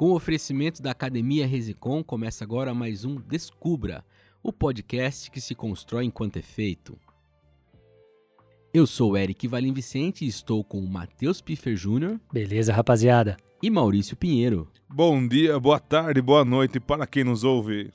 Com o oferecimento da Academia Resicom, começa agora mais um Descubra, o podcast que se constrói enquanto é feito. Eu sou Eric Valim Vicente e estou com Matheus Piffer Jr. Beleza, rapaziada. E Maurício Pinheiro. Bom dia, boa tarde, boa noite para quem nos ouve.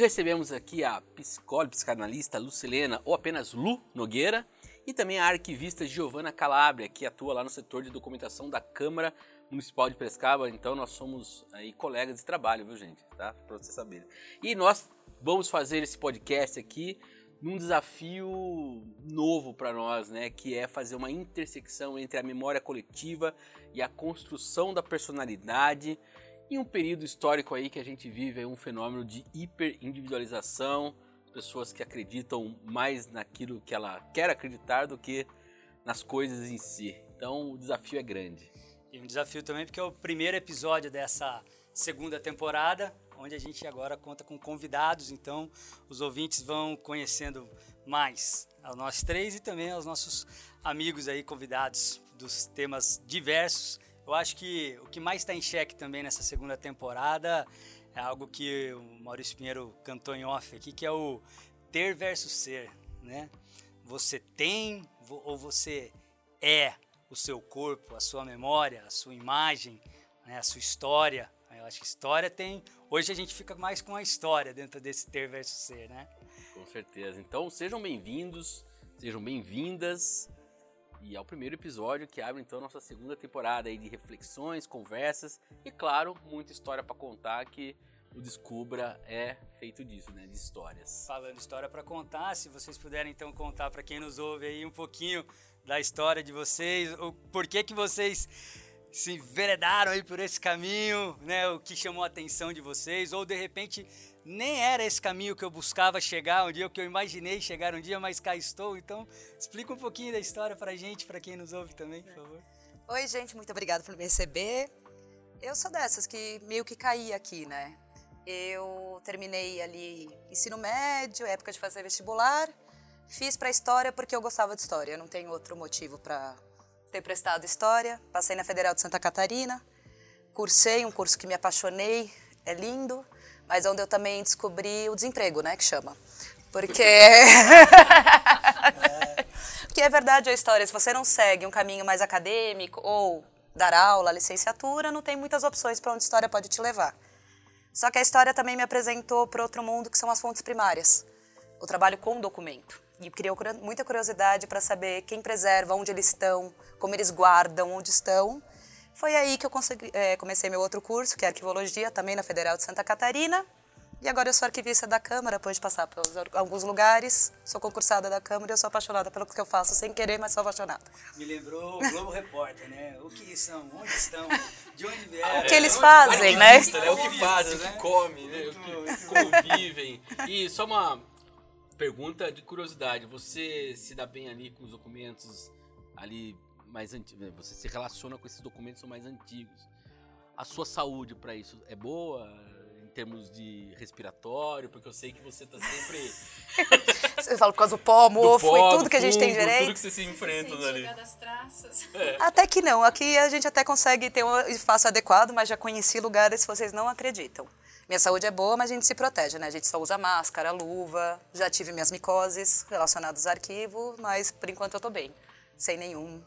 Recebemos aqui a psicóloga psicanalista Lucilena, ou apenas Lu Nogueira, e também a arquivista Giovana Calabria, que atua lá no setor de documentação da Câmara Municipal de Prescaba. Então nós somos aí colegas de trabalho, viu gente? Tá? Para vocês saberem. E nós vamos fazer esse podcast aqui num desafio novo para nós, né, que é fazer uma intersecção entre a memória coletiva e a construção da personalidade em um período histórico aí que a gente vive um fenômeno de hiperindividualização, pessoas que acreditam mais naquilo que ela quer acreditar do que nas coisas em si. Então o desafio é grande. E um desafio também porque é o primeiro episódio dessa segunda temporada, onde a gente agora conta com convidados, então os ouvintes vão conhecendo mais a nós três e também aos nossos amigos aí convidados dos temas diversos eu acho que o que mais está em xeque também nessa segunda temporada é algo que o Maurício Pinheiro cantou em off aqui, que é o ter versus ser, né? Você tem ou você é o seu corpo, a sua memória, a sua imagem, né? a sua história. Eu acho que história tem. Hoje a gente fica mais com a história dentro desse ter versus ser, né? Com certeza. Então sejam bem-vindos, sejam bem-vindas e é o primeiro episódio que abre então nossa segunda temporada aí de reflexões, conversas e claro, muita história para contar que o Descubra é feito disso, né, de histórias. Falando história para contar, se vocês puderem então contar para quem nos ouve aí um pouquinho da história de vocês, o porquê que vocês se enveredaram aí por esse caminho, né, o que chamou a atenção de vocês, ou de repente nem era esse caminho que eu buscava chegar um dia, o que eu imaginei chegar um dia, mas cá estou. Então, explica um pouquinho da história pra gente, para quem nos ouve também, por favor. Oi, gente, muito obrigada por me receber. Eu sou dessas que meio que caí aqui, né? Eu terminei ali ensino médio, época de fazer vestibular. Fiz para história porque eu gostava de história, não tenho outro motivo para ter prestado história. Passei na Federal de Santa Catarina, cursei um curso que me apaixonei, é lindo mas onde eu também descobri o desemprego, né, que chama. Porque Porque é verdade a história, se você não segue um caminho mais acadêmico ou dar aula, licenciatura, não tem muitas opções para onde a história pode te levar. Só que a história também me apresentou para outro mundo que são as fontes primárias. O trabalho com documento. E criou muita curiosidade para saber quem preserva, onde eles estão, como eles guardam, onde estão. Foi aí que eu consegui, é, comecei meu outro curso, que é Arquivologia, também na Federal de Santa Catarina. E agora eu sou arquivista da Câmara, depois de passar por alguns lugares. Sou concursada da Câmara e eu sou apaixonada pelo que eu faço, sem querer, mas sou apaixonada. Me lembrou o Globo Repórter, né? O que são, onde estão, de onde vieram. O que eles fazem, né? né? O que fazem, o que comem, né? o que, como vivem. E só uma pergunta de curiosidade. Você se dá bem ali com os documentos ali mais antigos, né, você se relaciona com esses documentos mais antigos. A sua saúde para isso é boa em termos de respiratório, porque eu sei que você tá sempre Você fala por causa do pó, mofo do pó, e tudo que a gente tem direito. Tudo que você se enfrenta ali. Das traças. É. Até que não, aqui a gente até consegue ter um espaço adequado, mas já conheci lugares que vocês não acreditam. Minha saúde é boa, mas a gente se protege, né? A gente só usa máscara, luva, já tive minhas micoses relacionadas ao arquivo, mas por enquanto eu tô bem, sem nenhum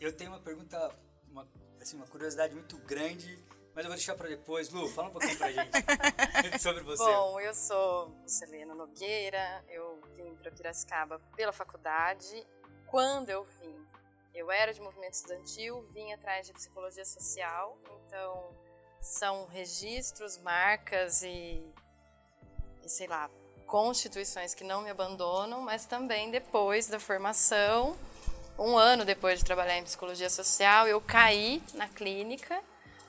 eu tenho uma pergunta, uma, assim, uma curiosidade muito grande, mas eu vou deixar para depois. Lu, fala um pouquinho para gente sobre você. Bom, eu sou Selena Nogueira, eu vim para Piracicaba pela faculdade. Quando eu vim, eu era de movimento estudantil, vim atrás de psicologia social, então são registros, marcas e, e sei lá, constituições que não me abandonam, mas também depois da formação um ano depois de trabalhar em psicologia social, eu caí na clínica,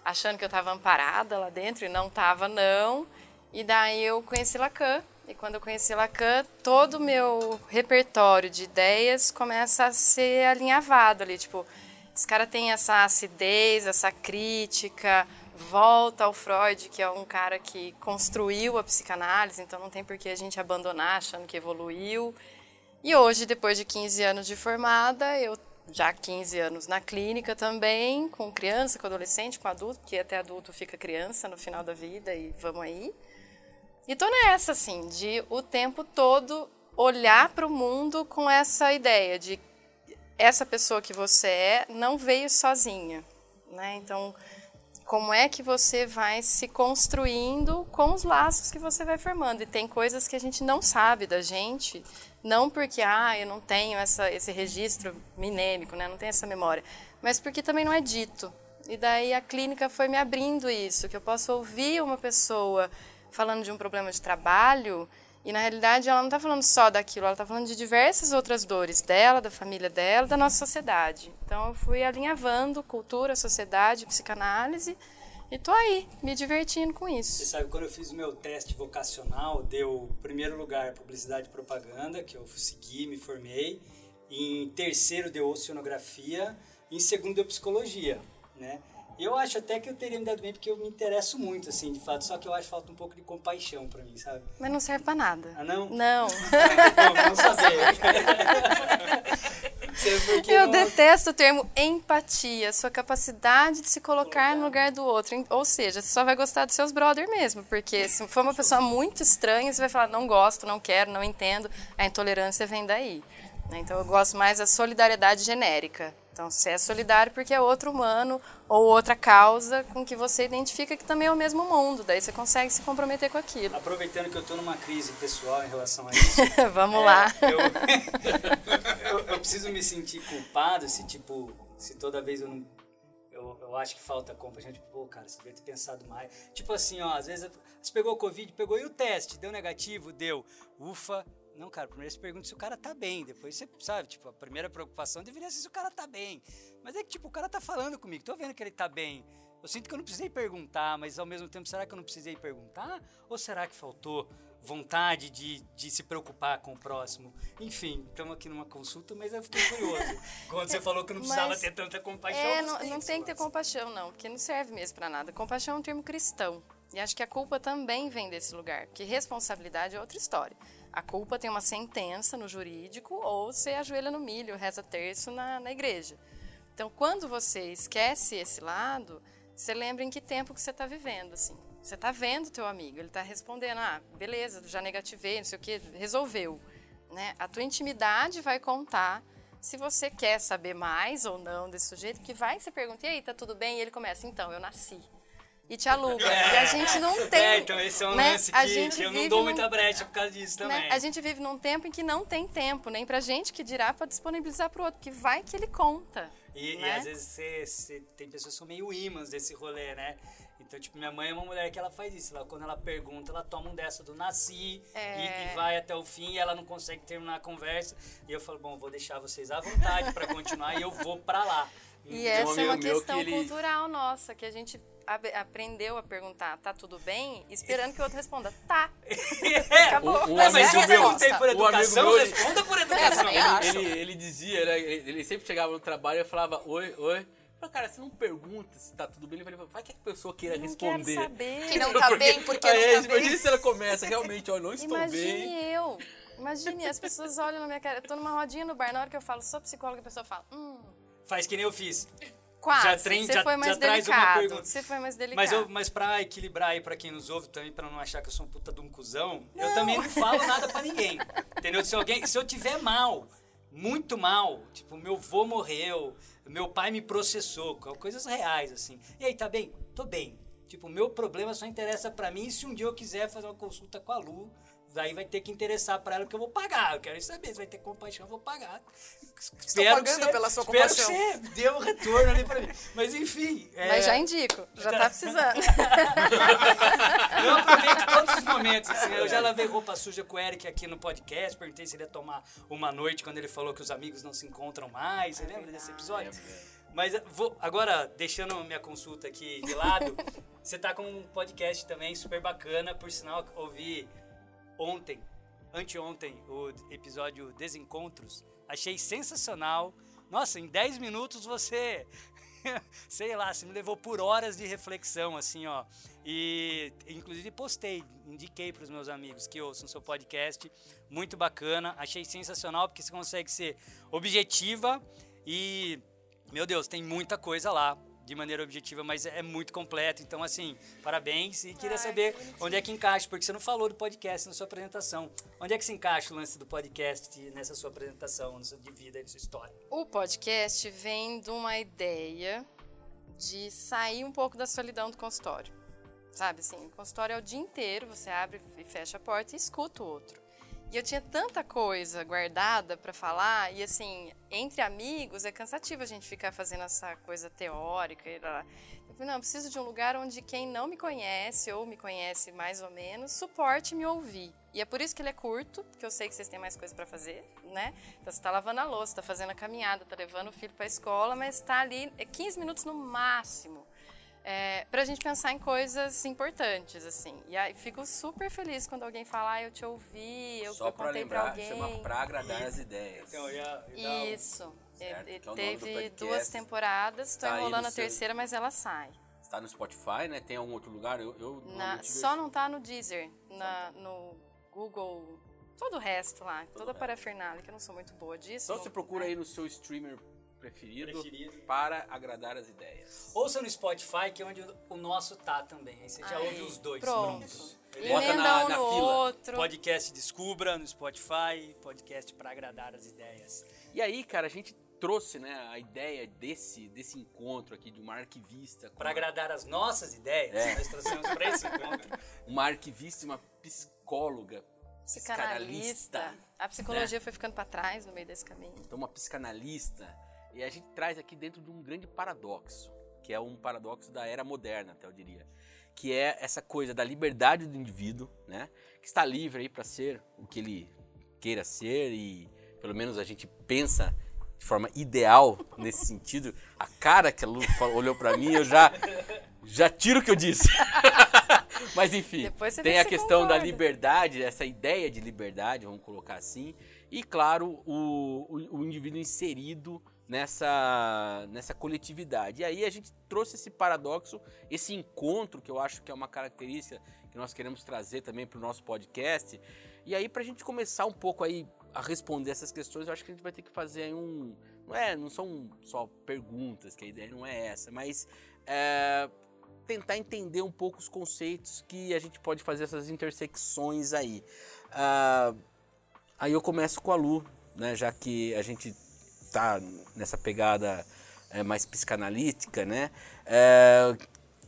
achando que eu estava amparada lá dentro, e não estava, não. E daí eu conheci Lacan. E quando eu conheci Lacan, todo o meu repertório de ideias começa a ser alinhavado ali. Tipo, esse cara tem essa acidez, essa crítica, volta ao Freud, que é um cara que construiu a psicanálise, então não tem por que a gente abandonar achando que evoluiu. E hoje, depois de 15 anos de formada, eu já 15 anos na clínica também, com criança, com adolescente, com adulto, porque até adulto fica criança no final da vida e vamos aí. E tô nessa, assim, de o tempo todo olhar para o mundo com essa ideia de essa pessoa que você é não veio sozinha, né? Então, como é que você vai se construindo com os laços que você vai formando? E tem coisas que a gente não sabe da gente, não porque ah, eu não tenho essa, esse registro minêmico, né? Não tenho essa memória, mas porque também não é dito. E daí a clínica foi me abrindo isso, que eu posso ouvir uma pessoa falando de um problema de trabalho e na realidade ela não está falando só daquilo, ela está falando de diversas outras dores dela, da família dela, da nossa sociedade. Então eu fui alinhavando cultura, sociedade, psicanálise e tô aí, me divertindo com isso. Você sabe, quando eu fiz o meu teste vocacional, deu primeiro lugar publicidade e propaganda, que eu segui, me formei. Em terceiro deu oceanografia, em segundo deu psicologia, né? Eu acho até que eu teria me dado bem, porque eu me interesso muito, assim, de fato. Só que eu acho que falta um pouco de compaixão pra mim, sabe? Mas não serve pra nada. Ah, não? Não. Bom, não saber. eu não... detesto o termo empatia, sua capacidade de se colocar no lugar do outro. Ou seja, você só vai gostar dos seus brother mesmo, porque se for uma pessoa muito estranha, você vai falar, não gosto, não quero, não entendo. A intolerância vem daí. Né? Então eu gosto mais da solidariedade genérica. Então, você é solidário porque é outro humano ou outra causa com que você identifica que também é o mesmo mundo. Daí você consegue se comprometer com aquilo. Aproveitando que eu estou numa crise pessoal em relação a isso. Vamos é, lá. Eu, eu, eu, preciso me sentir culpado se, tipo, se toda vez eu não. Eu, eu acho que falta compaixão. Tipo, pô, cara, você devia ter pensado mais. Tipo assim, ó, às vezes você pegou Covid, pegou e o teste, deu negativo, deu. Ufa, não, cara, primeiro você pergunta se o cara tá bem. Depois você sabe, tipo, a primeira preocupação deveria ser se o cara tá bem. Mas é que, tipo, o cara tá falando comigo, tô vendo que ele tá bem. Eu sinto que eu não precisei perguntar, mas ao mesmo tempo, será que eu não precisei perguntar? Ou será que faltou vontade de, de se preocupar com o próximo? Enfim, estamos aqui numa consulta, mas eu fiquei curioso. Quando você falou que não precisava mas, ter tanta compaixão. É, não, não tem que ter compaixão, não, porque não serve mesmo para nada. Compaixão é um termo cristão. E acho que a culpa também vem desse lugar, porque responsabilidade é outra história. A culpa tem uma sentença no jurídico ou você ajoelha no milho, reza terço na, na igreja. Então, quando você esquece esse lado, você lembra em que tempo que você está vivendo, assim. Você está vendo teu amigo, ele está respondendo, ah, beleza, já negativei, não sei o que, resolveu. Né? A tua intimidade vai contar se você quer saber mais ou não desse sujeito, que vai você pergunta, e aí, tá tudo bem? E ele começa, então, eu nasci e te aluga. É, e a gente não é, tem. É, então esse é um né? lance que, que eu não dou num, muita brecha por causa disso né? também. Né? A gente vive num tempo em que não tem tempo, nem pra gente que dirá pra disponibilizar pro outro, que vai que ele conta. E, né? e às vezes você, você, tem pessoas que são meio imãs desse rolê, né? Então, tipo, minha mãe é uma mulher que ela faz isso. Ela, quando ela pergunta, ela toma um dessa do nasci é... e, e, vai até o fim e ela não consegue terminar a conversa. E eu falo, bom, vou deixar vocês à vontade para continuar e eu vou para lá. E essa é uma questão que ele... cultural nossa, que a gente aprendeu a perguntar, tá tudo bem? Esperando que o outro responda, tá. É, Acabou. O, o mas é eu perguntei por educação, meu, responda por educação. É, ele, ele, ele, dizia, né, ele, ele, sempre chegava no trabalho e falava, oi, oi. Falei, cara, você não pergunta se tá tudo bem, ele vai, vai que a pessoa queira não responder. Quero saber. Que não tá porque, bem, porque aí, não tá imagine bem. se ela começa, realmente, ó, não estou Imagine bem. Imagine eu. Imagine, as pessoas olham na minha cara, eu tô numa rodinha no bar, na hora que eu falo, sou psicóloga, a pessoa fala, hum. Faz que nem eu fiz. Quase. Já, trem, você já, foi mais já delicado. traz uma pergunta. Você foi mais delicado. Mas, eu, mas pra equilibrar aí pra quem nos ouve também, pra não achar que eu sou um puta de um cuzão, não. eu também não falo nada pra ninguém. Entendeu? Se, alguém, se eu tiver mal, muito mal, tipo, meu vô morreu, meu pai me processou, coisas reais, assim. E aí, tá bem? Tô bem. Tipo, meu problema só interessa pra mim se um dia eu quiser fazer uma consulta com a Lu, Daí vai ter que interessar para ela que eu vou pagar. Eu quero saber se vai ter compaixão, eu vou pagar. Estou espero pagando você, pela sua espero compaixão. Espero que você dê um retorno ali para mim. Mas enfim. É... Mas já indico, já tá precisando. eu aproveito todos os momentos. Assim, eu já lavei roupa suja com o Eric aqui no podcast. Perguntei se ele ia tomar uma noite quando ele falou que os amigos não se encontram mais. Você lembra desse episódio? Mas vou, agora, deixando minha consulta aqui de lado, você tá com um podcast também super bacana. Por sinal, ouvi ontem, anteontem, o episódio Desencontros. Achei sensacional. Nossa, em 10 minutos você sei lá, você me levou por horas de reflexão, assim, ó. E inclusive postei, indiquei para os meus amigos que ouçam seu podcast, muito bacana, achei sensacional porque você consegue ser objetiva e meu Deus, tem muita coisa lá de maneira objetiva, mas é muito completo. Então, assim, parabéns. E queria Ai, saber que onde é que encaixa, porque você não falou do podcast na sua apresentação. Onde é que se encaixa o lance do podcast nessa sua apresentação, de vida e de sua história? O podcast vem de uma ideia de sair um pouco da solidão do consultório. Sabe assim, o consultório é o dia inteiro, você abre e fecha a porta e escuta o outro. E eu tinha tanta coisa guardada para falar, e assim, entre amigos é cansativo a gente ficar fazendo essa coisa teórica. E lá. Eu falei, não, eu preciso de um lugar onde quem não me conhece, ou me conhece mais ou menos, suporte me ouvir. E é por isso que ele é curto, porque eu sei que vocês têm mais coisa para fazer, né? Então você está lavando a louça, está fazendo a caminhada, está levando o filho para escola, mas está ali é 15 minutos no máximo é, para a gente pensar em coisas importantes, assim. E aí fico super feliz quando alguém fala, ah, eu te ouvi, eu, Só eu contei pra lembrar, alguém. chama Pra Agradar as Ideias. Então, ia, ia Isso. Certo, Ele que é teve duas temporadas, estou Tá enrolando no a seu- terceira, mas ela sai. Está no Spotify, né? Tem algum outro lugar? Eu, eu Na- só não tá no Deezer, na, no Google, todo o resto lá, toda a parafernália, que eu não sou muito boa disso. Então não- você procura aí no seu streamer preferido, Preferido. para agradar as ideias. Ouça no Spotify, que é onde o nosso tá também. Aí você já Aí, ouve os dois pronto. juntos. Bota na- um na fila. outro. Podcast Descubra no Spotify, podcast para agradar as ideias. E aí, cara, a gente trouxe, né, a ideia desse, desse encontro aqui de uma arquivista Para uma, agradar as nossas ideias, É. nós trouxemos para esse encontro. uma arquivista e uma psicóloga, Psicanalista. A psicologia foi ficando para trás no meio desse caminho. então uma psicanalista. E a gente traz aqui dentro de um grande paradoxo, que é um paradoxo da era moderna, até eu diria, que é essa coisa da liberdade do indivíduo, né, que está livre aí para ser o que ele queira ser e pelo menos a gente pensa de forma ideal nesse sentido. A cara que a Lu olhou para mim, eu já já tiro o que eu disse. Mas enfim, tem a questão da concorda. liberdade, essa ideia de liberdade, vamos colocar assim, e claro, o, o, o indivíduo inserido nessa, nessa coletividade. E aí a gente trouxe esse paradoxo, esse encontro, que eu acho que é uma característica que nós queremos trazer também para o nosso podcast. E aí, para a gente começar um pouco aí a responder essas questões, eu acho que a gente vai ter que fazer um. Não, é, não são só perguntas, que a ideia não é essa, mas é, tentar entender um pouco os conceitos que a gente pode fazer essas intersecções aí. Ah, aí eu começo com a Lu, né, já que a gente tá nessa pegada é, mais psicanalítica, né? É,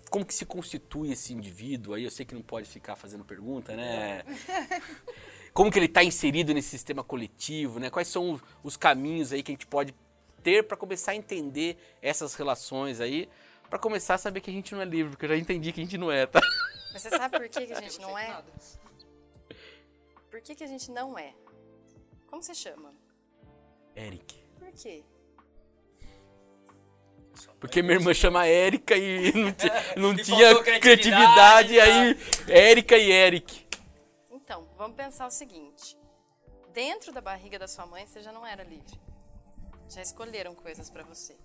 como que se constitui esse indivíduo? Aí eu sei que não pode ficar fazendo pergunta, né? Como que ele está inserido nesse sistema coletivo, né? Quais são os, os caminhos aí que a gente pode ter para começar a entender essas relações aí, para começar a saber que a gente não é livre, porque eu já entendi que a gente não é, tá? Mas você sabe por que, que a gente não é? Por que, que a gente não é? Como você chama? Eric. Quê? Porque minha irmã chama Érica e não, não E tinha criatividade, criatividade, aí Érica e Eric. Então, vamos pensar o seguinte. Dentro da barriga da sua mãe, você já não era livre. Já escolheram coisas pra você.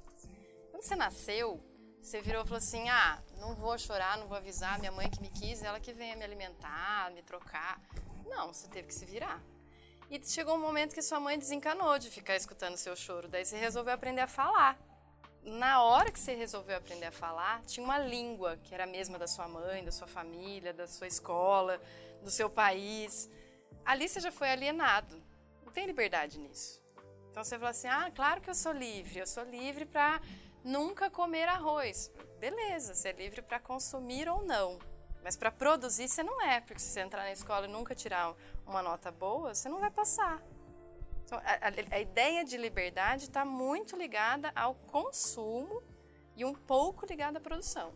Quando você nasceu, você virou e falou assim: ah, não vou chorar, não vou avisar, minha mãe que me quis, ela que venha me alimentar, me trocar. Não, você teve que se virar. E chegou um momento que sua mãe desencanou de ficar escutando seu choro. Daí você resolveu aprender a falar. Na hora que você resolveu aprender a falar, tinha uma língua que era a mesma da sua mãe, da sua família, da sua escola, do seu país. Ali você já foi alienado. Não tem liberdade nisso. Então você fala assim: ah, claro que eu sou livre. Eu sou livre para nunca comer arroz. Beleza, você é livre para consumir ou não. Mas para produzir você não é, porque se você entrar na escola e nunca tirar uma nota boa, você não vai passar. Então, a, a- ideia de liberdade está muito ligada ao consumo e um pouco ligada à produção.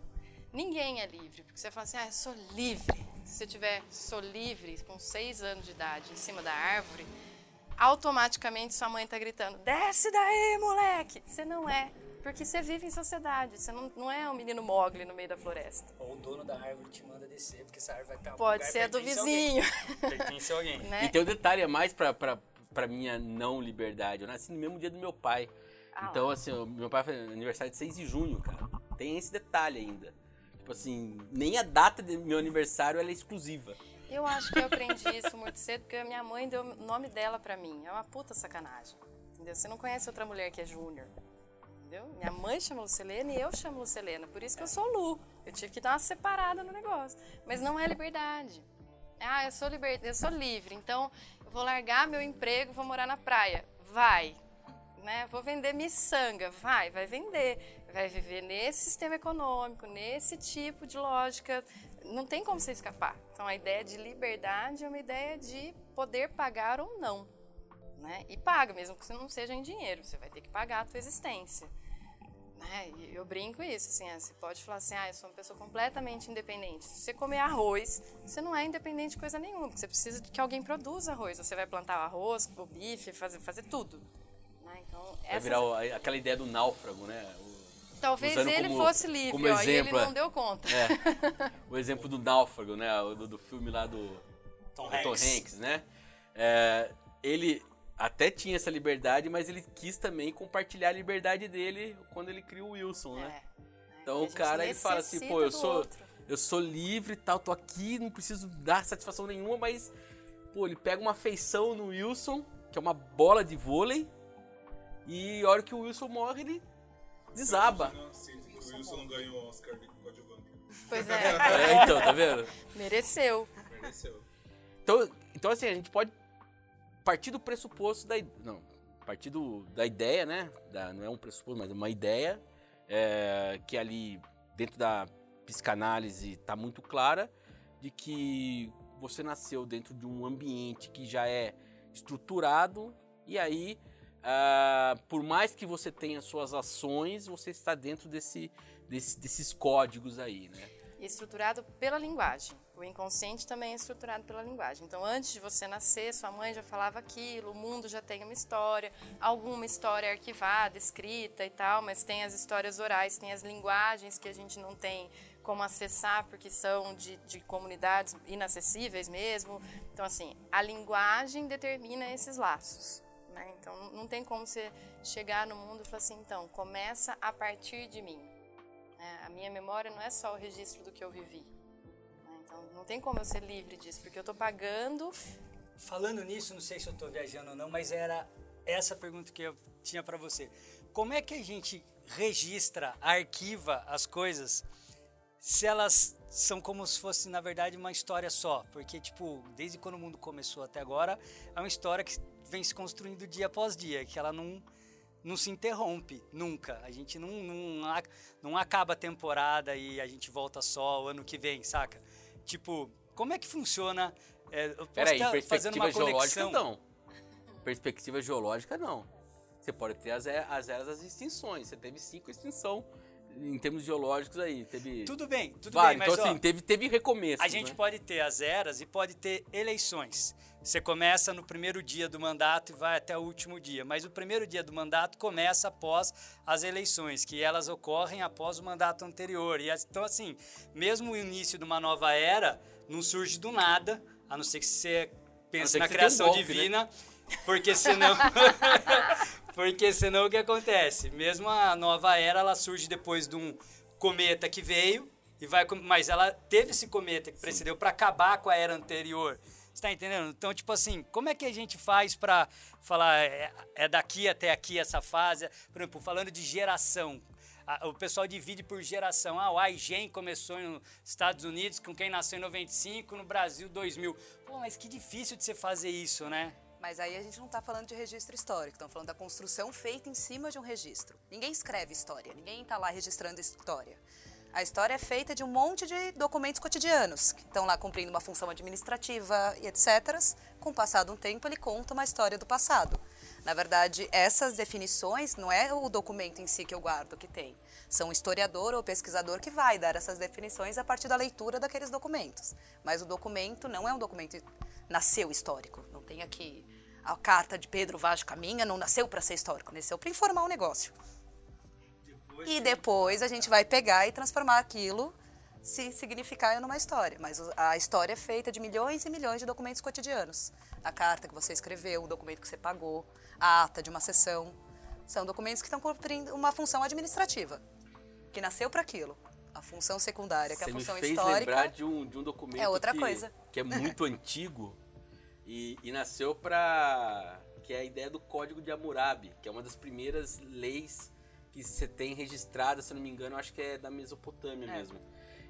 Ninguém é livre, porque você fala assim, ah, eu sou livre. Se você tiver sou livre com seis anos de idade em cima da árvore, automaticamente sua mãe está gritando, desce daí, moleque! Você não é, porque você vive em sociedade, você não, não é um menino mogli no meio da floresta. Ou o dono da árvore te manda descer, porque essa árvore vai estar Pode ser a do vizinho, Pertence a alguém. né? E tem um detalhe a mais pra, pra, pra minha não liberdade. Eu nasci no mesmo dia do meu pai. Ah, Então, lá. assim, o meu pai faz aniversário de 6 de junho, cara. Tem esse detalhe ainda. Tipo assim, nem a data do meu aniversário ela é exclusiva. Eu acho que eu aprendi isso muito cedo, porque a minha mãe deu o nome dela pra mim. É uma puta sacanagem. Entendeu? Você não conhece outra mulher que é Júnior. Entendeu? Minha mãe chama Lucilena e eu chamo Lucilena. Por isso que eu sou Lu. Eu tive que dar uma separada no negócio. Mas não é liberdade. Ah, eu sou, liber... eu sou livre, então eu vou largar meu emprego, vou morar na praia. Vai. Né? Vou vender miçanga. Vai, vai vender. Vai viver nesse sistema econômico, nesse tipo de lógica. Não tem como você escapar. Então a ideia de liberdade é uma ideia de poder pagar ou não. Né? E paga, mesmo que você não seja em dinheiro, você vai ter que pagar a tua existência. Né? E eu brinco isso, assim, ah, você pode falar assim, ah, eu sou uma pessoa completamente independente. Se você comer arroz, você não é independente de coisa nenhuma, porque você precisa de que alguém produza arroz. Você vai plantar o arroz, o bife, fazer, fazer tudo. Né? Então, Vai essas- virar aquela ideia do náufrago, né? O- talvez usando ele como- fosse livre, como ó, e ele exemplo, é. não deu conta. É, o exemplo do náufrago, né? o Do, do filme lá do Tom do Tom Hanks. Hanks, né? É, ele até tinha essa liberdade, mas ele quis também compartilhar a liberdade dele quando ele criou o Wilson, né? É? Então o cara ele fala assim, pô, eu sou, outro. eu sou livre e tal, tô aqui, não preciso dar satisfação nenhuma, mas pô, ele pega uma feição no Wilson, que é uma bola de vôlei, e a hora que o Wilson morre, ele desaba. Se o Wilson não ganhou o Oscar de coadjuvante. Pois é, É, então, tá vendo? mereceu. Mereceu. Então, então assim, a gente pode partir do pressuposto da. Não, partir da ideia, né? Da, não é um pressuposto, mas é uma ideia é, que ali dentro da psicanálise está muito clara de que você nasceu dentro de um ambiente que já é estruturado e aí ah, por mais que você tenha suas ações você está dentro desse, desse- desses códigos aí né estruturado pela linguagem. O inconsciente também é estruturado pela linguagem. Então, antes de você nascer, sua mãe já falava aquilo, o mundo já tem uma história, alguma história arquivada, escrita e tal, mas tem as histórias orais, tem as linguagens que a gente não tem como acessar porque são de, de comunidades inacessíveis mesmo. Então, assim, a linguagem determina esses laços. Né? Então, não tem como você chegar no mundo e falar assim, então, começa a partir de mim. É, a minha memória não é só o registro do que eu vivi. Não tem como eu ser livre disso, porque eu estou pagando. Falando nisso, não sei se eu estou viajando ou não, mas era essa pergunta que eu tinha para você. Como é que a gente registra, arquiva as coisas se elas são como se fosse, na verdade, uma história só? Porque, tipo, desde quando o mundo começou até agora, é uma história que vem se construindo dia após dia, que ela não, não se interrompe nunca. A gente não, não, não acaba a temporada e a gente volta só o ano que vem, saca? Tipo, como é que funciona? É, eu posso Peraí, tá perspectiva geológica não. Perspectiva geológica não. Você pode ter as, as eras das extinções. Você teve cinco extinções em termos geológicos aí. Teve Tudo bem, tudo vários. bem, mas então, ó, assim, teve, teve recomeço. a gente né? pode ter as eras e pode ter eleições. Você começa no primeiro dia do mandato e vai até o último dia, mas o primeiro dia do mandato começa após as eleições, que elas ocorrem após o mandato anterior. E então, assim, mesmo o início de uma nova era não surge do nada, a não ser que você pense na tenha um criação golpe, né? divina, porque senão. Porque senão o que acontece? Mesmo a nova era, ela surge depois de um cometa que veio e vai, mas ela teve esse cometa que precedeu para acabar com a era anterior. Você tá entendendo? Então, tipo assim, como é que a gente faz para falar é, é daqui até aqui essa fase? Por exemplo, falando de geração, a- o pessoal divide por geração. Ah, o iGen começou nos Estados Unidos com quem nasceu em 95, no Brasil 2000. Pô, mas que difícil de você fazer isso, né? Mas aí a gente não está falando de registro histórico, estamos falando da construção feita em cima de um registro. Ninguém escreve história, ninguém está lá registrando história. A história é feita de um monte de documentos cotidianos, que estão lá cumprindo uma função administrativa e etc. Com o passar de um tempo, ele conta uma história do passado. Na verdade, essas definições não é o documento em si que eu guardo que tem. São o historiador ou pesquisador que vai dar essas definições a partir da leitura daqueles documentos. Mas o documento não é um documento nasceu histórico. Não tem aqui a carta de Pedro Vaz de Caminha, não nasceu para ser histórico, nasceu para informar o negócio. E depois a gente vai pegar e transformar aquilo se significar numa história. Mas a história é feita de milhões e milhões de documentos cotidianos. A carta que você escreveu, o documento que você pagou, a ata de uma sessão. São documentos que estão cumprindo uma função administrativa, que nasceu para aquilo. A função secundária, que é a me função fez histórica. lembrar de um, de um documento é outra que, coisa. que é muito antigo e, e nasceu para que é a ideia do Código de Hammurabi, que é uma das primeiras leis que você tem registrada, se não me engano, acho que é da Mesopotâmia É. mesmo.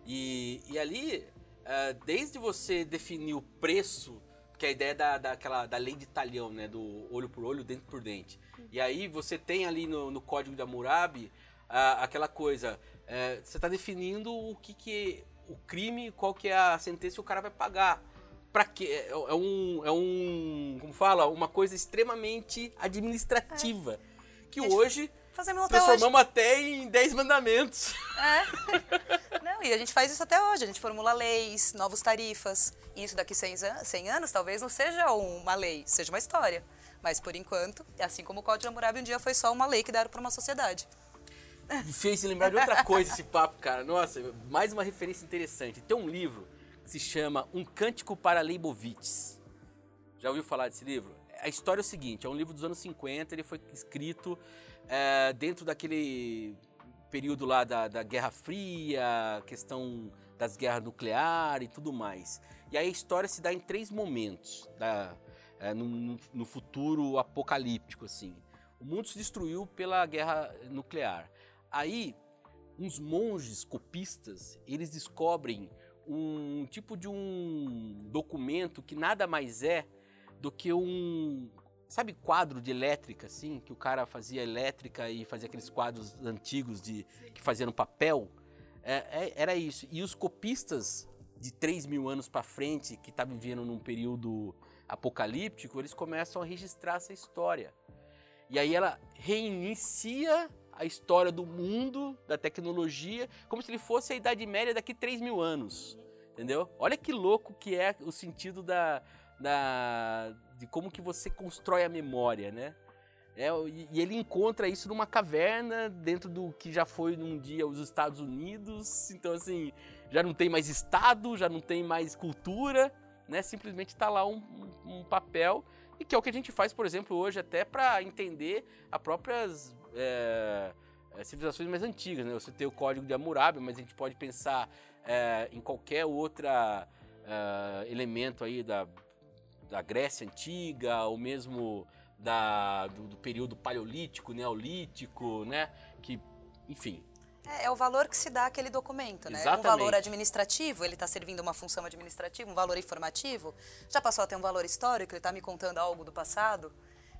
E, e ali, ah, desde você definir o preço, que é a ideia da, daquela, da lei de talhão, né, do olho por olho, dente por dente. E aí você tem ali no, no Código de Hammurabi ah, aquela coisa, é, você está definindo o que, que o crime, qual que é a sentença que o cara vai pagar. Pra quê? É, é um, é um, como fala, uma coisa extremamente administrativa. Que É. A gente hoje Fazemos até hoje. transformamos até em 10 mandamentos. É. Não, e a gente faz isso até hoje. A gente formula leis, novas tarifas. E isso daqui 100 an- 100 anos talvez não seja uma lei, seja uma história. Mas por enquanto, assim como o Código de Hammurabi um dia foi só uma lei que deram para uma sociedade. Me fez lembrar de outra coisa esse papo, cara. Nossa, mais uma referência interessante. Tem um livro que se chama Um Cântico para Leibovitz. Já ouviu falar desse livro? A história é o seguinte, é um livro dos anos 50, ele foi escrito é, dentro daquele período lá da, da Guerra Fria, questão das guerras nucleares e tudo mais. E aí a história se dá em três momentos, da, é, no, no- futuro apocalíptico, assim. O mundo se destruiu pela guerra nuclear. Aí, uns monges copistas, eles descobrem um tipo de um documento que nada mais é do que um, sabe, quadro de elétrica, assim, que o cara fazia elétrica e fazia aqueles quadros antigos de que fazia no papel. É, é- era isso. E os copistas de 3 mil anos para frente, que estavam vivendo num período apocalíptico, eles começam a registrar essa história. E aí ela reinicia a história do mundo, da tecnologia, como se ele fosse a Idade Média daqui 3 mil anos. Entendeu? Olha que louco que é o sentido da, da de como que você constrói a memória, né? É, e ele encontra isso numa caverna dentro do que já foi num dia os Estados Unidos. Então, assim, já não tem mais Estado, já não tem mais cultura, né? Simplesmente está lá um- um papel e que é o que a gente faz, por exemplo, hoje até para entender as próprias é, é, civilizações mais antigas, né? Você tem o Código de Hammurabi, mas a gente pode pensar é, em qualquer outra é, elemento aí da, da Grécia antiga, ou mesmo da, do, do período paleolítico, neolítico, né? Que, enfim, É, é o valor que se dá àquele documento, né? Um Exatamente. valor administrativo, ele está servindo uma função administrativa, um valor informativo. Já passou a ter um valor histórico, ele está me contando algo do passado.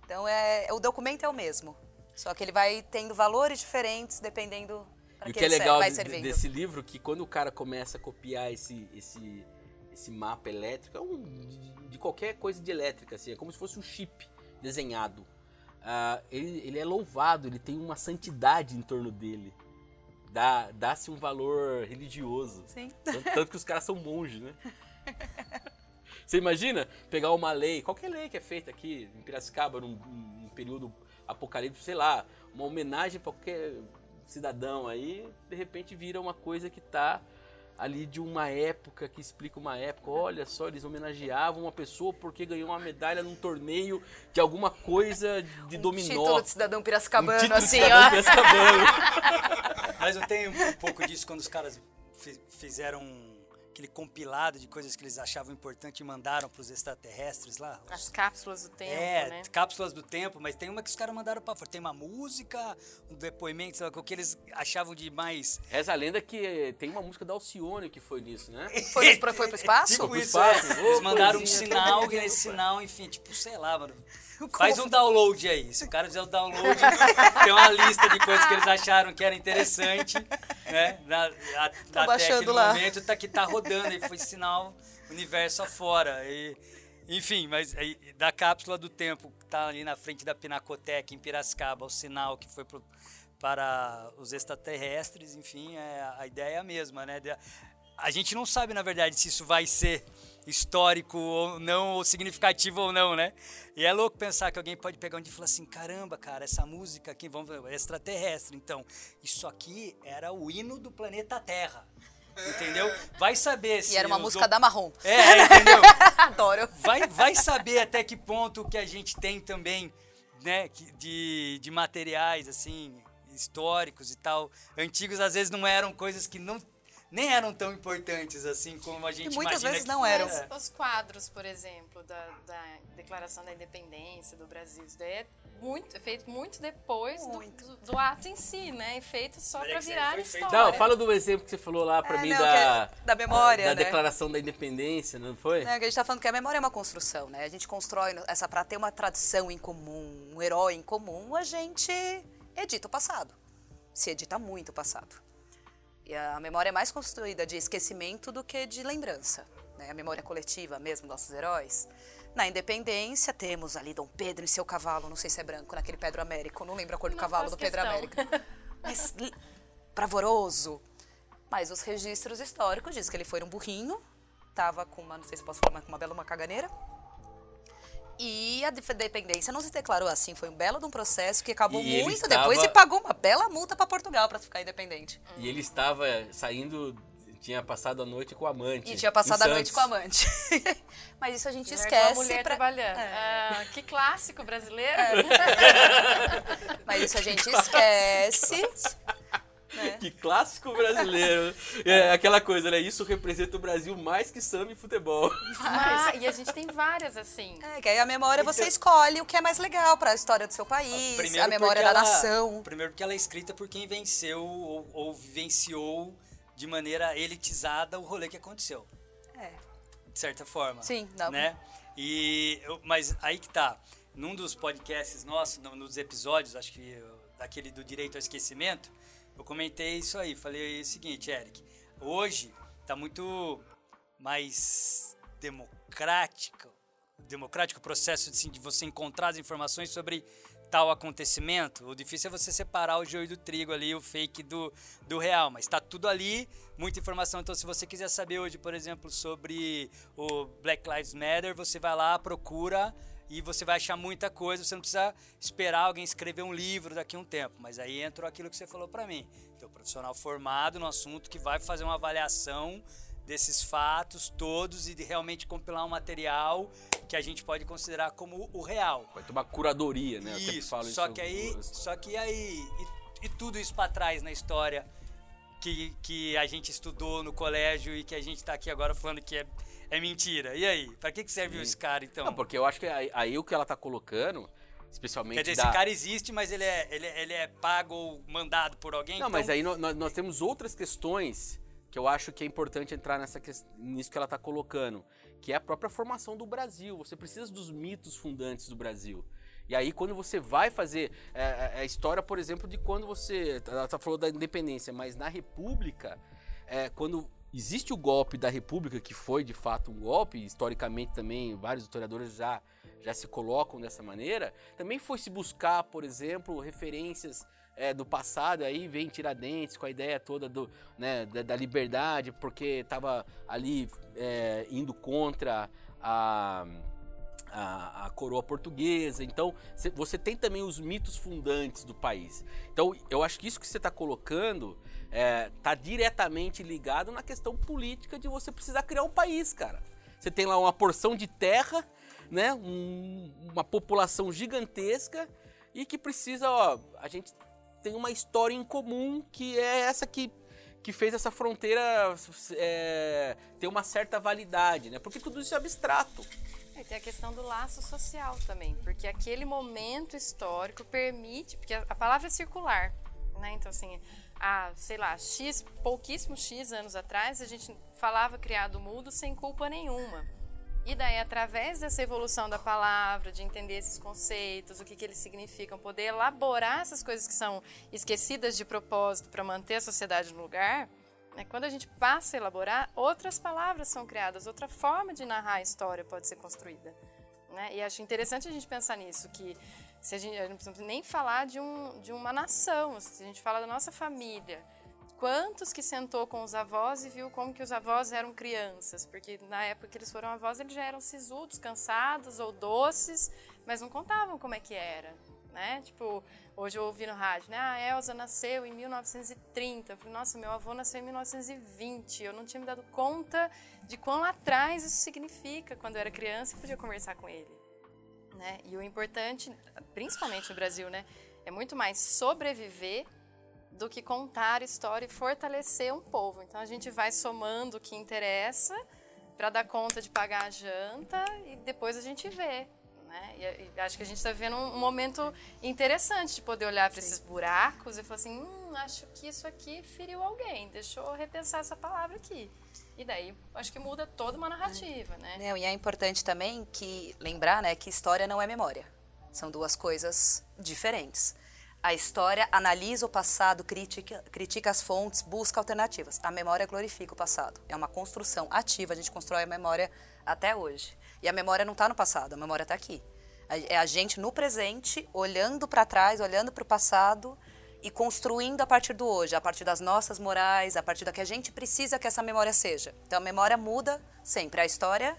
Então, é, o documento é o mesmo. Só que ele vai tendo valores diferentes dependendo para o que, que é legal vai servindo. desse livro que quando o cara começa a copiar esse, esse, esse mapa elétrico, é um, de, qualquer coisa de elétrica, assim, é como se fosse um chip desenhado. Ah, ele, ele é louvado, ele tem uma santidade em torno dele. Dá- Dá-se um valor religioso. Sim. Tanto, tanto que os caras são monges, né? Você imagina pegar uma lei, qualquer lei que é feita aqui em Piracicaba, num, num período apocalíptico, sei lá, uma homenagem para qualquer cidadão aí, de repente vira uma coisa que tá ali de uma época, que explica uma época. Olha só, eles homenageavam uma pessoa porque ganhou uma medalha num torneio de alguma coisa de dominó. Título de cidadão Um piracicabano, título de assim, cidadão ó. piracicabano. Mas eu tenho um pouco disso quando os caras fi- fizeram aquele compilado de coisas que eles achavam importante e mandaram para os extraterrestres lá. os- As cápsulas do tempo, é, né? cápsulas do tempo, mas tem uma que os caras mandaram para fora. Tem uma música, um depoimento, sei lá, o que eles achavam de mais. Reza a lenda que tem uma música da Alcione que foi nisso, né? Foi, pro- foi pro espaço? Tipo pro isso, espaço. é. Eles mandaram um sinal, e esse sinal, enfim, tipo, sei lá, mano. Faz um download aí. Se o cara fizer o download, tem uma lista de coisas que eles acharam que era interessante, né? Na, a, até baixando aquele lá. momento tá, que tá rodando, e foi sinal universo afora. E, enfim, mas da cápsula do tempo, que tá ali na frente da Pinacoteca, em Piracicaba, o sinal que foi pro, para os extraterrestres, enfim, é, a ideia é a mesma, né? A gente não sabe, na verdade, se isso vai ser histórico ou não, ou significativo ou não, né? E é louco pensar que alguém pode pegar um e falar assim, caramba, cara, essa música aqui, vamos ver, é extraterrestre, então, isso aqui era o hino do planeta Terra, entendeu? Vai saber se... E era uma música do- da Marrom. É, entendeu? Adoro. vai, vai saber até que ponto que a gente tem também né, de, de materiais, assim, históricos e tal, antigos, às vezes não eram coisas que não nem eram tão importantes assim como a gente muitas imagina vezes que não eram. Mas os quadros, por exemplo, da, da Declaração da Independência do Brasil, isso daí é, muito, é feito muito depois do- Muito. Do, do ato em si, né? E feito só para virar história. Não, fala do exemplo que você falou lá pra É, mim não, da, é da memória, da né? Declaração da Independência, não foi? É, que a gente tá falando que a memória é uma construção, né? A gente constrói essa para ter uma tradição em comum, um herói em comum, a gente edita o passado. Se edita muito o passado. E a memória é mais construída de esquecimento do que de lembrança. Né? A memória coletiva mesmo, nossos heróis. Na independência, temos ali Dom Pedro em seu cavalo, não sei se é branco, naquele Pedro Américo, não lembro a cor do Não cavalo do Pedro questão. Américo. Mas bravoroso. Mas os registros históricos dizem que ele foi um burrinho, tava com uma, não sei se posso falar, mas com uma bela uma caganeira. E a dependência não se declarou assim, foi um belo de um processo que acabou E muito estava- depois e pagou uma bela multa para Portugal para ficar independente. E ele estava saindo, tinha passado a noite com o amante. E tinha passado a noite com a amante. Mas isso a gente Largou esquece. a mulher pra- trabalhando. É. Ah, que clássico brasileiro. Mas isso a gente esquece. Né? Que clássico brasileiro. É aquela coisa, né? Isso representa o Brasil mais que samba e futebol. Ah, e a gente tem várias assim. É, que aí a memória você escolhe o que é mais legal para a história do seu país, a memória da ela- nação. Primeiro porque ela é escrita por quem venceu ou, ou vivenciou de maneira elitizada o rolê que aconteceu. É. de certa forma. Sim, dá- né? E mas aí que tá. Num dos podcasts nossos, num dos episódios, acho que daquele do direito ao esquecimento, eu comentei isso aí. Falei o seguinte, Eric, hoje tá muito mais democrático, democrático o processo assim, de você encontrar as informações sobre tal acontecimento. O difícil é você separar o joio do trigo ali, o fake do, do real, mas tá tudo ali, muita informação. Então, se você quiser saber hoje, por exemplo, sobre o Black Lives Matter, você vai lá, procura e você vai achar muita coisa. Você não precisa esperar alguém escrever um livro daqui a um tempo. Mas aí entrou aquilo que você falou para mim. Tem um profissional formado no assunto que vai fazer uma avaliação desses fatos todos e de realmente compilar um material que a gente pode considerar como o real. Vai ter uma curadoria, né? Isso, falo só isso, que aí, só que aí e, e tudo isso para trás na história que, que a gente estudou no colégio e que a gente tá aqui agora falando que é, é mentira. E aí, para que que serviu esse cara então? Não, porque eu acho que aí, aí o que ela tá colocando, especialmente Quer dizer, da... esse cara existe, mas ele é, ele, é- ele é pago ou mandado por alguém? Não, então, mas aí nó- nós, nós temos outras questões que eu acho que é importante entrar nessa nisso que ela está colocando, que é a própria formação do Brasil. Você precisa dos mitos fundantes do Brasil. E aí, quando você vai fazer é, é, a história, por exemplo, de quando você. Ela tá falando da independência, mas na República, é, quando existe o golpe da República, que foi de fato um golpe, historicamente também vários historiadores já, já se colocam dessa maneira, também foi se buscar, por exemplo, referências é, do passado, aí vem Tiradentes com a ideia toda do, né, da, da liberdade, porque estava ali é, indo contra a, a, a coroa portuguesa. Então, cê- você tem também os mitos fundantes do país. Então, eu acho que isso que você está colocando está diretamente ligado na questão política de você precisar criar um país, cara. Você tem lá uma porção de terra, né, um- uma população gigantesca e que precisa, ó, a gente tem uma história em comum que é essa que, que fez essa fronteira é, ter uma certa validade, né? Porque tudo isso é abstrato. E tem a questão do laço social também, porque aquele momento histórico permite, porque a palavra é circular, né? Então, assim, há, sei lá, X, pouquíssimos X anos atrás, a gente falava criado mudo sem culpa nenhuma. E daí, através dessa evolução da palavra, de entender esses conceitos, o que, que eles significam, poder elaborar essas coisas que são esquecidas de propósito para manter a sociedade no lugar, né, quando a gente passa a elaborar, outras palavras são criadas, outra forma de narrar a história pode ser construída. Né? E acho interessante a gente pensar nisso, que se a gente não precisa nem falar de, um, de uma nação, se a gente fala da nossa família, quantos que sentou com os avós e viu como que os avós eram crianças? Porque na época que eles foram avós, eles já eram sisudos, cansados ou doces, mas não contavam como é que era, né? Tipo, hoje eu ouvi no rádio, né? Ah, a Elsa nasceu em 1930. Eu falei, nossa, meu avô nasceu em 1920. Eu não tinha me dado conta de quão atrás isso significa quando eu era criança e podia conversar com ele. Né? E o importante, principalmente no Brasil, né, é muito mais sobreviver do que contar história e fortalecer um povo. Então a gente vai somando o que interessa para dar conta de pagar a janta e depois a gente vê. Né? E, e acho que a gente está vivendo um, um, momento interessante de poder olhar para esses buracos e falar assim: hum, acho que isso aqui feriu alguém, deixa eu repensar essa palavra aqui. E daí acho que muda toda uma narrativa, né? Não, e é importante também que lembrar né, que história não é memória. São duas coisas diferentes. A história analisa o passado, critica, critica as fontes, busca alternativas. A memória glorifica o passado. É uma construção ativa, a gente constrói a memória até hoje. E a memória não está no passado, a memória está aqui. É a gente no presente, olhando para trás, olhando para o passado e construindo a partir do hoje, a partir das nossas morais, a partir da que a gente precisa que essa memória seja. Então a memória muda sempre. A história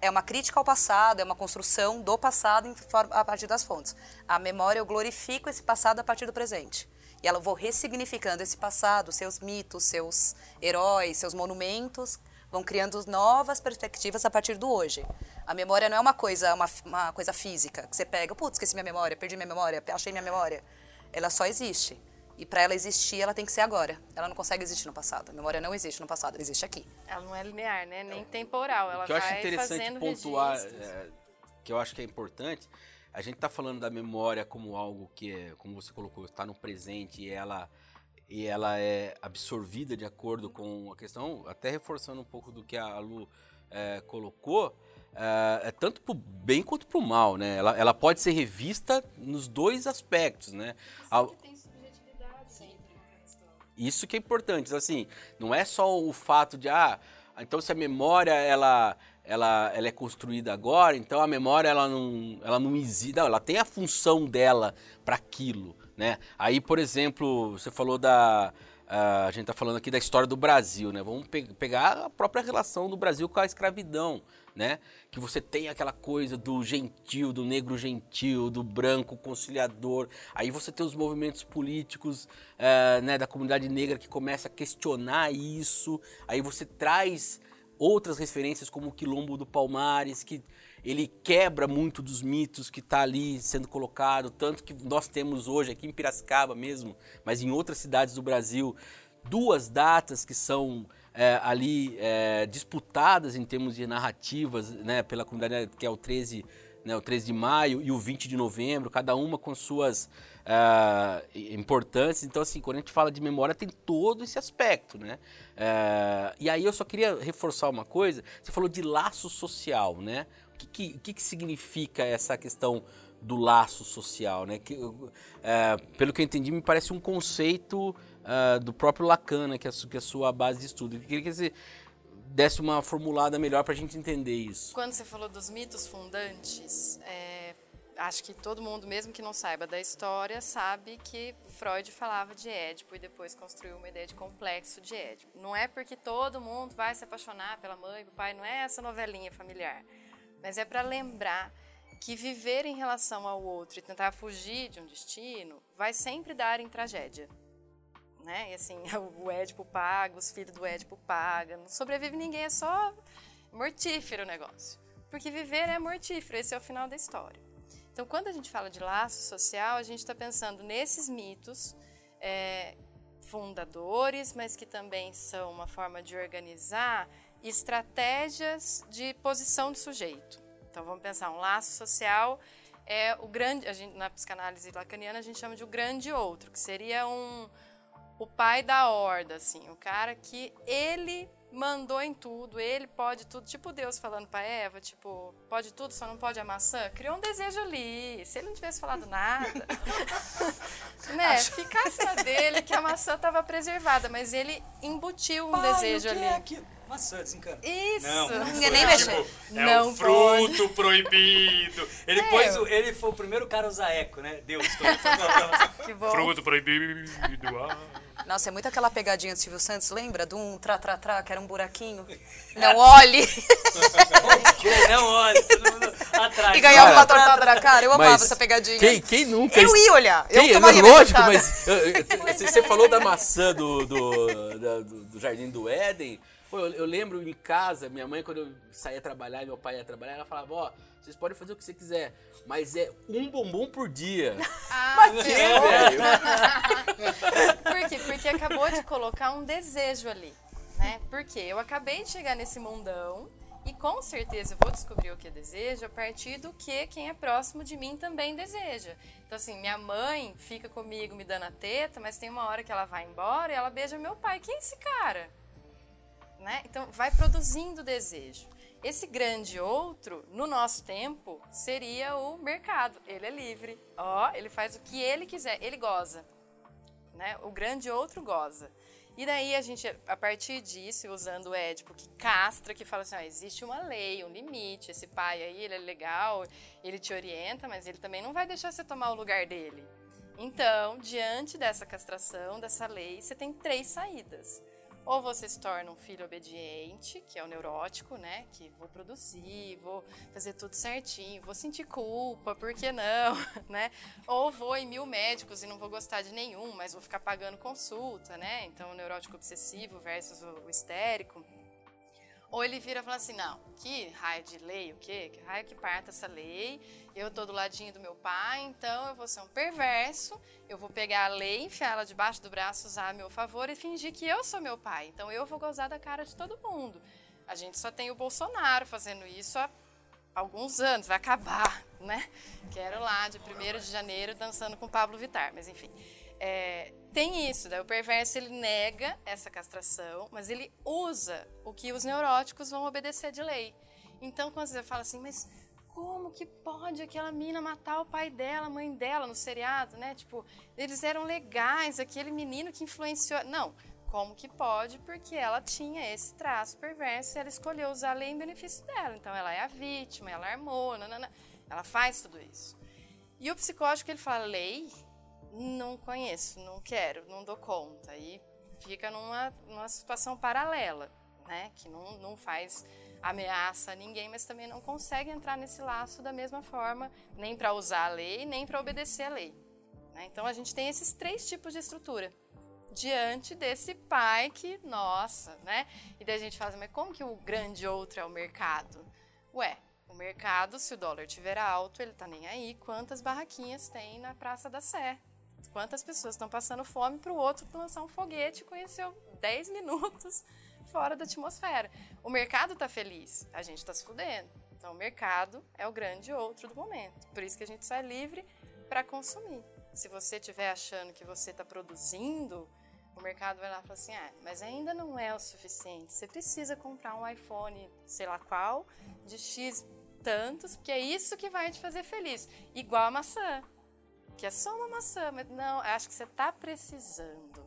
é uma crítica ao passado, é uma construção do passado a partir das fontes. A memória, eu glorifico esse passado a partir do presente. E ela vou ressignificando esse passado, seus mitos, seus heróis, seus monumentos, vão criando novas perspectivas a partir do hoje. A memória não é uma coisa, uma, uma coisa física, que você pega, putz, esqueci minha memória, perdi minha memória, achei minha memória. Ela só existe. E para ela existir, ela tem que ser agora. Ela não consegue existir no passado. A memória não existe no passado, ela existe aqui. Ela não é linear, né? Nem temporal. Ela que eu vai acho interessante pontuar, é, que eu acho que é importante, a gente está falando da memória como algo que é, como você colocou, está no presente e ela e ela é absorvida de acordo com a questão, até reforçando um pouco do que a Lu é, colocou, é, é tanto para o bem quanto para o mal, né? Ela, ela pode ser revista nos dois aspectos, né? A, isso que é importante, assim, não é só o fato de, ah, então se a memória, ela, ela, ela é construída agora, então a memória, ela não, ela não existe, não, ela tem a função dela para aquilo, né? Aí, por exemplo, você falou da, Uh, a gente está falando aqui da história do Brasil, né? Vamos pe pegar a própria relação do Brasil com a escravidão, né? Que você tem aquela coisa do gentil, do negro gentil, do branco conciliador. Aí você tem os movimentos políticos uh, né, da comunidade negra que começa a questionar isso. Aí você traz outras referências como o Quilombo do Palmares, que ele quebra muito dos mitos que está ali sendo colocado, tanto que nós temos hoje aqui em Piracicaba mesmo, mas em outras cidades do Brasil, duas datas que são é, ali é, disputadas em termos de narrativas né, pela comunidade, que é o 13, né, o 13 de maio e o 20 de novembro, cada uma com suas uh, importantes. Então, assim, quando a gente fala de memória, tem todo esse aspecto, né? Uh, e aí eu só queria reforçar uma coisa. Você falou de laço social, né? que, que, que, que significa essa questão do laço social, né? Que, é, pelo que eu entendi, me parece um conceito uh, do próprio Lacan, né? que, é, que é a sua base de estudo. Eu queria que você desse uma formulada melhor para a gente entender isso. Quando você falou dos mitos fundantes, é, acho que todo mundo, mesmo que não saiba da história, sabe que Freud falava de Édipo e depois construiu uma ideia de complexo de Édipo. Não é porque todo mundo vai se apaixonar pela mãe, pelo pai, não é essa novelinha familiar mas é para lembrar que viver em relação ao outro e tentar fugir de um destino vai sempre dar em tragédia. Né? E assim, o Édipo paga, os filhos do Édipo pagam, não sobrevive ninguém, é só mortífero o negócio. Porque viver é mortífero, esse é o final da história. Então, quando a gente fala de laço social, a gente está pensando nesses mitos é, fundadores, mas que também são uma forma de organizar estratégias de posição do sujeito. Então vamos pensar, um laço social é o grande, gente, na psicanálise lacaniana a gente chama de o grande outro, que seria um o pai da horda, assim, o cara que ele mandou em tudo, ele pode tudo, tipo Deus falando para Eva, tipo, pode tudo, só não pode a maçã. Criou um desejo ali. Se ele não tivesse falado nada, né, Acho... ficasse na dele que a maçã estava preservada, mas ele embutiu um pai, desejo ali. É? Maçã, desencana. Isso. Não, não ninguém nem mexer. Tipo, é não o fruto pode. proibido. Ele, é. pôs o, ele foi o primeiro cara a usar eco, né? Deus. que bom. Fruto proibido. Ah. Nossa, é muito aquela pegadinha do Silvio Santos, lembra? De um tra-tra-tra, que era um buraquinho. Não olhe! não olhe, todo mundo atrás. E ganhava uma tortada na cara. Eu amava essa pegadinha. Quem, quem nunca... Eu ia olhar. Quem, eu tomaria Lógico, mas... você falou da maçã do, do, do, do Jardim do Éden. Pô, eu, eu lembro em casa, minha mãe, quando eu saía trabalhar e meu pai ia trabalhar, ela falava, ó, vocês podem fazer o que você quiser, mas é um bombom por dia. Ah, Mas que, ferrou. velho? Por quê? Porque acabou de colocar um desejo ali, né? Porque eu acabei de chegar nesse mundão e com certeza eu vou descobrir o que eu desejo a partir do que quem é próximo de mim também deseja. Então assim, minha mãe fica comigo me dando a teta, mas tem uma hora que ela vai embora e ela beija meu pai. Quem é esse cara? Né? Então vai produzindo desejo. Esse grande outro, no nosso tempo, seria o mercado. Ele é livre. Ó, ele faz o que ele quiser, ele goza né? O grande outro goza. E daí a gente, a partir disso, usando o Édipo, que castra, que fala assim, ó, existe uma lei, um limite, esse pai aí, ele é legal, ele te orienta, mas ele também não vai deixar você tomar o lugar dele. Então, diante dessa castração, dessa lei, você tem três saídas. Ou você se torna um filho obediente, que é o neurótico, né? Que vou produzir, vou fazer tudo certinho, vou sentir culpa, por que não, né? Ou vou em mil médicos e não vou gostar de nenhum, mas vou ficar pagando consulta, né? Então, o neurótico obsessivo versus o, histérico. Ou ele vira e fala assim, não, que raio de lei, o quê? Que raio que parta essa lei? Eu tô do ladinho do meu pai, então eu vou ser um perverso, eu vou pegar a lei, enfiá-la debaixo do braço, usar a meu favor e fingir que eu sou meu pai. Então eu vou gozar da cara de todo mundo. A gente só tem o Bolsonaro fazendo isso há alguns anos, vai acabar, né? Quero lá, de 1 de janeiro, dançando com Pablo Vittar, mas enfim. É, tem isso, né? o perverso ele nega essa castração, mas ele usa o que os neuróticos vão obedecer de lei. Então, quando você fala assim, mas como que pode aquela mina matar o pai dela, a mãe dela no seriado, né? Tipo, eles eram legais, aquele menino que influenciou. Não, como que pode? Porque ela tinha esse traço perverso e ela escolheu usar a lei em benefício dela. Então, ela é a vítima, ela armou, nanana, ela faz tudo isso. E o psicótico, ele fala, lei? Não conheço, não quero, não dou conta. E fica numa, numa situação paralela, né? Que não, não faz ameaça a ninguém, mas também não consegue entrar nesse laço da mesma forma, nem para usar a lei, nem para obedecer a lei. né? Então a gente tem esses três tipos de estrutura diante desse pai que, nossa, né? E daí a gente fala, mas como que o grande outro é o mercado? Ué, o mercado, se o dólar estiver alto, ele tá nem aí. Quantas barraquinhas tem na Praça da Sé? Quantas pessoas estão passando fome para o outro lançar um foguete e conheceu 10 minutos fora da atmosfera. O mercado está feliz, a gente está se fudendo. Então, o mercado é o grande outro do momento. Por isso que a gente só é livre para consumir. Se você estiver achando que você está produzindo, o mercado vai lá e fala assim: ah, mas ainda não é o suficiente. Você precisa comprar um iPhone, sei lá qual, de X tantos, porque é isso que vai te fazer feliz. Igual a maçã, que é só uma maçã, mas não, acho que você está precisando.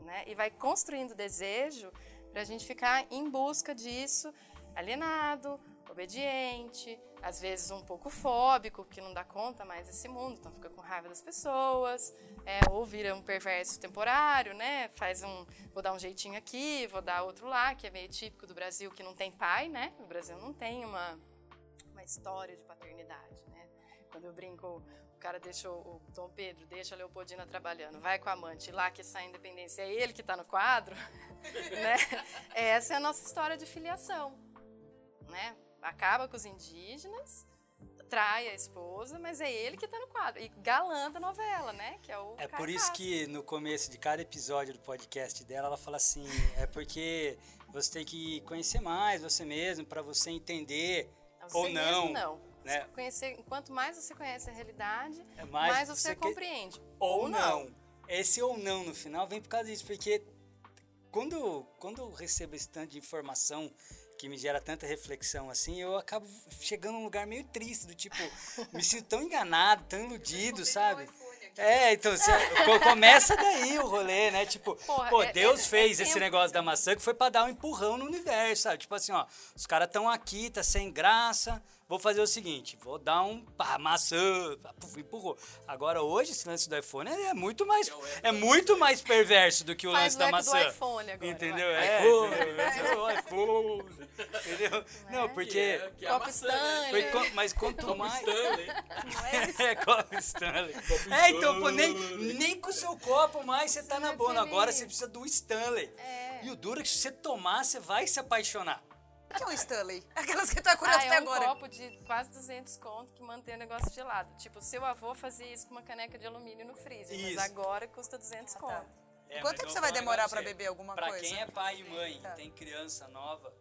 Né? E vai construindo desejo para a gente ficar em busca disso, alienado, obediente, às vezes um pouco fóbico, porque não dá conta mais desse mundo, então fica com raiva das pessoas, é, ou vira um perverso temporário, né? Faz um, vou dar um jeitinho aqui, vou dar outro lá, que é meio típico do Brasil, que não tem pai, né? O Brasil não tem uma, uma história de paternidade, né? Quando eu brinco, cara deixa o Dom Pedro, deixa a Leopoldina trabalhando, vai com a amante lá que sai a independência, é ele que está no quadro, né? Essa é a nossa história de filiação, né? Acaba com os indígenas, trai a esposa, mas é ele que está no quadro. E galã da novela, né? Que é o É por isso que no começo de cada episódio do podcast dela, ela fala assim: é porque você tem que conhecer mais você mesmo para você entender Você ou não. mesmo não. Né? Conhecer, quanto mais você conhece a realidade, É mais, mais você, você que- compreende. ou não. Esse ou não no final vem por causa disso, porque quando, quando eu recebo esse tanto de informação que me gera tanta reflexão assim, eu acabo chegando num lugar meio triste, do tipo, me sinto tão enganado, tão iludido, sabe? É, então você, co- começa daí o rolê, né? Tipo, Porra, pô, é- Deus é- fez é esse negócio da maçã que foi pra dar um empurrão no universo, sabe? Tipo assim, ó, os caras estão aqui, tá sem graça, vou fazer o seguinte, vou dar um pá, maçã, empurrou. Agora hoje esse lance do iPhone é muito mais é muito mais perverso do que o Faz lance o da maçã. do iPhone agora. Entendeu? vai. É, iPhone. entendeu? O iPhone. Entendeu? Não, porque que é a Copo maçã, co- mas quanto mais Stanley. Não é é, copo Stanley. É, então, pô, nem, nem com o seu copo mais você tá na boa. Agora você precisa do Stanley. É. E o duro é que se você tomar, você vai se apaixonar. O que é um Stanley? Aquelas que tá curiosa Ah, até é um agora. copo de quase 200 conto que mantém o negócio gelado. Tipo, seu avô fazia isso com uma caneca de alumínio no freezer, Isso. mas agora custa 200 tá. conto. É, Quanto tempo eu você vai um demorar você. beber alguma pra coisa? quem é pai e mãe Tá. e tem criança nova,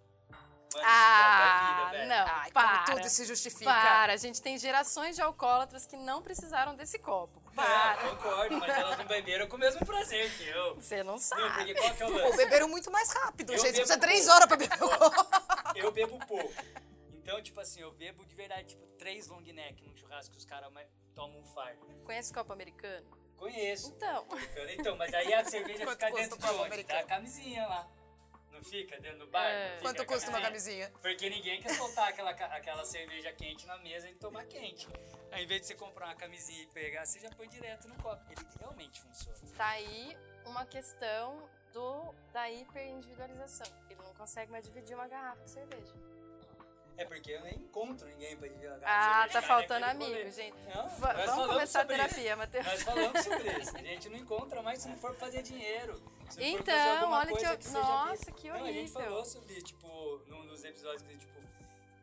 Ah, é vida, velho. não, Ai, para. como tudo se justifica. Para, a gente tem gerações de alcoólatras que não precisaram desse copo. Para. concordo, mas elas não beberam com o mesmo prazer que eu. Você não Não, sabe. porque qual que é o Pô, lance? beberam muito mais rápido, Eu gente. Você precisa três pouco. horas pra beber o copo. Eu bebo pouco. Então, tipo assim, eu bebo de verdade, tipo, três long neck num churrasco que os caras ma- tomam um fardo. Conhece copo americano? Conheço. Então. Então, mas aí a cerveja fica dentro de copo onde? Da camisinha lá. Não fica dentro do bar? É. Quanto custa uma camisinha? Porque ninguém quer soltar aquela, aquela cerveja quente na mesa e tomar quente. Aí, em vez de você comprar uma camisinha e pegar, você já põe direto no copo. Ele realmente funciona. Tá aí uma questão do, da hiperindividualização. Ele não consegue mais dividir uma garrafa de cerveja. É porque eu nem encontro ninguém pra dividir uma Ah, garrafa de tá cerveja, faltando naquele rolê. amigo, gente. Não, vamos começar a terapia. Matheus. Nós falamos sobre isso. A gente não encontra mais se não for fazer dinheiro. Fazer Então, olha que eu- seja nossa, que Não, a gente horrível. falou sobre, tipo, num dos episódios que, tipo,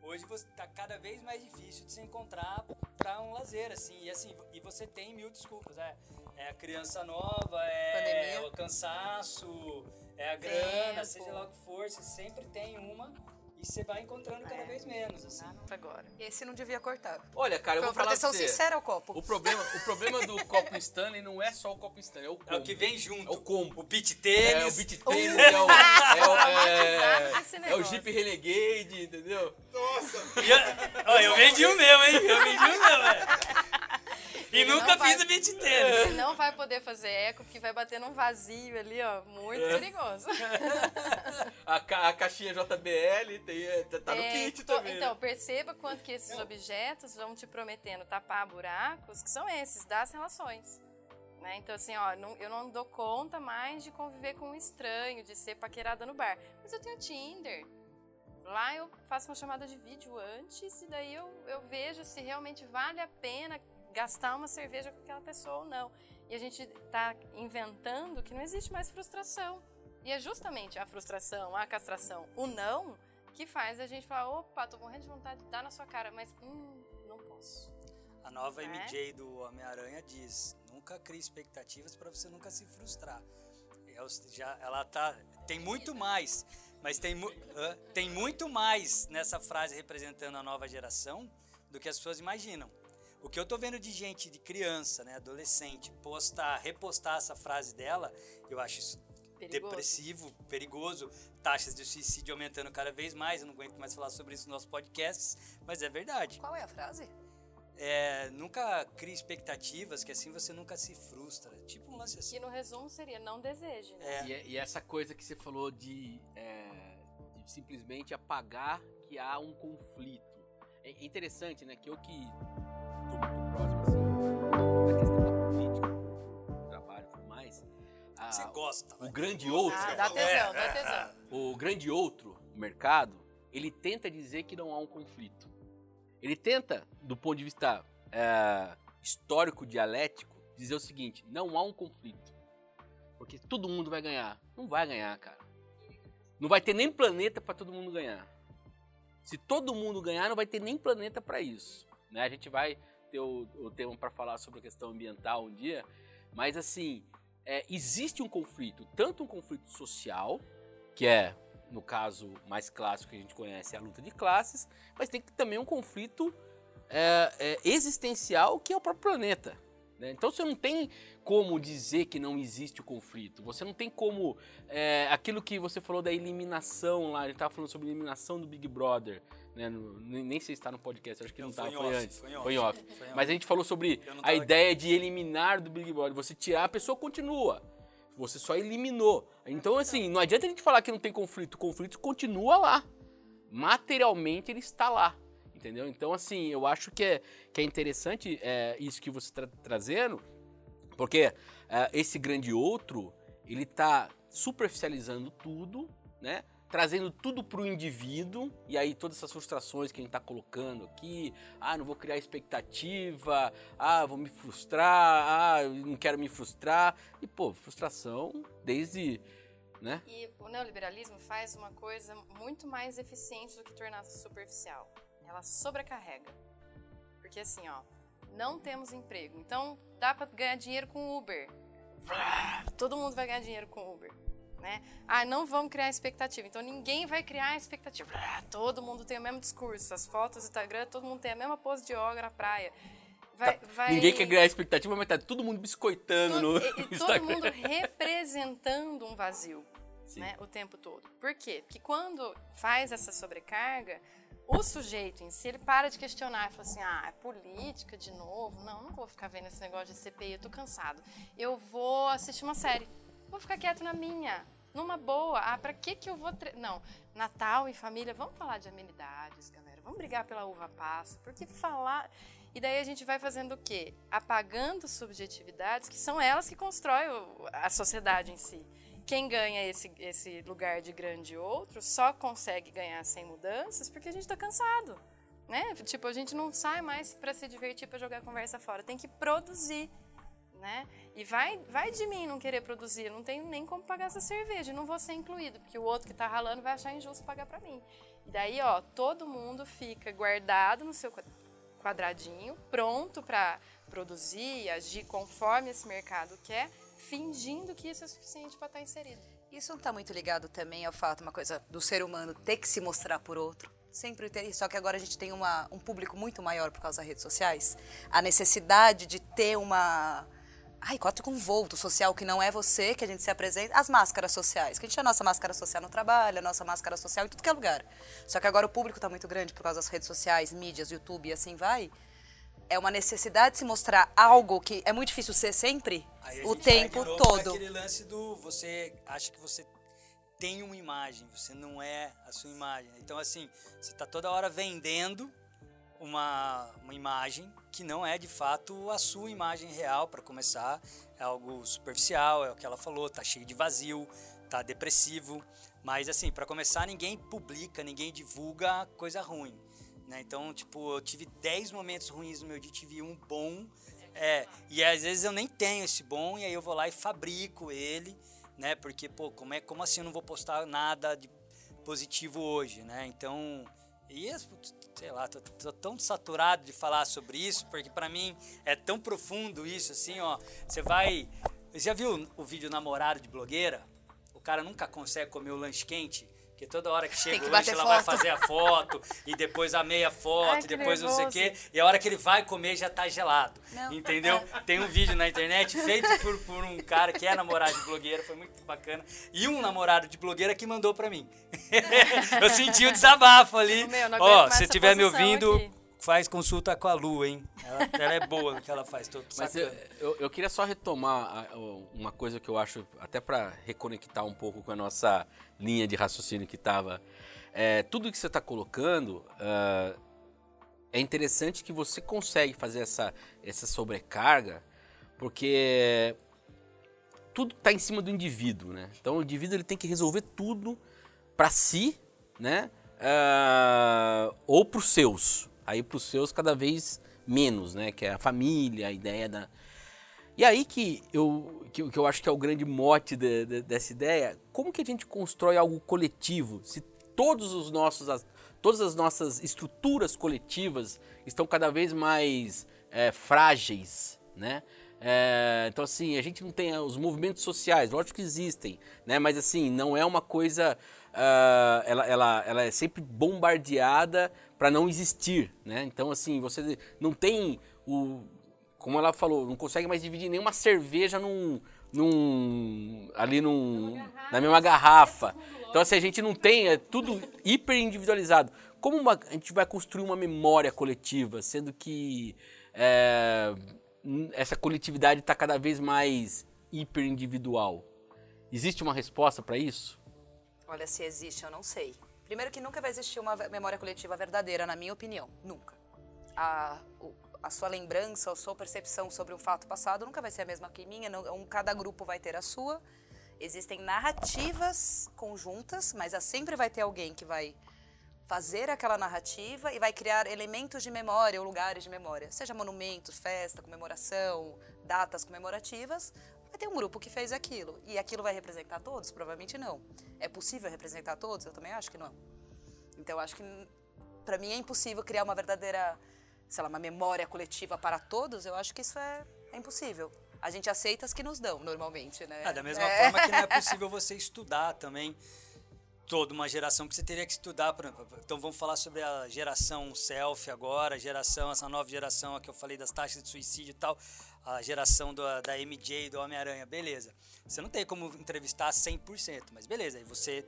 hoje você tá cada vez mais difícil de se encontrar pra um lazer, assim. E assim, e você tem mil desculpas. É, é a criança nova, é Pandemia. o cansaço, é a grana, Tempo. seja lá o que for, você sempre tem uma e você vai encontrando cada vez menos, assim. Agora. Esse não devia cortar. Olha, cara, eu Foi vou falar pra proteção você. sincera ao copo. O problema, o problema do copo Stanley não é só o copo Stanley, é o combo. É o que vem junto. É o combo. O beat É o tênis. beat tênis, é o, é o, é, é o. Jeep Renegade, entendeu? E eu, ó, eu vendi o meu, hein? Eu vendi o meu, velho. E nunca vai- fiz o beat tênis. Você não vai poder fazer eco, porque vai bater num vazio ali, ó. Muito É. perigoso. A, ca- a caixinha JBL tem, é, tá tá no É, kit também. Então, né? perceba quanto que esses objetos vão te prometendo tapar buracos, que são esses, das relações. Né? Então, assim, ó, não- eu não dou conta mais de conviver com um estranho, de ser paquerada no bar. Mas eu tenho Tinder. Lá eu faço uma chamada de vídeo antes e daí eu, eu vejo se realmente vale a pena gastar uma cerveja com aquela pessoa ou não. E a gente tá inventando que não existe mais frustração. E é justamente a frustração, a castração, o não, que faz a gente falar, opa, tô morrendo de vontade de dar na sua cara, mas hum, não posso. A nova É? MJ do Homem-Aranha diz: nunca crie expectativas pra você nunca se frustrar. Eu já, ela tá. Tem muito mais, mas tem, hã? tem muito mais nessa frase representando a nova geração do que as pessoas imaginam. O que eu tô vendo de gente, de criança, né, adolescente, postar, repostar essa frase dela, eu acho isso Perigoso. depressivo, perigoso, taxas de suicídio aumentando cada vez mais. Eu não aguento mais falar sobre isso nos nossos podcasts, mas é verdade. Qual é a frase? É, nunca crie expectativas, que assim você nunca se frustra. Tipo um lance assim. Que no resumo seria não deseje, né? É. E, e essa coisa que você falou de, é, de simplesmente apagar que há um conflito. É interessante, né? Que eu que a- Você gosta. o grande outro, Ah, dá tesão, dá tesão. o grande outro, o mercado, ele tenta dizer que não há um conflito. Ele tenta, do ponto de vista é, histórico, dialético, dizer o seguinte: não há um conflito. Porque todo mundo vai ganhar. Não vai ganhar, cara. Não vai ter nem planeta para todo mundo ganhar. Se todo mundo ganhar, não vai ter nem planeta para isso. Né? A gente vai ter o, o tema para falar sobre a questão ambiental um dia, mas assim, é, existe um conflito, tanto um conflito social, que é, no caso mais clássico que a gente conhece, a luta de classes, mas tem também um conflito é, é, existencial, que é o próprio planeta. né? Então você não tem como dizer que não existe o conflito. Você não tem como. é, aquilo que você falou da eliminação lá, gente estava falando sobre eliminação do Big Brother. Né? No- nem sei se está no podcast, acho que não, Não, está, foi foi, off, antes. foi off. Foi em off. Foi Mas a gente falou sobre a ideia de eliminar do Big Brother. Você tirar, a pessoa continua. Você só eliminou. Então, assim, não adianta a gente falar que não tem conflito. O conflito continua lá. Materialmente ele está lá. Entendeu? Então, assim, eu acho que é, que é interessante é, isso que você está trazendo, porque é, esse grande outro, ele está superficializando tudo, né? Trazendo tudo para o indivíduo, e aí todas essas frustrações que a gente está colocando aqui, ah, não vou criar expectativa, ah, vou me frustrar, ah, não quero me frustrar. E, pô, frustração desde né? E o neoliberalismo faz uma coisa muito mais eficiente do que tornar superficial. Ela sobrecarrega. Porque assim, ó, não temos emprego. Então dá para ganhar dinheiro com Uber. Todo mundo vai ganhar dinheiro com Uber. Né? Ah, não vamos criar expectativa. Então ninguém vai criar expectativa. Todo mundo tem o mesmo discurso. As fotos do Instagram, todo mundo tem a mesma pose de yoga na praia. Vai, tá. vai... Ninguém quer criar expectativa, mas tá todo mundo biscoitando todo, no e, e todo mundo representando um vazio. Né, o tempo todo. Por quê? Porque quando faz essa sobrecarga, o sujeito em si, ele para de questionar e fala assim: ah, é política de novo? Não, não vou ficar vendo esse negócio de CPI, eu tô cansado. Eu vou assistir uma série. Vou ficar quieto na minha, numa boa. Ah, pra que que eu vou. Tre... Não, Natal e família, vamos falar de amenidades, galera. Vamos brigar pela uva passa, porque falar. E daí a gente vai fazendo o quê? Apagando subjetividades que são elas que constroem a sociedade em si quem ganha esse, esse lugar de grande outro só consegue ganhar sem mudanças porque a gente está cansado. Né? Tipo, a gente não sai mais para se divertir, para jogar conversa fora. Tem que produzir. Né? E vai, vai de mim não querer produzir. Não tenho nem como pagar essa cerveja. Não vou ser incluído, porque o outro que está ralando vai achar injusto pagar para mim. E daí, ó, todo mundo fica guardado no seu quadradinho, pronto para produzir agir conforme esse mercado quer fingindo que isso é suficiente para estar tá inserido. Isso não está muito ligado também ao fato, uma coisa do ser humano ter que se mostrar por outro? Sempre ter, só que agora a gente tem uma, um público muito maior por causa das redes sociais. A necessidade de ter uma. Ai, quatro com um volto social que não é você, que a gente se apresenta. As máscaras sociais, que a gente tem a nossa máscara social no trabalho, a nossa máscara social em tudo que é lugar. Só que agora o público está muito grande por causa das redes sociais, mídias, YouTube e assim vai é uma necessidade de se mostrar algo que é muito difícil ser sempre, o tempo todo. aquele lance do você acha que você tem uma imagem, você não é a sua imagem. Então, assim, você está toda hora vendendo uma, uma imagem que não é de fato a sua imagem real, para começar. É algo superficial, é o que ela falou, tá cheio de vazio, tá depressivo. Mas, assim, para começar, ninguém publica, ninguém divulga coisa ruim. Né? Então, tipo, eu tive 10 momentos ruins no meu dia, tive um bom. É, e às vezes eu nem tenho esse bom, e aí eu vou lá e fabrico ele, né? Porque, pô, como, é, como assim eu não vou postar nada de positivo hoje, né? Então, e sei lá, tô, tô, tão saturado de falar sobre isso, porque para mim é tão profundo isso, assim, ó. Você vai. Você já viu o vídeo namorado de blogueira? O cara nunca consegue comer o lanche quente porque toda hora que chega que o lanche, ela foto. vai fazer a foto, e depois a meia foto, Ai, e depois não sei o quê. E a hora que ele vai comer já tá gelado. Não. Entendeu? Tem um vídeo na internet feito por, por um cara que é namorado de blogueira, foi muito bacana. E um namorado de blogueira que mandou pra mim. eu senti o desabafo ali. Ó, oh, se estiver me ouvindo, aqui faz consulta com a Lu, hein? Ela, ela é boa no que ela faz. Tô Mas eu, eu, eu, queria só retomar uma coisa que eu acho, até para reconectar um pouco com a nossa linha de raciocínio que estava. É, tudo que você está colocando uh, é interessante que você consegue fazer essa, essa sobrecarga, porque tudo está em cima do indivíduo, né? Então o indivíduo ele tem que resolver tudo para si, né? Uh, ou para os seus. Aí para os seus cada vez menos, né? Que é a família, a ideia da. E aí que eu, que, que eu acho que é o grande mote de, de, dessa ideia, como que a gente constrói algo coletivo se todos os nossos, as, todas as nossas estruturas coletivas estão cada vez mais é, frágeis, né? É, então assim, a gente não tem os movimentos sociais, lógico que existem, né? Mas assim, não é uma coisa, uh, ela, ela, ela é sempre bombardeada para não existir, né? Então assim, você não tem o como ela falou, não consegue mais dividir nenhuma cerveja num, num ali num na mesma garrafa. Então assim, a gente não tem, é tudo hiper individualizado. Como uma, a gente vai construir uma memória coletiva, sendo que é, essa coletividade está cada vez mais hiper individual? Existe uma resposta para isso? Olha, se existe, eu não sei. Primeiro que nunca vai existir uma memória coletiva verdadeira, na minha opinião. Nunca. A, o, a sua lembrança, a sua percepção sobre um fato passado nunca vai ser a mesma que minha. Não, um, cada grupo vai ter a sua. Existem narrativas conjuntas, mas sempre vai ter alguém que vai fazer aquela narrativa e vai criar elementos de memória ou lugares de memória, seja monumentos, festa, comemoração, datas comemorativas. Vai ter um grupo que fez aquilo e aquilo vai representar todos? Provavelmente não. É possível representar todos? Eu também acho que não. Então, acho que para mim é impossível criar uma verdadeira, sei lá, uma memória coletiva para todos. Eu acho que isso é, é impossível. A gente aceita as que nos dão, normalmente, né? É, da mesma é. forma que não é possível você estudar também toda uma geração que você teria que estudar. Então vamos falar sobre a geração selfie agora, a geração, essa nova geração a que eu falei das taxas de suicídio e tal, a geração do, da MJ, do Homem-Aranha, beleza. Você não tem como entrevistar 100%, mas beleza, aí você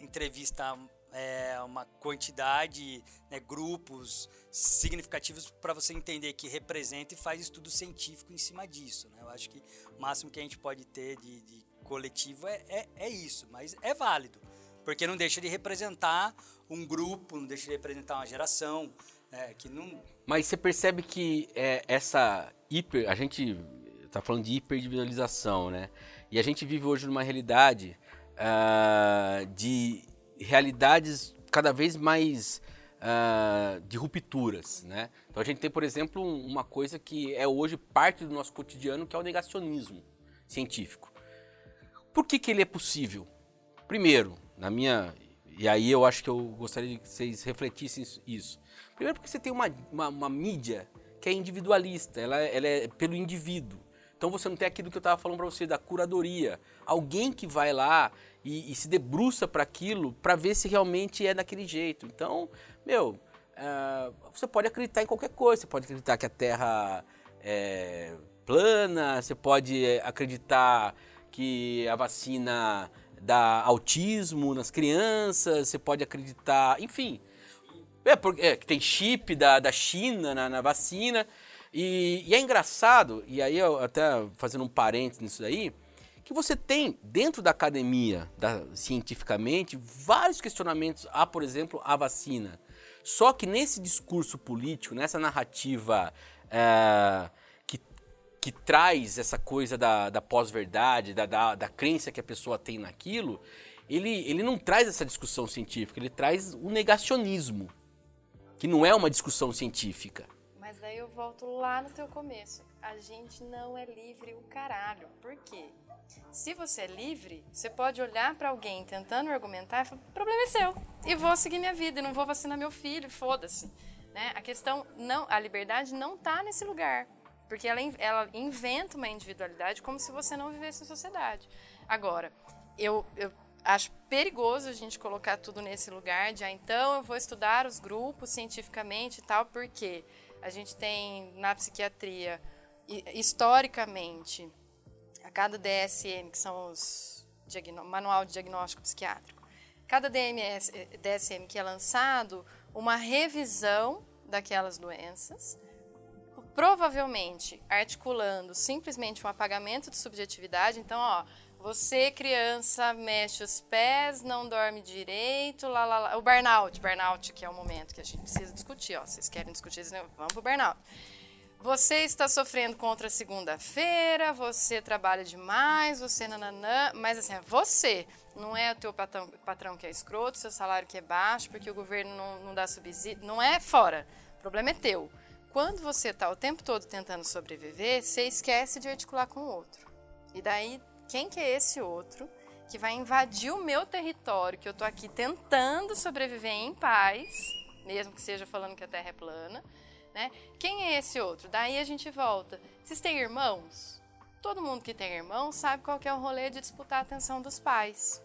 entrevista é, uma quantidade, né, grupos significativos para você entender que representa e faz estudo científico em cima disso. Né? Eu acho que o máximo que a gente pode ter de, de coletivo é, é, é isso, mas é válido porque não deixa de representar um grupo, não deixa de representar uma geração, é, que não... Mas você percebe que é, essa hiper, a gente está falando de hiperindividualização, né? E a gente vive hoje numa realidade uh, de realidades cada vez mais uh, de rupturas, né? Então a gente tem, por exemplo, uma coisa que é hoje parte do nosso cotidiano, que é o negacionismo científico. Por que, que ele é possível? Primeiro, na minha. E aí eu acho que eu gostaria que vocês refletissem isso. Primeiro porque você tem uma, uma, uma mídia que é individualista, ela, ela é pelo indivíduo. Então você não tem aquilo que eu estava falando para você da curadoria. Alguém que vai lá e, e se debruça para aquilo para ver se realmente é daquele jeito. Então, meu, uh, você pode acreditar em qualquer coisa. Você pode acreditar que a Terra é plana, você pode acreditar que a vacina dá autismo nas crianças, você pode acreditar, enfim. É, porque, é, tem chip da, da China na, na vacina. E, e, é engraçado, e aí eu até fazendo um parênteses nisso daí, que você tem dentro da academia, da, cientificamente, vários questionamentos a, por exemplo, a vacina. Só que nesse discurso político, nessa narrativa é, que traz essa coisa da, da pós-verdade, da, da, da, crença que a pessoa tem naquilo, ele, ele não traz essa discussão científica, ele traz o negacionismo, que não é uma discussão científica. Mas daí eu volto lá no teu começo. A gente não é livre o caralho. Por quê? Se você é livre, você pode olhar para alguém tentando argumentar e falar: o problema é seu. E vou seguir minha vida, e não vou vacinar meu filho, foda-se. Né? A questão não, a liberdade não está nesse lugar. Porque ela, ela inventa uma individualidade como se você não vivesse em sociedade. Agora, eu, eu acho perigoso a gente colocar tudo nesse lugar de, ah, então eu vou estudar os grupos cientificamente e tal, porque a gente tem na psiquiatria, historicamente, a cada DSM, que são os Manual de Diagnóstico Psiquiátrico, cada DMS, DSM que é lançado, uma revisão daquelas doenças, provavelmente articulando simplesmente um apagamento de subjetividade. Então, ó, você criança mexe os pés, não dorme direito, lá, lá, lá. o burnout, burnout que é o momento que a gente precisa discutir, ó, vocês querem discutir isso, vamos pro burnout. Você está sofrendo contra segunda-feira, você trabalha demais, você nananã, mas assim, é você, não é o teu patrão, patrão que é escroto, seu salário que é baixo, porque o governo não, não dá subsídio, não é fora, o problema é teu. Quando você está o tempo todo tentando sobreviver, você esquece de articular com o outro. E daí, quem que é esse outro que vai invadir o meu território, que eu estou aqui tentando sobreviver em paz, mesmo que seja falando que a Terra é plana, né? Quem é esse outro? Daí a gente volta. Vocês têm irmãos? Todo mundo que tem irmão sabe qual é o rolê de disputar a atenção dos pais.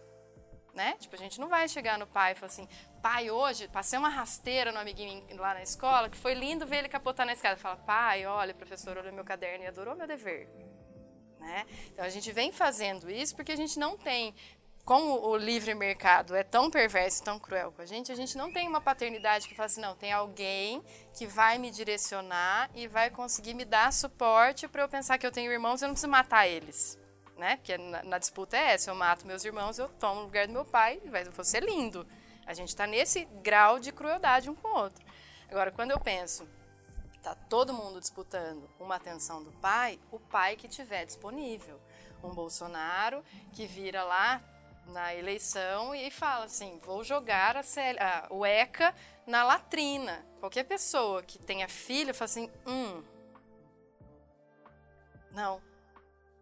Né? Tipo, a gente não vai chegar no pai e falar assim, pai hoje, passei uma rasteira no amiguinho lá na escola, que foi lindo ver ele capotar na escada. Fala, pai, olha, professor olhou meu caderno e adorou meu dever. Né? Então a gente vem fazendo isso porque a gente não tem, como o livre mercado é tão perverso, tão cruel com a gente, a gente não tem uma paternidade que fala assim, não, tem alguém que vai me direcionar e vai conseguir me dar suporte para eu pensar que eu tenho irmãos e eu não preciso matar eles. Né? Porque na, na disputa é essa, eu mato meus irmãos, eu tomo o lugar do meu pai, vai, vou ser lindo A gente está nesse grau de crueldade um com o outro. Agora, quando eu penso, tá todo mundo disputando uma atenção do pai, o pai que tiver disponível. Um Bolsonaro que vira lá na eleição e fala assim: vou jogar a CL, a, o ECA na latrina. Qualquer pessoa que tenha filho fala assim: hum, não,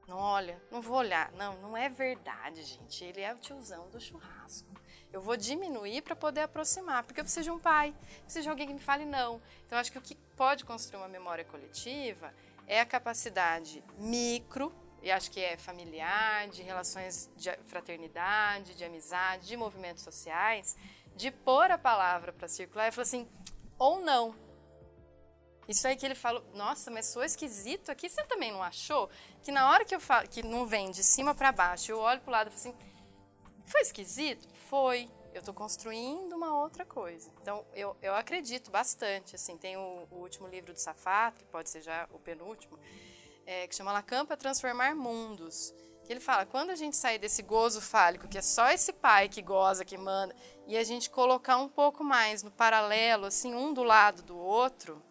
não olha, não vou olhar. Não, não é verdade, gente. Ele é o tiozão do churrasco. Eu vou diminuir para poder aproximar, porque eu preciso de um pai, preciso de alguém que me fale não. Então, acho que o que pode construir uma memória coletiva é a capacidade micro, e acho que é familiar, de relações de fraternidade, de amizade, de movimentos sociais, de pôr a palavra para circular e falar assim, ou não. Isso aí que ele falou, nossa, mas sou esquisito aqui, você também não achou? Que na hora que eu falo, que não vem de cima para baixo, eu olho para o lado e falo assim, foi esquisito? Foi. Eu estou construindo uma outra coisa. Então, eu, eu acredito bastante. Assim, tem o, o último livro do Safato, que pode ser já o penúltimo, é, que chama Lacan para Transformar Mundos. Que ele fala, quando a gente sair desse gozo fálico, que é só esse pai que goza, que manda, e a gente colocar um pouco mais no paralelo, assim, um do lado do outro,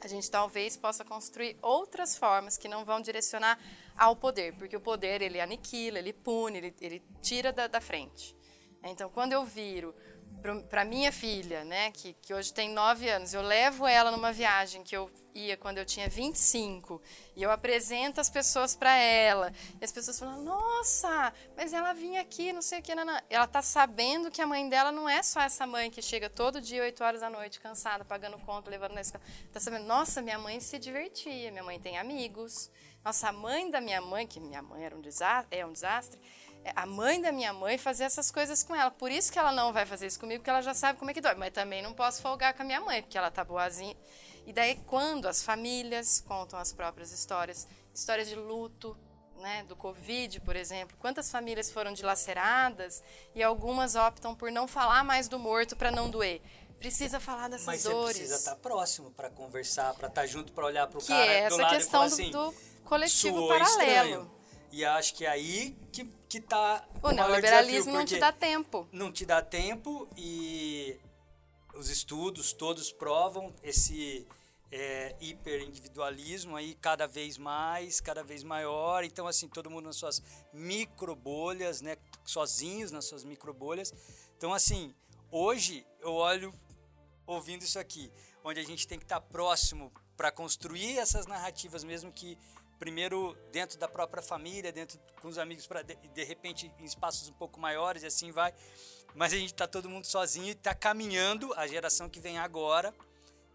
a gente talvez possa construir outras formas que não vão direcionar ao poder, porque o poder ele aniquila, ele pune, ele, ele tira da, da frente. Então, quando eu viro para minha filha, né, que, que hoje tem 9 anos, eu levo ela numa viagem que eu ia quando eu tinha 25, e eu apresento as pessoas para ela, e as pessoas falam, nossa, mas ela vinha aqui, não sei o que, não, não. ela tá sabendo que a mãe dela não é só essa mãe que chega todo dia, 8 horas da noite, cansada, pagando conta, levando na escola, tá sabendo, nossa, minha mãe se divertia, minha mãe tem amigos, nossa, a mãe da minha mãe, que minha mãe era um desastre, é um desastre, a mãe da minha mãe fazia essas coisas com ela. Por isso que ela não vai fazer isso comigo, porque ela já sabe como é que dói. Mas também não posso folgar com a minha mãe, porque ela tá boazinha. E daí, quando as famílias contam as próprias histórias, histórias de luto, né, do Covid, por exemplo, quantas famílias foram dilaceradas e algumas optam por não falar mais do morto para não doer. Precisa falar dessas Mas dores. Mas você precisa estar próximo para conversar, para estar junto, para olhar para o que cara é do essa lado questão e falar assim, do, do coletivo "Soou paralelo. estranho". E acho que é aí que, que tá O neoliberalismo não te dá tempo. Não te dá tempo e os estudos todos provam esse é, hiperindividualismo aí cada vez mais, cada vez maior. Então, assim, todo mundo nas suas microbolhas, né? Sozinhos nas suas microbolhas. Então, assim, hoje eu olho ouvindo isso aqui, onde a gente tem que estar próximo para construir essas narrativas, mesmo que primeiro dentro da própria família, dentro com os amigos, para de, de, repente em espaços um pouco maiores e assim vai. Mas a gente está todo mundo sozinho e está caminhando a geração que vem agora,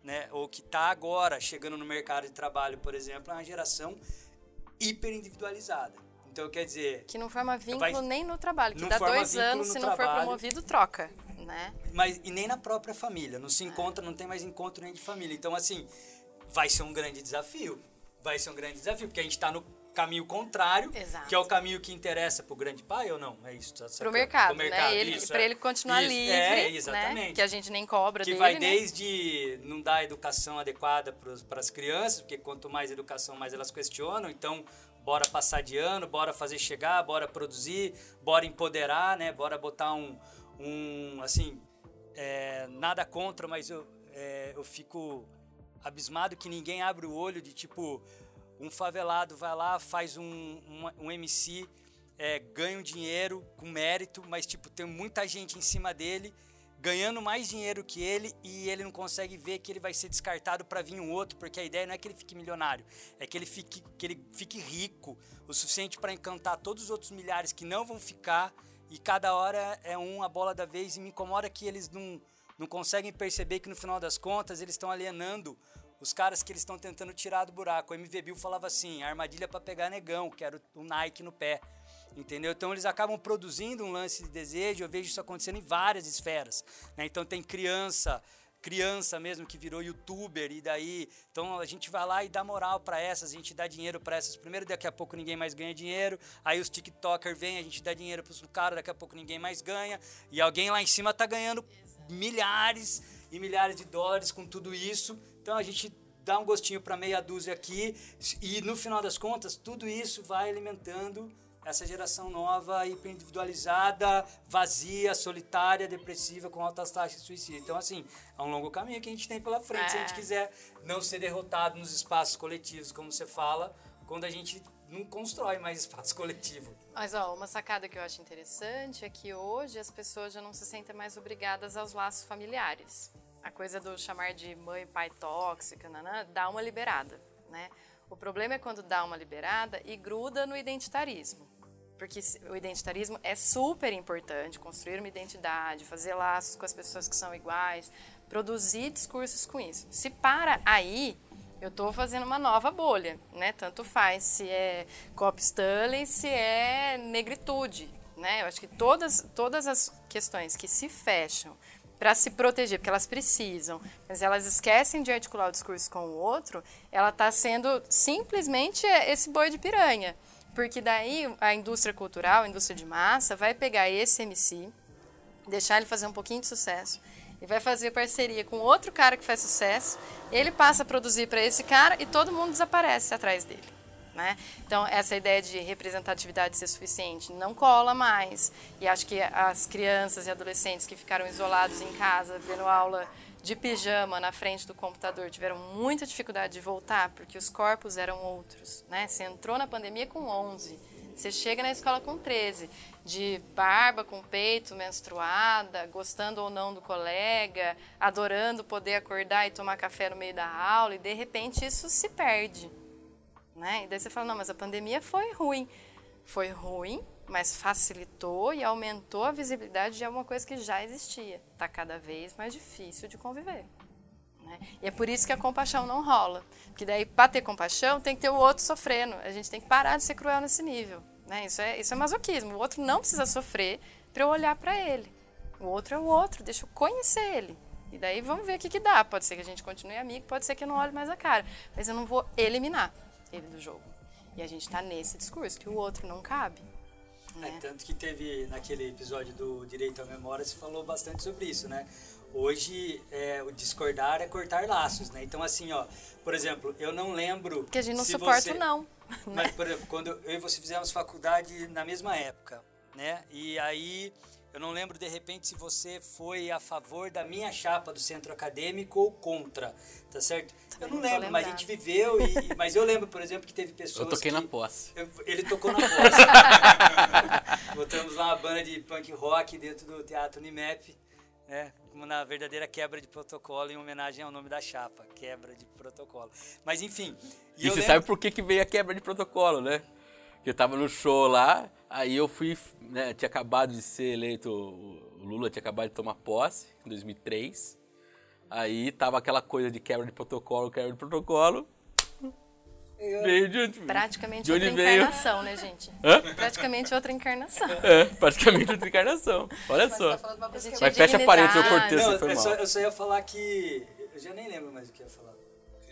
né? Ou que está agora chegando no mercado de trabalho, por exemplo, é uma geração hiper individualizada. Então quer dizer que não forma vínculo vai, nem no trabalho, que dá dois anos se não trabalho, for promovido troca, né? Mas e nem na própria família, não se encontra, não tem mais encontro nem de família. Então assim vai ser um grande desafio vai ser um grande desafio, porque a gente está no caminho contrário, Exato. que é o caminho que interessa para o grande pai ou não? É isso. Tá para o mercado, mercado, né? Ele, para é. ele continuar isso, livre, é, exatamente. Né? Que a gente nem cobra que dele, vai né? desde não dar educação adequada para as crianças, porque quanto mais educação, mais elas questionam. Então, bora passar de ano, bora fazer chegar, bora produzir, bora empoderar, né? Bora botar um, um assim, é, nada contra, mas eu, é, eu fico abismado que ninguém abre o olho de tipo um favelado vai lá faz um, um, um MC é, ganha um dinheiro com mérito mas tipo tem muita gente em cima dele ganhando mais dinheiro que ele e ele não consegue ver que ele vai ser descartado para vir um outro porque a ideia não é que ele fique milionário é que ele fique que ele fique rico o suficiente para encantar todos os outros milhares que não vão ficar e cada hora é um a bola da vez e me incomoda que eles não não conseguem perceber que no final das contas eles estão alienando os caras que eles estão tentando tirar do buraco. O MV Bill falava assim, armadilha para pegar negão, que era o Nike no pé. Entendeu? Então eles acabam produzindo um lance de desejo, eu vejo isso acontecendo em várias esferas. Né? Então tem criança, criança mesmo que virou youtuber e daí então a gente vai lá e dá moral para essas a gente dá dinheiro para essas primeiro daqui a pouco ninguém mais ganha dinheiro aí os tiktokers vêm a gente dá dinheiro para os caras daqui a pouco ninguém mais ganha e alguém lá em cima tá ganhando milhares e milhares de dólares com tudo isso. Então a gente dá um gostinho para meia dúzia aqui e no final das contas tudo isso vai alimentando essa geração nova, hiperindividualizada, vazia, solitária, depressiva, com altas taxas de suicídio. Então, assim, é um longo caminho que a gente tem pela frente. É. Se a gente é. quiser não ser derrotado nos espaços coletivos, como você fala, quando a gente não constrói mais espaço coletivo. Mas ó, uma sacada que eu acho interessante é que hoje as pessoas já não se sentem mais obrigadas aos laços familiares. A coisa do chamar de mãe pai tóxica, nanã, dá uma liberada, né? O problema é quando dá uma liberada e gruda no identitarismo. Porque o identitarismo é super importante, construir uma identidade, fazer laços com as pessoas que são iguais, produzir discursos com isso. Se para aí, eu estou fazendo uma nova bolha, né? Tanto faz se é Cop Stanley, se é negritude, né? Eu acho que todas, todas as questões que se fecham para se proteger, porque elas precisam, mas elas esquecem de articular o discurso com o outro, ela está sendo simplesmente esse boi de piranha. Porque daí a indústria cultural, a indústria de massa, vai pegar esse MC, deixar ele fazer um pouquinho de sucesso, e vai fazer parceria com outro cara que faz sucesso, ele passa a produzir para esse cara e todo mundo desaparece atrás dele. Né? Então, essa ideia de representatividade ser suficiente não cola mais. E acho que as crianças e adolescentes que ficaram isolados em casa, vendo aula de pijama na frente do computador, tiveram muita dificuldade de voltar, porque os corpos eram outros. Né? Você entrou na pandemia com 11, você chega na escola com 13 de barba com peito, menstruada, gostando ou não do colega, adorando poder acordar e tomar café no meio da aula, e de repente isso se perde. Né? E daí você fala: não, mas a pandemia foi ruim. Foi ruim, mas facilitou e aumentou a visibilidade de alguma coisa que já existia. Está cada vez mais difícil de conviver. Né? E é por isso que a compaixão não rola. Porque daí, para ter compaixão, tem que ter o outro sofrendo. A gente tem que parar de ser cruel nesse nível. Né? Isso, é, isso é masoquismo. O outro não precisa sofrer para eu olhar para ele. O outro é o outro, deixa eu conhecer ele. E daí vamos ver o que, que dá. Pode ser que a gente continue amigo, pode ser que eu não olhe mais a cara. Mas eu não vou eliminar ele do jogo. E a gente está nesse discurso, que o outro não cabe. Né? É, tanto que teve naquele episódio do Direito à Memória, se falou bastante sobre isso, né? Hoje, é, o discordar é cortar laços, né? Então, assim, ó, por exemplo, eu não lembro. Que a gente não suporta, você... não. Mas, por exemplo, quando eu e você fizemos faculdade na mesma época, né? E aí eu não lembro de repente se você foi a favor da minha chapa do centro acadêmico ou contra, tá certo? eu não lembro, mas a gente viveu e, mas eu lembro, por exemplo, que teve pessoas Eu toquei que, na posse. Eu, ele tocou na posse. Botamos lá uma banda de punk rock dentro do Teatro Unimep, né? Como na verdadeira quebra de protocolo em homenagem ao nome da chapa, quebra de protocolo. Mas enfim, e, e você lembro... sabe por que, que veio a quebra de protocolo, né? Que eu tava no show lá, aí eu fui, né, tinha acabado de ser eleito, o Lula tinha acabado de tomar posse, em 2003. Aí tava aquela coisa de quebra de protocolo, quebra de protocolo. Veio de onde Praticamente de onde outra veio? encarnação, né, gente? Hã? Praticamente outra encarnação. É, praticamente outra encarnação. Olha Mas só. tá Mas tinha fecha a parede, eu cortei, Não, eu só, eu só ia falar que eu já nem lembro mais o que eu ia falar.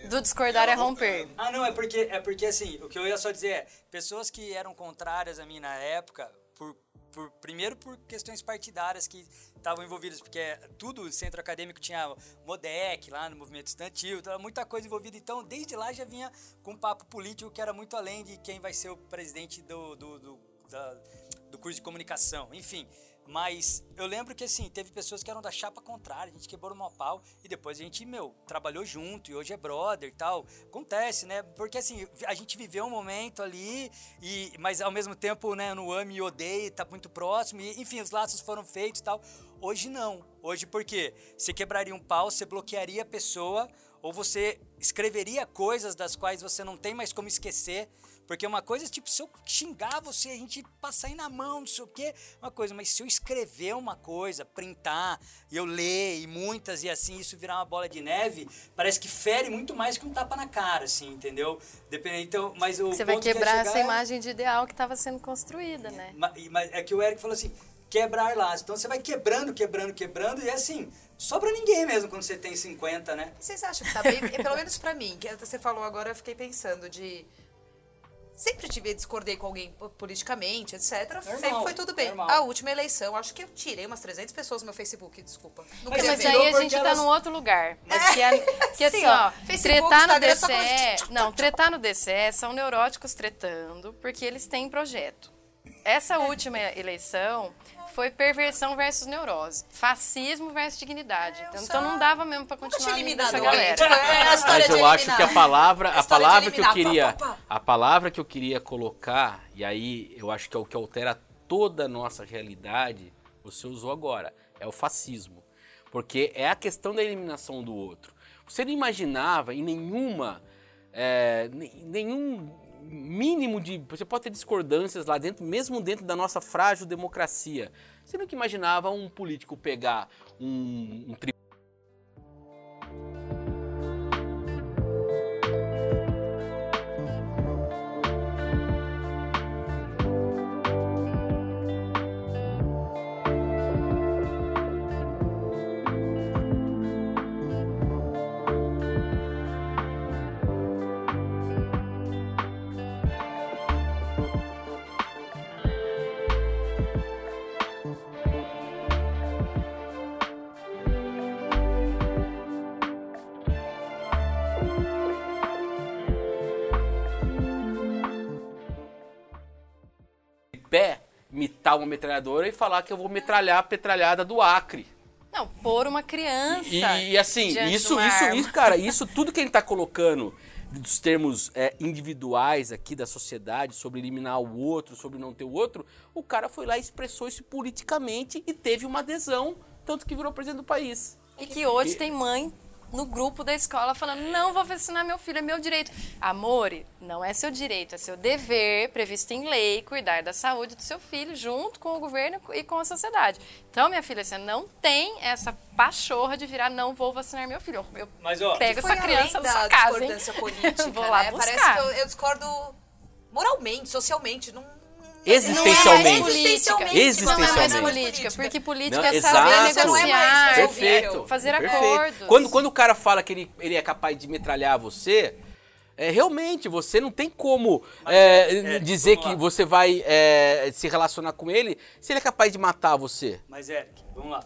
Do discordar é romper. Ah, não, é porque, é porque assim, o que eu ia só dizer é, pessoas que eram contrárias a mim na época, por, por primeiro por questões partidárias que estavam envolvidas, porque tudo o centro acadêmico tinha MODEC lá no movimento estudantil, então, muita coisa envolvida. Então, desde lá já vinha com um papo político que era muito além de quem vai ser o presidente do, do, do, da- do curso de comunicação, enfim. Mas eu lembro que assim, teve pessoas que eram da chapa contrária, a gente quebrou no pau e depois a gente, meu, trabalhou junto e hoje é brother e tal. Acontece, né? Porque assim, a gente viveu um momento ali, e mas ao mesmo tempo, né, no ame e odeio, tá muito próximo, e enfim, os laços foram feitos e tal. Hoje não. Hoje por quê? Você quebraria um pau, você bloquearia a pessoa, ou você escreveria coisas das quais você não tem mais como esquecer. Porque uma coisa, tipo, se eu xingar você, a gente passar aí na mão, não sei o quê, uma coisa, mas se eu escrever uma coisa, printar, e eu ler, e muitas, e assim, isso virar uma bola de neve, parece que fere muito mais que um tapa na cara, assim, entendeu? Dependendo, então, mas o Você vai que ia quebrar chegar essa é- imagem de ideal que estava sendo construída, né? Ma- e- Mas é que o Eric falou assim, quebrar laços. Então você vai quebrando, quebrando, quebrando, e é assim, sobra ninguém mesmo quando você tem 50, né? Vocês acham que tá bem. Pelo menos pra mim, que você falou agora, eu fiquei pensando de. Sempre tive, discordei com alguém po- politicamente, etc. sempre foi tudo bem. normal. A última eleição, acho que eu tirei umas 300 pessoas do meu Facebook, desculpa. Não Mas Mas aí a gente tá elas- num outro lugar. Mas que, a- que assim, Sim, ó, Facebook, tretar no DCE. coisa de- Não, tretar no DCE são neuróticos tretando porque eles têm projeto. essa última eleição foi perversão versus neurose, fascismo versus dignidade. Então, então não dava mesmo para continuar essa galera. Tipo, é a Mas de eu acho que a palavra, a de palavra que eu queria, pá, pá, pá. a palavra que eu queria colocar, e aí eu acho que é o que altera toda a nossa realidade, você usou agora, é o fascismo. Porque é a questão da eliminação do outro. Você não imaginava em nenhuma, é, ne- nenhum mínimo de, você pode ter discordâncias lá dentro, mesmo dentro da nossa frágil democracia. Você nunca imaginava um político pegar um, um tri- mitar uma metralhadora e falar que eu vou metralhar a petralhada do Acre. Não, pôr uma criança. E, e, assim, isso, isso, arma. isso, cara, isso tudo que ele tá colocando dos termos é, individuais aqui da sociedade, sobre eliminar o outro, sobre não ter o outro, o cara foi lá e expressou isso politicamente e teve uma adesão, tanto que virou presidente do país. E que hoje tem mãe no grupo da escola falando: não vou vacinar meu filho, é meu direito. Amore, não é seu direito, é seu dever, previsto em lei, cuidar da saúde do seu filho, junto com o governo e com a sociedade. Então, minha filha, você não tem essa pachorra de virar: não vou vacinar meu filho. Eu Mas, ó, pego essa criança da sua casa. política, vou lá né? buscar. Parece que eu, eu discordo moralmente, socialmente. Não, Existencialmente. Não é mais política. Não é mais Existencialmente. política, porque política Não, é saber exato. Não é mais negociar, resolvível. Perfeito. fazer perfeito. acordos. Quando, quando o cara fala que ele, ele é capaz de metralhar você, é, realmente você não tem como é, é, dizer vamos que lá. você vai é, se relacionar com ele se ele é capaz de matar você. Mas, Eric, vamos lá.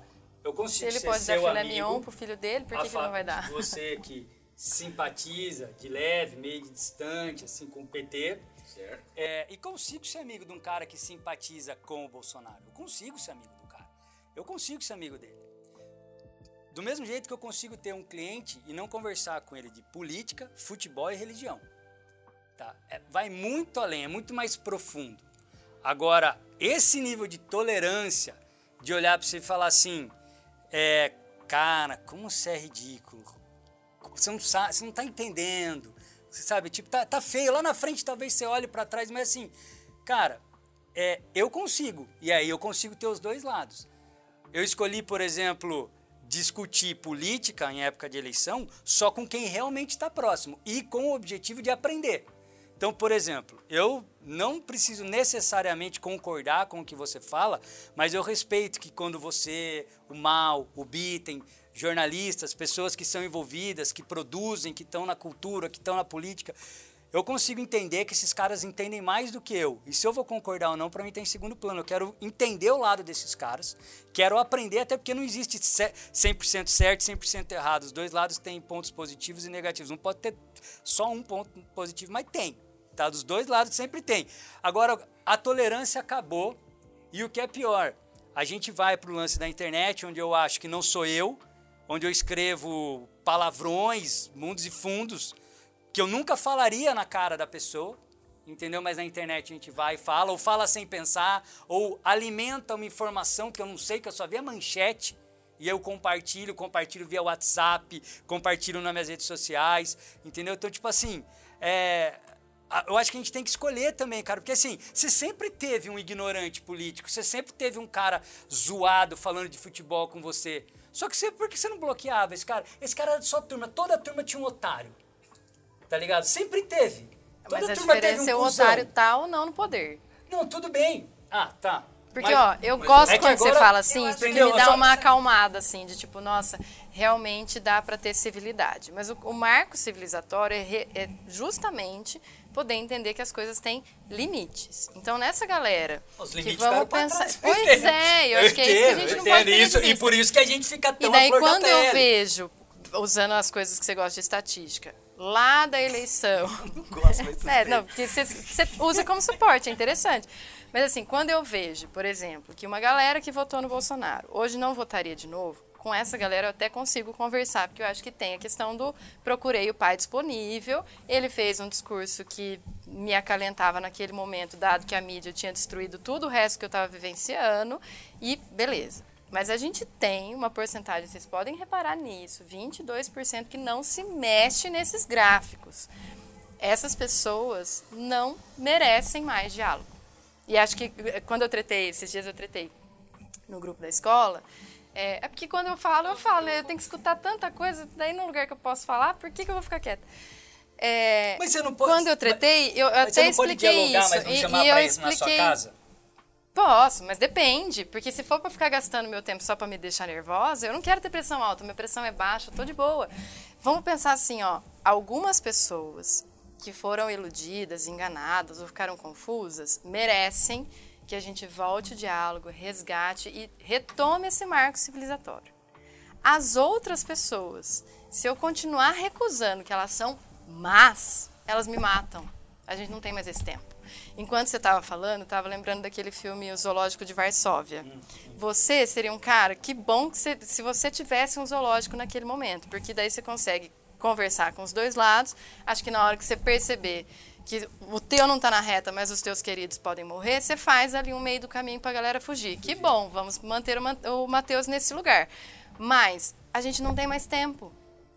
Eu Se consigo ele ser pode dar filé mignon pro filho dele, por a que, que ele não vai dar? de Você que simpatiza de leve, meio de distante, assim, com o PT. Certo. É, e consigo ser amigo de um cara que simpatiza com o Bolsonaro. Eu consigo ser amigo do cara. Eu consigo ser amigo dele. Do mesmo jeito que eu consigo ter um cliente e não conversar com ele de política, futebol e religião. Tá? É, vai muito além, é muito mais profundo. Agora, esse nível de tolerância, de olhar para você e falar assim, é, cara, como você é ridículo. Você não sabe, você não tá entendendo. Sabe, tipo, tá, tá feio. Lá na frente talvez você olhe para trás, mas assim, cara, é, eu consigo. E aí eu consigo ter os dois lados. Eu escolhi, por exemplo, discutir política em época de eleição só com quem realmente está próximo e com o objetivo de aprender. Então, por exemplo, eu não preciso necessariamente concordar com o que você fala, mas eu respeito que quando você, o Mal, o Bitten, jornalistas, pessoas que são envolvidas, que produzem, que estão na cultura, que estão na política, eu consigo entender que esses caras entendem mais do que eu. E se eu vou concordar ou não, para mim tem segundo plano. Eu quero entender o lado desses caras, quero aprender, até porque não existe ce- 100% certo e 100% errado. Os dois lados têm pontos positivos e negativos. Não pode ter só um ponto positivo, mas tem. Tá? Dos dois lados sempre tem. Agora, a tolerância acabou e o que é pior, a gente vai para o lance da internet, onde eu acho que não sou eu, onde eu escrevo palavrões, mundos e fundos, que eu nunca falaria na cara da pessoa, entendeu? Mas na internet a gente vai e fala, ou fala sem pensar, ou alimenta uma informação que eu não sei, que eu só vi a manchete, e eu compartilho, compartilho via WhatsApp, compartilho nas minhas redes sociais, entendeu? Então, tipo assim, é, eu acho que a gente tem que escolher também, cara, porque assim, você sempre teve um ignorante político, você sempre teve um cara zoado falando de futebol com você. Só que você, por que você não bloqueava esse cara? Esse cara era de sua turma, toda a turma tinha um otário. Tá ligado? Sempre teve. Toda Mas a turma teve diferença é um o cuzão. otário tá ou não no poder. Não, tudo bem. Ah, tá. Porque, Mas- ó, eu gosto é que quando você agora- fala assim, porque Entendeu? me dá Só- uma acalmada, assim, de tipo, nossa, realmente dá pra ter civilidade. Mas o, o marco civilizatório é, re- é justamente poder entender que as coisas têm limites. Então, nessa galera Os que limites vamos ficaram pra pensar... Pois é, eu acho que é isso que a gente eu não pode isso, E por isso que a gente fica tão E daí, flor da quando eu vejo, usando as coisas que você gosta de estatística, lá da eleição. Gosto, mas tudo É, não, porque você, você usa como suporte, é interessante. Mas assim, quando eu vejo, por exemplo, que uma galera que votou no Bolsonaro hoje não votaria de novo, com essa galera eu até consigo conversar, porque eu acho que tem a questão do procurei o pai disponível, ele fez um discurso que me acalentava naquele momento, dado que a mídia tinha destruído tudo o resto que eu estava vivenciando, e beleza. Mas a gente tem uma porcentagem, vocês podem reparar nisso, 22% que não se mexe nesses gráficos. Essas pessoas não merecem mais diálogo. E acho que eh, quando eu tretei, esses dias eu tretei no grupo da escola, é, é, porque quando eu falo, eu falo, eu tenho que escutar tanta coisa, daí no lugar que eu posso falar, por que, que eu vou ficar quieta? É, mas você não pode. Quando eu tretei, eu mas até você não expliquei pode dialogar, isso. Mas não e, chamar e eu pra isso expliquei. na sua casa? Posso, mas depende. Porque se for para ficar gastando meu tempo só para me deixar nervosa, eu não quero ter pressão alta. Minha pressão é baixa, eu tô de boa. Vamos pensar assim, ó. Algumas pessoas que foram iludidas, enganadas ou ficaram confusas merecem que a gente volte o diálogo, resgate e retome esse marco civilizatório. As outras pessoas, se eu continuar recusando que elas são más, elas me matam. A gente não tem mais esse tempo. Enquanto você estava falando, estava lembrando daquele filme O Zoológico de Varsóvia. Você seria um cara, que bom que você, se você tivesse um zoológico naquele momento, porque daí você consegue conversar com os dois lados. Acho que na hora que você perceber que o teu não está na reta, mas os teus queridos podem morrer, você faz ali um meio do caminho para a galera fugir. Que bom, vamos manter o Matheus nesse lugar. Mas a gente não tem mais tempo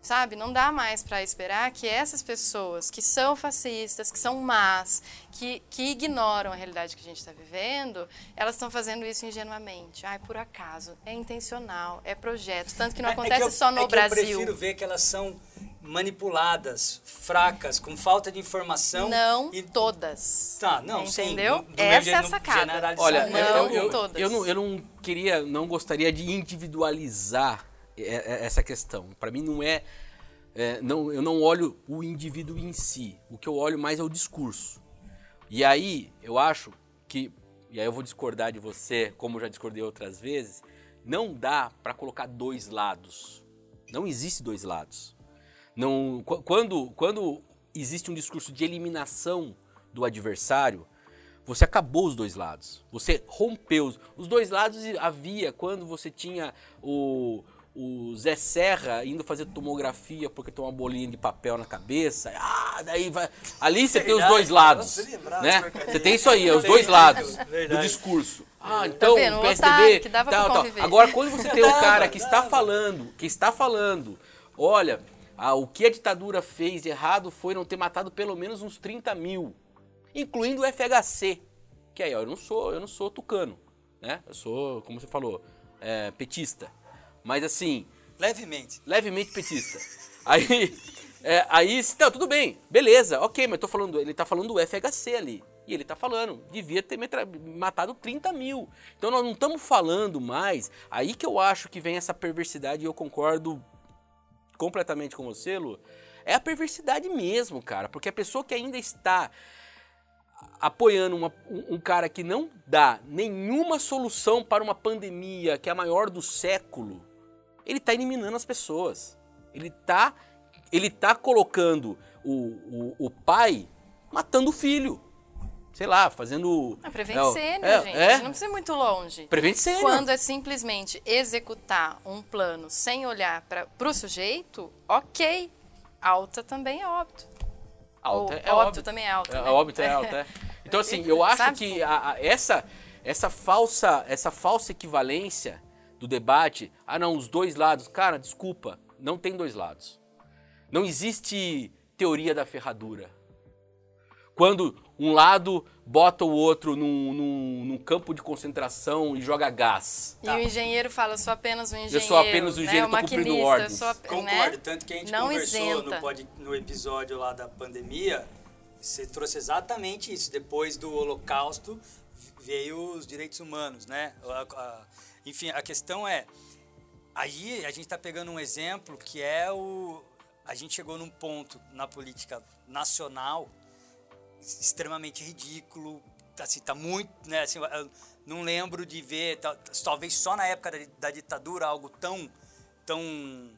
sabe? Não dá mais para esperar que essas pessoas que são fascistas, que são más, que, que ignoram a realidade que a gente está vivendo, elas estão fazendo isso ingenuamente. Ai, por acaso. É intencional, é projeto. Tanto que não É- é acontece eu- só no é que Brasil. Eu prefiro ver que elas são manipuladas, fracas, com falta de informação. Não e... todas. Tá, não, sim, Entendeu? meu Essa é jeito, a sacada. Olha, Não, eu, eu, todas. eu, não, eu não queria, não gostaria de individualizar essa questão. Para mim não é, é, não, eu não olho o indivíduo em si. O que eu olho mais é o discurso. E aí eu acho que, e aí eu vou discordar de você, como já discordei outras vezes, não dá para colocar dois lados. Não existe dois lados. Não, qu- quando, quando existe um discurso de eliminação do adversário, você acabou os dois lados. Você rompeu. os- Os dois lados havia quando você tinha o, o Zé Serra indo fazer tomografia porque tem uma bolinha de papel na cabeça. Ah, daí vai. Ali você tem os dois lados. Né? Você tem isso aí, é os dois lados do discurso. Ah, então vendo? o O PSDB. que dava tal, tal. Agora, quando você tem um Dava, cara que está falando, que está falando, olha, ah, o que a ditadura fez de errado foi não ter matado pelo menos uns 30 mil, incluindo o FHC. Que aí, ó, eu não sou, eu não sou tucano, né? Eu sou, como você falou, é, petista. Mas assim, Levemente. levemente petista. Aí, é, aí, não, tudo bem, beleza, ok, mas tô falando, ele tá falando do FHC ali. E ele tá falando, devia ter matado 30 mil. Então nós não estamos falando mais. Aí que eu acho que vem essa perversidade e eu concordo completamente com você, Lu. É a perversidade mesmo, cara. Porque a pessoa que ainda está apoiando uma- um, um cara que não dá nenhuma solução para uma pandemia que é a maior do século, ele tá eliminando as pessoas. Ele tá, ele tá colocando o, o, o pai matando o filho. Sei lá, fazendo. É prevent é, sênior, é, gente. É, não precisa ir muito longe. prevent sênior. Quando é simplesmente executar um plano sem olhar para o sujeito, ok. Alta também é óbito. Alta Ou é óbito óbito. também é alta. É, né? óbito é alta, é. Então assim, eu acho Sabe? que a- a- essa, essa, falsa, essa falsa equivalência do debate, ah não, os dois lados, cara, desculpa, não tem dois lados. Não existe teoria da ferradura. Quando um lado bota o outro num, num- num campo de concentração e joga gás. E o engenheiro fala, eu sou apenas um engenheiro. sou apenas um né? engenheiro, o tô cumprindo ordens. eu sou ap- Concordo, né? tanto que a gente Não conversou no, pod- no episódio lá da pandemia, você trouxe exatamente isso. Depois do Holocausto veio os direitos humanos, né? A- a- enfim, a questão é, aí a gente está pegando um exemplo que é o, a gente chegou num ponto na política nacional extremamente ridículo, assim, tá muito, né, assim, não lembro de ver, tal- talvez só na época da, da ditadura algo tão, tão,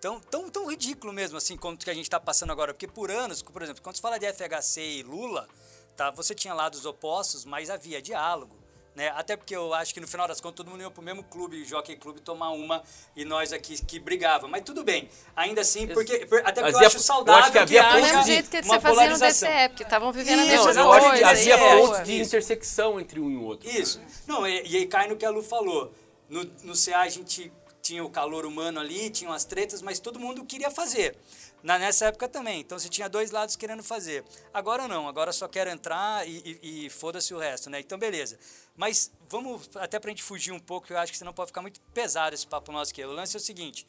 tão, tão, tão ridículo mesmo, assim, como que a gente está passando agora, porque por anos, por exemplo, quando se fala de FHC e Lula, tá? Você tinha lados opostos, mas havia diálogo. Né? Até porque eu acho que no final das contas todo mundo ia pro mesmo clube, Jockey Clube, tomar uma e nós aqui que brigava. Mas tudo bem. Ainda assim, porque, por- até porque eu Havia- acho eu saudável acho que havia haja mesmo de- jeito que uma você fazia no. DCE, porque estavam vivendo Isso, a mesma exatamente. coisa. havia é, pontos de isso. intersecção entre um e o outro. Isso. Não, e, e aí cai no que a Lu falou. No, no CA a gente tinha o calor humano ali, tinha as tretas, mas todo mundo queria fazer. Na, nessa época também. Então você tinha dois lados querendo fazer. Agora não, agora só quero entrar e, e- e foda-se o resto, né? Então beleza. Mas vamos, até pra gente fugir um pouco, eu acho que senão pode ficar muito pesado esse papo nosso aqui. O lance é o seguinte: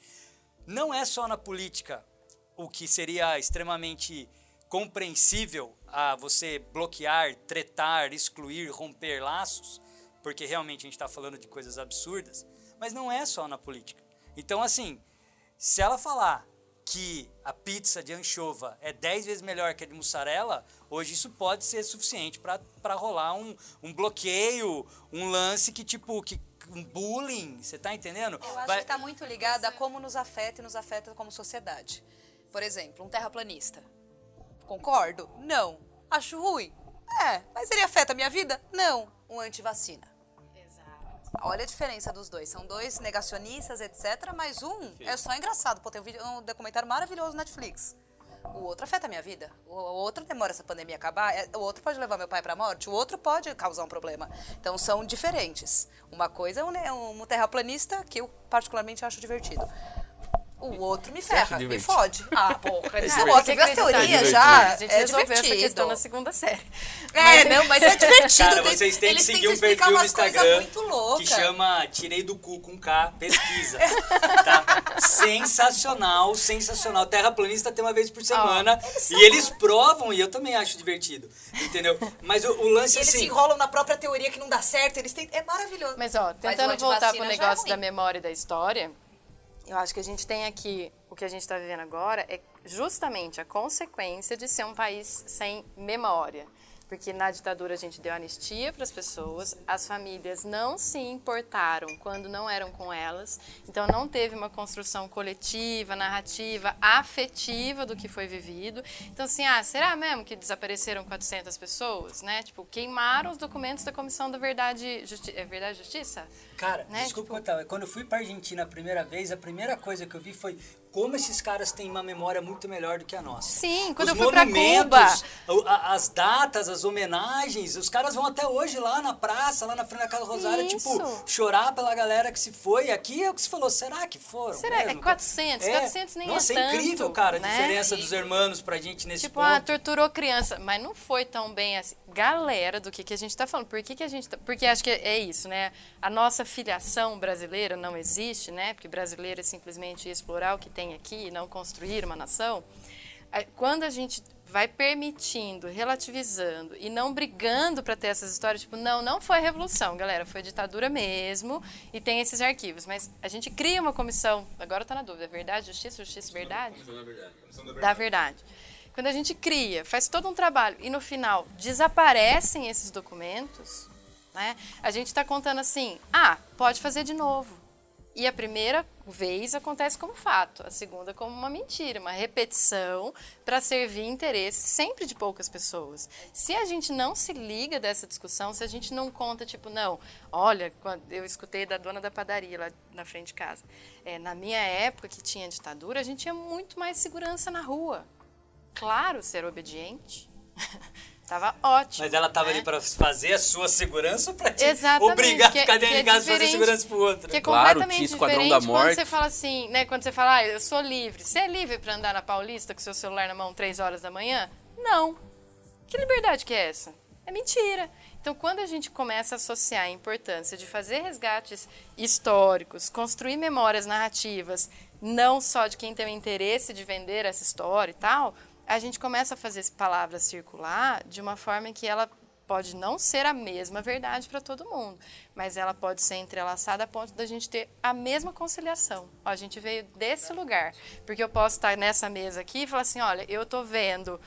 não é só na política o que seria extremamente compreensível a você bloquear, tretar, excluir, romper laços, porque realmente a gente está falando de coisas absurdas, mas não é só na política. Então, assim, se ela falar que a pizza de anchova é 10 vezes melhor que a de mussarela, hoje isso pode ser suficiente para rolar um, um bloqueio, um lance que tipo, que, um bullying, você tá entendendo? Eu acho Vai- que está muito ligada a como nos afeta e nos afeta como sociedade. Por exemplo, um terraplanista. Concordo? Não. Acho ruim? É. Mas ele afeta a minha vida? Não. Um antivacina. Olha a diferença dos dois. São dois negacionistas, etc. Mas um é só engraçado. Pô, tem um, vídeo- um documentário maravilhoso no Netflix. O outro afeta a minha vida. O outro demora essa pandemia acabar. É, O outro pode levar meu pai pra morte. O outro pode causar um problema. Então são diferentes. Uma coisa é um, ne- um terraplanista que eu particularmente acho divertido. O outro me ferra, me fode. Ah, porra, Tem ótimos. que Viu as teorias É já? A gente é resolveu divertido. essa questão na segunda série. É, não, mas é divertido. Cara, tem- vocês têm que seguir um perfil no Instagram que chama Tirei do Cu com K, pesquisa. tá? Sensacional, sensacional. Terraplanista tem uma vez por semana. e eles provam, e eu também acho divertido. Entendeu? Mas o, o lance é Eles se assim. enrolam na própria teoria que não dá certo. Eles têm... É maravilhoso. Mas, ó, tentando voltar antivacina pro é negócio ruim. da memória e da história, eu acho que a gente tem aqui, o que a gente está vivendo agora é justamente a consequência de ser um país sem memória. Porque na ditadura a gente deu anistia para as pessoas, as famílias não se importaram quando não eram com elas, então não teve uma construção coletiva, narrativa, afetiva do que foi vivido. Então, assim, ah, será mesmo que desapareceram 400 pessoas, né? Tipo, queimaram os documentos da Comissão da Verdade, Justi é Verdade e Justiça? Cara, né, desculpa tipo- contar, quando eu fui pra Argentina a primeira vez, a primeira coisa que eu vi foi como esses caras têm uma memória muito melhor do que a nossa. Sim, quando Os eu fui pra monumentos, Cuba. as datas, as homenagens, os caras vão até hoje lá na praça, lá na frente da Casa Rosária, Isso. tipo, chorar pela galera que se foi. Aqui é o que se falou, será que foram? Será? É mesmo? 400, 400 nem é Nossa, tanto, incrível, cara, a né? diferença dos hermanos pra gente nesse Tipo, ponto. ah, torturou criança, mas não foi tão bem assim. Galera, do que, que a gente tá falando? Por que, que a gente tá... Porque acho que é isso, né? A nossa filiação brasileira não existe, né? Porque brasileiro é simplesmente explorar o que tem aqui e não construir uma nação. Quando a gente vai permitindo, relativizando e não brigando para ter essas histórias, tipo, não, não foi revolução, galera, foi ditadura mesmo e tem esses arquivos. Mas a gente cria uma comissão, agora tá na dúvida, é verdade, justiça, justiça, verdade? da verdade. Quando a gente cria, faz todo um trabalho e no final desaparecem esses documentos, né? A gente está contando assim, ah, pode fazer de novo. E a primeira vez acontece como fato, a segunda como uma mentira, uma repetição para servir interesse sempre de poucas pessoas. Se a gente não se liga dessa discussão, se a gente não conta, tipo, não, olha, eu escutei da dona da padaria lá na frente de casa, é, na minha época que tinha ditadura, a gente tinha muito mais segurança na rua. Claro, ser obediente. Tava ótimo. Mas ela tava né? ali pra fazer a sua segurança ou pra te Exatamente, obrigar a que é- ficar é de casa e fazer segurança pro outro. Que é Claro, completamente tinha Esquadrão diferente da quando Morte. você fala assim, né? Quando você fala, ah, eu sou livre. Você é livre para andar na Paulista com seu celular na mão três horas da manhã? Não. Que liberdade que é essa? É mentira. Então, quando a gente começa a associar a importância de fazer resgates históricos, construir memórias narrativas, não só de quem tem o interesse de vender essa história e tal, a gente começa a fazer essa palavra circular de uma forma que ela pode não ser a mesma verdade para todo mundo, mas ela pode ser entrelaçada a ponto da gente ter a mesma conciliação. Ó, a gente veio desse lugar, porque eu posso estar nessa mesa aqui e falar assim, olha, eu estou vendo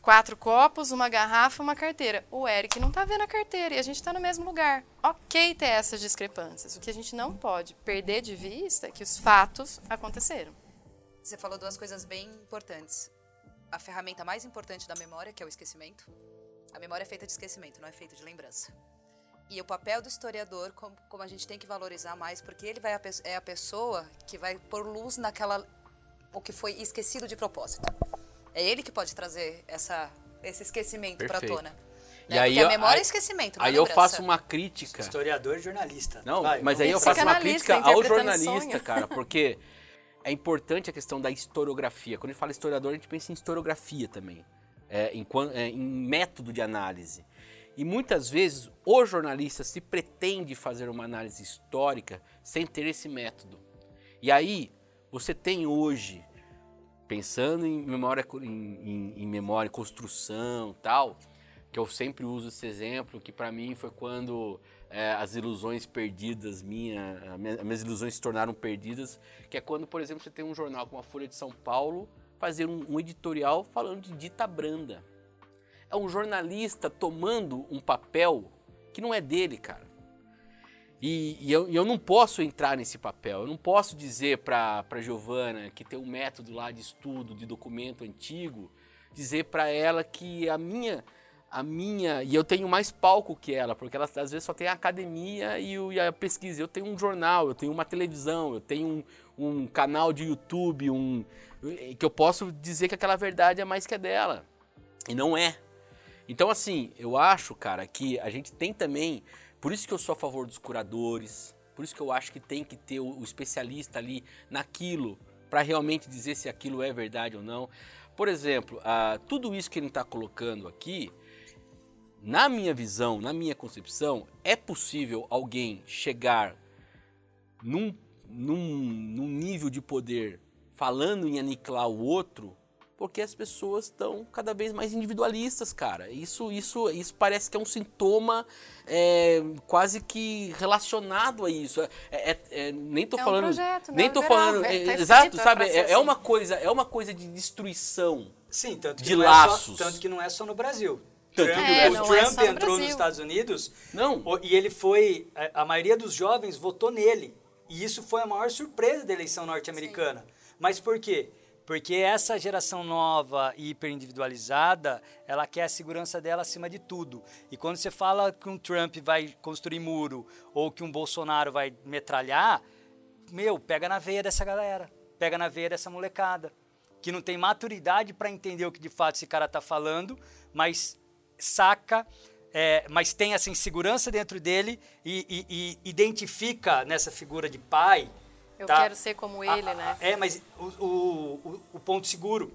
quatro copos, uma garrafa, uma carteira. O Eric não está vendo a carteira e a gente está no mesmo lugar. Ok ter essas discrepâncias. O que a gente não pode perder de vista é que os fatos aconteceram. Você falou duas coisas bem importantes. A ferramenta mais importante da memória, que é o esquecimento. A memória é feita de esquecimento, não é feita de lembrança. E o papel do historiador, como, como a gente tem que valorizar mais, porque ele vai é a pessoa que vai pôr luz naquela o que foi esquecido de propósito. É ele que pode trazer essa, esse esquecimento para tona. E Né? aí Porque a eu- memória aí- é esquecimento, é Aí eu faço uma crítica. Historiador e jornalista. Não, Vai, mas aí eu faço uma crítica ao jornalista, sonho. cara, porque é importante a questão da historiografia. Quando a gente fala historiador, a gente pensa em historiografia também, é, em, é, em método de análise. E muitas vezes o jornalista se pretende fazer uma análise histórica sem ter esse método. E aí você tem hoje, pensando em memória, em, em- em memória, construção tal, que eu sempre uso esse exemplo, que para mim foi quando é, as ilusões perdidas minha, a minha- as minhas ilusões se tornaram perdidas, que é quando, por exemplo, você tem um jornal como a Folha de São Paulo fazer um, um editorial falando de dita branda. É um jornalista tomando um papel que não é dele, cara. E, e eu, e eu não posso entrar nesse papel. Eu não posso dizer para para Giovana, que tem um método lá de estudo, de documento antigo, dizer para ela que a minha a minha e eu tenho mais palco que ela, porque ela às vezes só tem a academia e, o- e a pesquisa. Eu tenho um jornal, eu tenho uma televisão, eu tenho um, um canal de YouTube, um que eu posso dizer que aquela verdade é mais que a dela. E não é. Então, assim, eu acho, cara, que a gente tem também. Por isso que eu sou a favor dos curadores. Por isso que eu acho que tem que ter o, especialista ali naquilo para realmente dizer se aquilo é verdade ou não. Por exemplo, ah, tudo isso que ele está colocando aqui, na minha visão, na minha concepção, é possível alguém chegar num, num, num nível de poder falando em aniquilar o outro porque as pessoas estão cada vez mais individualistas, cara. Isso, isso, isso parece que é um sintoma é, quase que relacionado a isso. É, é- é- nem tô É um falando, projeto nem tô falando, é, tá exato, escrito, é sabe? É, uma coisa, é uma coisa de destruição. Sim, tanto que, de não laços. É só, tanto que não é só no Brasil. Tanto Trump, É, o não é Trump só no entrou nos. Estados Unidos Não. o- e ele foi. A, a maioria dos jovens votou nele. E isso foi a maior surpresa da eleição norte-americana. Mas por quê? Porque essa geração nova e hiperindividualizada, ela quer a segurança dela acima de tudo. E quando você fala que um Trump vai construir muro ou que um Bolsonaro vai metralhar, meu, pega na veia dessa galera, pega na veia dessa molecada, que não tem maturidade para entender o que de fato esse cara tá falando, mas saca, é, mas tem essa insegurança dentro dele e, e- e identifica nessa figura de pai. Eu tá? quero ser como ele, A- a- né? É, mas o, o, o- o ponto seguro.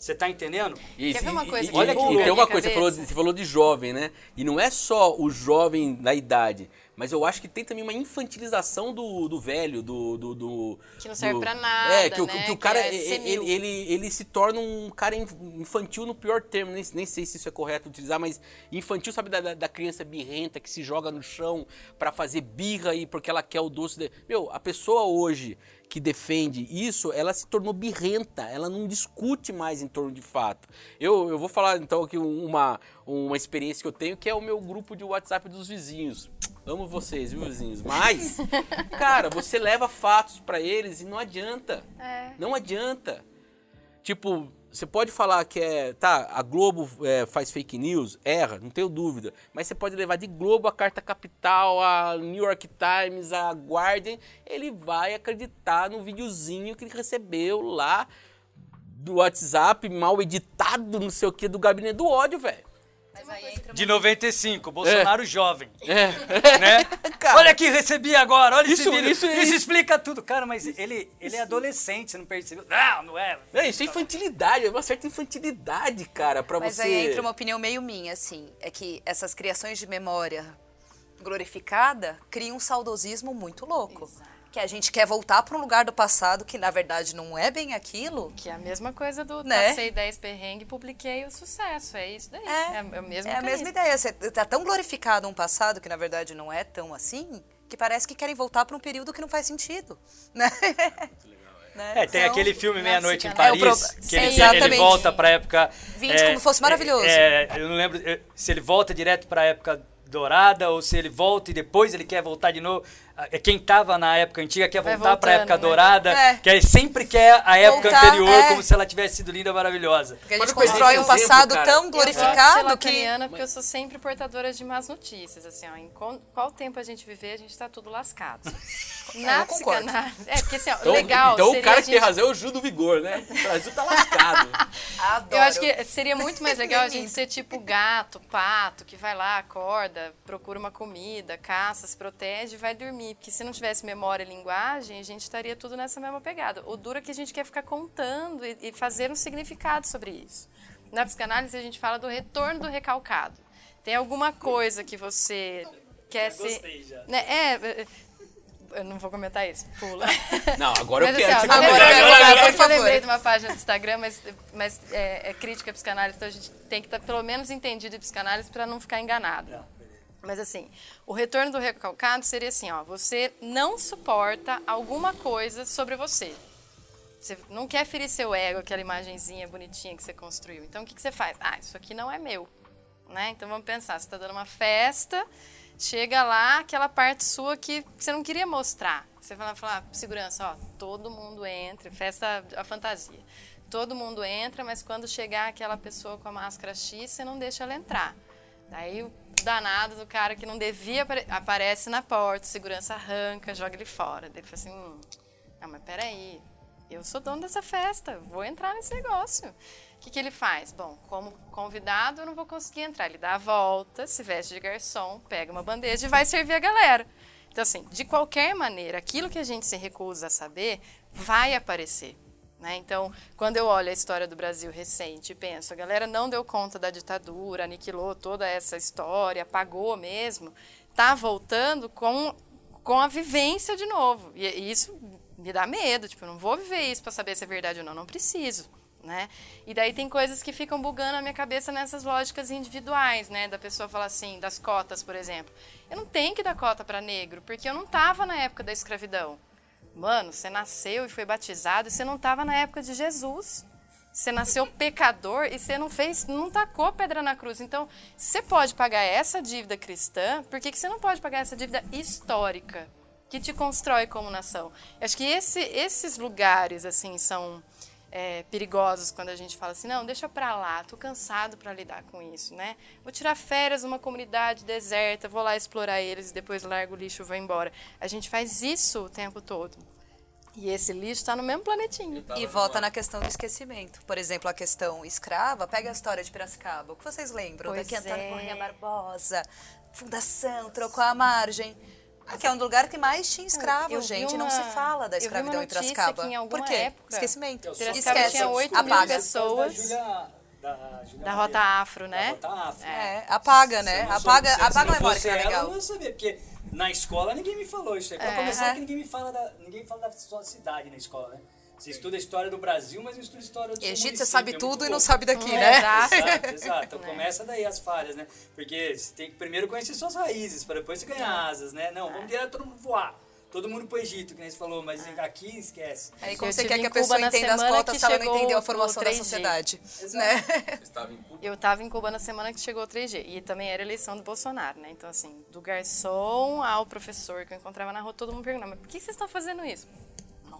Você tá entendendo? E, Quer ver uma e- coisa e- que olha aqui, tem uma coisa, você falou, você falou de jovem, né? E não é só o jovem da idade, mas eu acho que tem também uma infantilização do, do velho, do, do, do- Que não serve do- pra nada, É, que, o- né? que o Que cara, é ele, ele, ele se torna um cara in- infantil no pior termo, nem, nem sei se isso é correto utilizar, mas infantil, sabe, da, da- criança birrenta que se joga no chão pra fazer birra e porque ela quer o doce. De... Meu, a pessoa hoje que defende isso, ela se tornou birrenta, ela não discute mais em torno de fato. Eu, eu vou falar então aqui uma, uma experiência que eu tenho, que é o meu grupo de WhatsApp dos vizinhos. Amo vocês, viu, vizinhos? Mas, cara, você leva fatos pra eles e não adianta. É. Não adianta. Tipo, você pode falar que é. Tá, a Globo é, faz fake news, erra, não tenho dúvida. Mas você pode levar de Globo a Carta Capital, a New York Times, a Guardian. Ele vai acreditar no videozinho que ele recebeu lá do WhatsApp, mal editado, não sei o que, do gabinete do ódio, velho. Mas De 95, Bolsonaro jovem. É. Né? Cara. olha aqui, recebi agora, olha esse Isso- vídeo. isso- Isso, isso- explica tudo. Cara, mas ele, ele é adolescente, você não percebeu? Não, não é. É, isso é infantilidade, é uma certa infantilidade, cara, pra Mas você. aí entra uma opinião meio minha, assim, é que essas criações de memória glorificada criam um saudosismo muito louco. Que a gente quer voltar para um lugar do passado que na verdade não é bem aquilo. Que é a mesma coisa do Né? passei 10 perrengue e publiquei o sucesso. É isso daí. É, É, o mesmo É a mesma mecanismo. ideia. Você tá tão glorificado um passado que na verdade não é tão assim, que parece que querem voltar para um período que não faz sentido. Né? Né? É, tem Então, aquele filme Meia-Noite em psicanálise. Paris, É o pro- que ele, ele volta pra época... Vinte como fosse maravilhoso. é, eu não lembro é, se ele volta direto pra época dourada ou se ele volta e depois ele quer voltar de novo. É quem estava na época antiga quer voltar para a época né? dourada, É. quer, sempre quer a época Voltar, anterior é. como se ela tivesse sido linda, maravilhosa. Porque a gente pegar constrói um passado cara. tão Eu glorificado que. lacaniana porque eu sou sempre portadora de más notícias, assim, ó, em qual, qual tempo a gente viver, a gente tá tudo lascado. Na eu concordo. psicanálise, é porque assim, ó, Então, legal então o cara que tem razão é o Ju do Vigor, né? O Brasil tá lascado. Adoro. Eu acho que seria muito mais legal a gente ser tipo gato, pato, que vai lá, acorda, procura uma comida, caça, se protege e vai dormir. Porque se não tivesse memória e linguagem, a gente estaria tudo nessa mesma pegada. O duro é que a gente quer ficar contando e, e fazer um significado sobre isso. Na psicanálise, a gente fala do retorno do recalcado. Tem alguma coisa que você quer ser. gostei já. Né? É, é, eu não vou comentar isso, pula. Não, agora eu Mas, quero assim, que ó, eu lembrei- Agora, agora, porque por eu lembrei de uma página do Instagram, mas, mas é, é crítica à psicanálise, então a gente tem que estar pelo menos entendido de psicanálise para não ficar enganado. Mas assim, o retorno do recalcado seria assim, ó, você não suporta alguma coisa sobre você. Você não quer ferir seu ego, aquela imagenzinha bonitinha que você construiu. Então o que, que você faz? Ah, isso aqui não é meu. Né? Então vamos pensar, você está dando uma festa, chega lá aquela parte sua que você não queria mostrar. Você vai lá falar, segurança, ó, todo mundo entra, festa a fantasia. Todo mundo entra, mas quando chegar aquela pessoa com a máscara X, você não deixa ela entrar. Daí o danado do cara que não devia apare aparece na porta, segurança arranca, joga ele fora. Ele fala assim, hum, não, mas peraí, eu sou dono dessa festa, vou entrar nesse negócio. O que, que ele faz? Bom, como convidado eu não vou conseguir entrar. Ele dá a volta, se veste de garçom, pega uma bandeja e vai servir a galera. Então, assim, de qualquer maneira, aquilo que a gente se recusa a saber vai aparecer. Né? Então, quando eu olho a história do Brasil recente e penso, a galera não deu conta da ditadura, aniquilou toda essa história, apagou mesmo, tá voltando com, com a vivência de novo. E, e isso me dá medo, tipo, eu não vou viver isso para saber se é verdade ou não, não preciso. Né? E daí tem coisas que ficam bugando a minha cabeça nessas lógicas individuais, né? Da pessoa falar assim, das cotas, por exemplo. Eu não tenho que dar cota para negro, porque eu não estava na época da escravidão. Mano, você nasceu e foi batizado e você não estava na época de Jesus. Você nasceu pecador e você não fez, não tacou pedra na cruz. Então, se você pode pagar essa dívida cristã, por que, que você não pode pagar essa dívida histórica que te constrói como nação? Eu acho que esse, esses lugares assim são é, perigosos quando a gente fala assim, não, deixa pra lá, tô cansado para lidar com isso, né? Vou tirar férias numa comunidade deserta, vou lá explorar eles e depois largo o lixo e vou embora. A gente faz isso o tempo todo. E esse lixo está no mesmo planetinho. E volta na questão do esquecimento. Por exemplo, a questão escrava, pega a história de Piracicaba. O que vocês lembram? Pois Daqui Antônio é. Corrêa Barbosa, fundação, trocou a margem. Aqui é um lugar que mais tinha escravos, Eu vi gente. Não uma- se fala da eu escravidão em Piracicaba. que em Por quê? época- Esquecimento. Piracicaba Esquece. tinha 8 mil apaga. pessoas. Da da. Rota Afro, né? Da Rota Afro. É, apaga, né? Se eu não Apaga, soube- apaga não a memória, que não é ela, legal. Eu não ia saber, porque na escola ninguém me falou isso aí. Pra É. começar, que ninguém me fala da, ninguém fala da sua cidade na escola, né? Você estuda a história do Brasil, mas não estuda a história do Egito, você sabe é tudo e não sabe daqui, É, né? exato. Exato, exato. Então Né? começa daí as falhas, né? Porque você tem que primeiro conhecer suas raízes, para depois você ganhar asas, né? Não, É. vamos direto todo mundo voar. Todo mundo pro Egito, que nem você falou, mas É. aqui esquece. Aí como você quer que a pessoa entenda as cotas se ela não entendeu a formação da 3G. sociedade? Exato. Né? Estava em Cuba. Eu estava em Cuba na semana que chegou o 3G. E também era eleição do Bolsonaro, né? Então, assim, do garçom ao professor que eu encontrava na rua, todo mundo perguntava, mas por que vocês estão fazendo isso?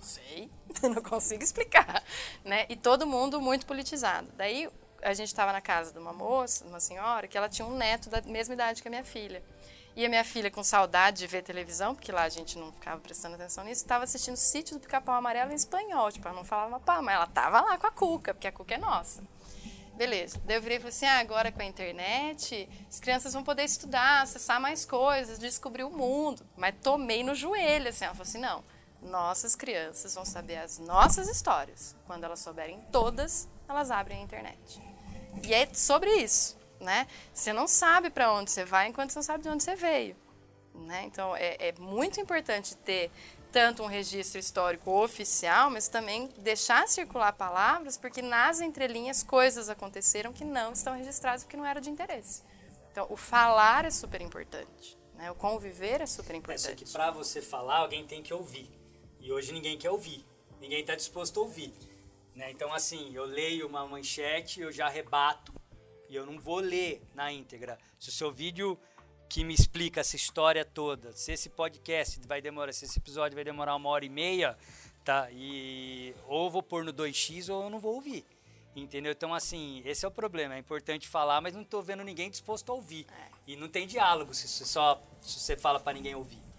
Não sei, não consigo explicar, né? E todo mundo muito politizado. Daí, a gente estava na casa de uma moça, de uma senhora, que ela tinha um neto da mesma idade que a minha filha. E a minha filha, com saudade de ver televisão, porque lá a gente não ficava prestando atenção nisso, estava assistindo Sítio do Pica-Pau Amarelo em espanhol. Tipo, ela não falava pá, mas ela estava lá com a Cuca, porque a Cuca é nossa. Beleza. Daí eu virei e falei assim: ah, agora com a internet, as crianças vão poder estudar, acessar mais coisas, descobrir o mundo. Mas tomei no joelho, assim. Ela falou assim: não, nossas crianças vão saber as nossas histórias. Quando elas souberem todas, elas abrem a internet. E é sobre isso, né? Você não sabe para onde você vai enquanto você não sabe de onde você veio. Né? Então, é, é muito importante ter tanto um registro histórico oficial, mas também deixar circular palavras, porque nas entrelinhas coisas aconteceram que não estão registradas porque não era de interesse. Então, o falar é super importante, né? o conviver é super É, só importante. que pra você falar, alguém tem que ouvir. E hoje ninguém quer ouvir. Ninguém está disposto a ouvir. Né? Então, assim, eu leio uma manchete, eu já rebato. E eu não vou ler na íntegra. Se o seu vídeo que me explica essa história toda. Se esse podcast vai demorar, se esse episódio vai demorar uma hora e meia, tá? E ou vou pôr no 2x ou eu não vou ouvir. Entendeu? Então, assim, esse é o problema. É importante falar, mas não estou vendo ninguém disposto a ouvir. E não tem diálogo se você só se você fala para ninguém ouvir.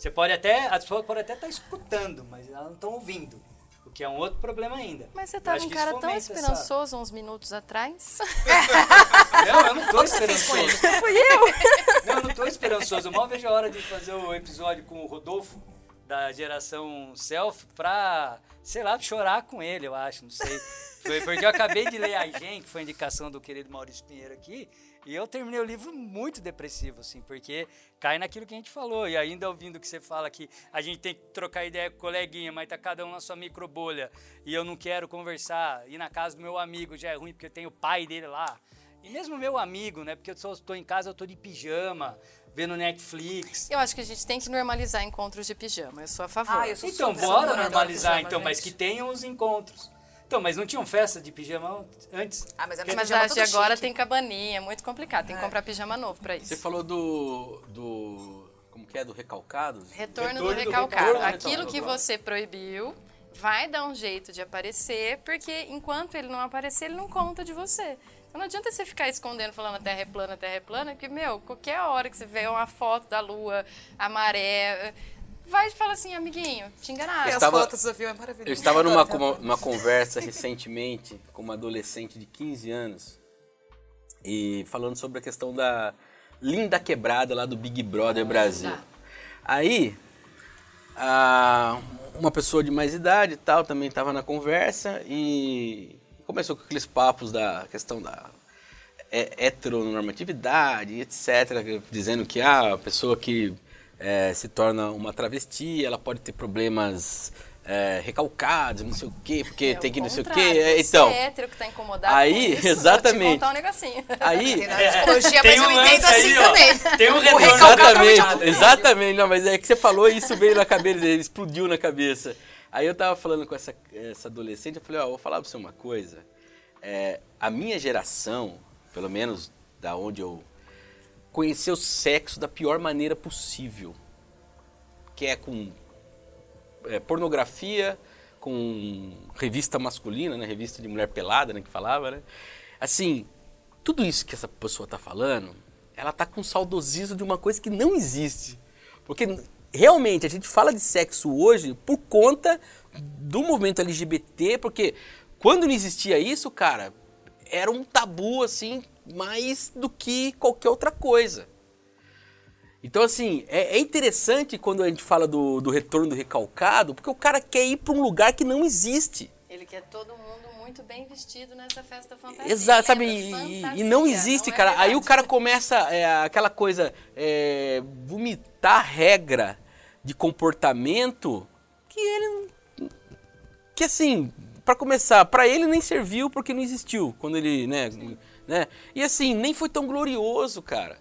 Você pode até, as pessoas podem até estar escutando, mas elas não estão ouvindo. O que é um outro problema ainda. Mas você Eu tava acho um cara tão fomenta essa- esperançoso uns minutos atrás. Não, eu não tô esperançoso. Fui eu. Não, eu não tô esperançoso. Eu mal vejo a hora de fazer o episódio com o Rodolfo, da geração self, pra, sei lá, chorar com ele, eu acho, não sei. Foi porque eu acabei de ler a Gen, que foi a indicação do querido Maurício Pinheiro aqui, e eu terminei o livro muito depressivo, assim, porque cai naquilo que a gente falou. E ainda ouvindo o que você fala que a gente tem que trocar ideia com o coleguinha, mas tá cada um na sua micro bolha, e eu não quero conversar, ir na casa do meu amigo já é ruim, porque eu tenho o pai dele lá. E mesmo meu amigo, né? Porque eu só estou em casa, eu tô de pijama, vendo Netflix. Eu acho que a gente tem que normalizar encontros de pijama. Eu sou a favor. Ah, eu sou Então, bora normalizar, pijama, então, mas gente. que tenham os encontros. Então, mas não tinham festa de pijama antes? Ah, mas é Mas pijama a de todo agora chique. tem cabaninha, é muito complicado. Tem que É. comprar pijama novo pra isso. Você falou do. do. Como que é? Do recalcado? Retorno, Retorno do do recalcado. retorno, Aquilo que você proibiu vai dar um jeito de aparecer, porque enquanto ele não aparecer, ele não conta de você. Então não adianta você ficar escondendo, falando a terra é plana, a terra é plana, porque, meu, qualquer hora que você vê uma foto da lua, a maré, vai e fala assim, amiguinho, te enganaram. as estava- fotos do avião, é maravilhoso. Eu estava numa, uma, numa conversa recentemente com uma adolescente de 15 anos e falando sobre a questão da linda quebrada lá do Big Brother Brasil. Aí, a- uma pessoa de mais idade e tal também estava na conversa e começou com aqueles papos da questão da heteronormatividade, etc., dizendo que ah, a pessoa que é, se torna uma travesti, ela pode ter problemas é, recalcados, não sei o quê, porque É tem que não sei o quê. É, você então, é hétero que tá incomodado aí, com isso, exatamente. Vou te contar um negocinho. aí, Tem na psicologia, Tem mas um eu entendo assim ó. também. Tem um retorno. recalcado também já Exatamente, exatamente. Não, mas é que você falou isso veio na cabeça dele, explodiu na cabeça. Aí eu tava falando com essa, essa adolescente, eu falei, ó, vou falar pra você uma coisa. É, a minha geração, pelo menos da onde eu conheceu o sexo da pior maneira possível. Que é com é, pornografia, com revista masculina, né? Revista de mulher pelada, né? Que falava, né? Assim, tudo isso que essa pessoa tá falando, ela tá com saudosismo de uma coisa que não existe. Porque realmente a gente fala de sexo hoje por conta do movimento LGBT, porque quando não existia isso, cara, era um tabu assim, mais do que qualquer outra coisa. Então, assim, é, é interessante quando a gente fala do, do retorno do recalcado, porque o cara quer ir para um lugar que não existe. Ele quer todo mundo muito bem vestido nessa festa fantasia. Exato, sabe? E, e não existe, não é cara. Aí o cara começa é, aquela coisa, é, vomitar regra de comportamento que ele. Que assim, para começar, para ele nem serviu porque não existiu quando ele, né, né? E assim, nem foi tão glorioso, cara.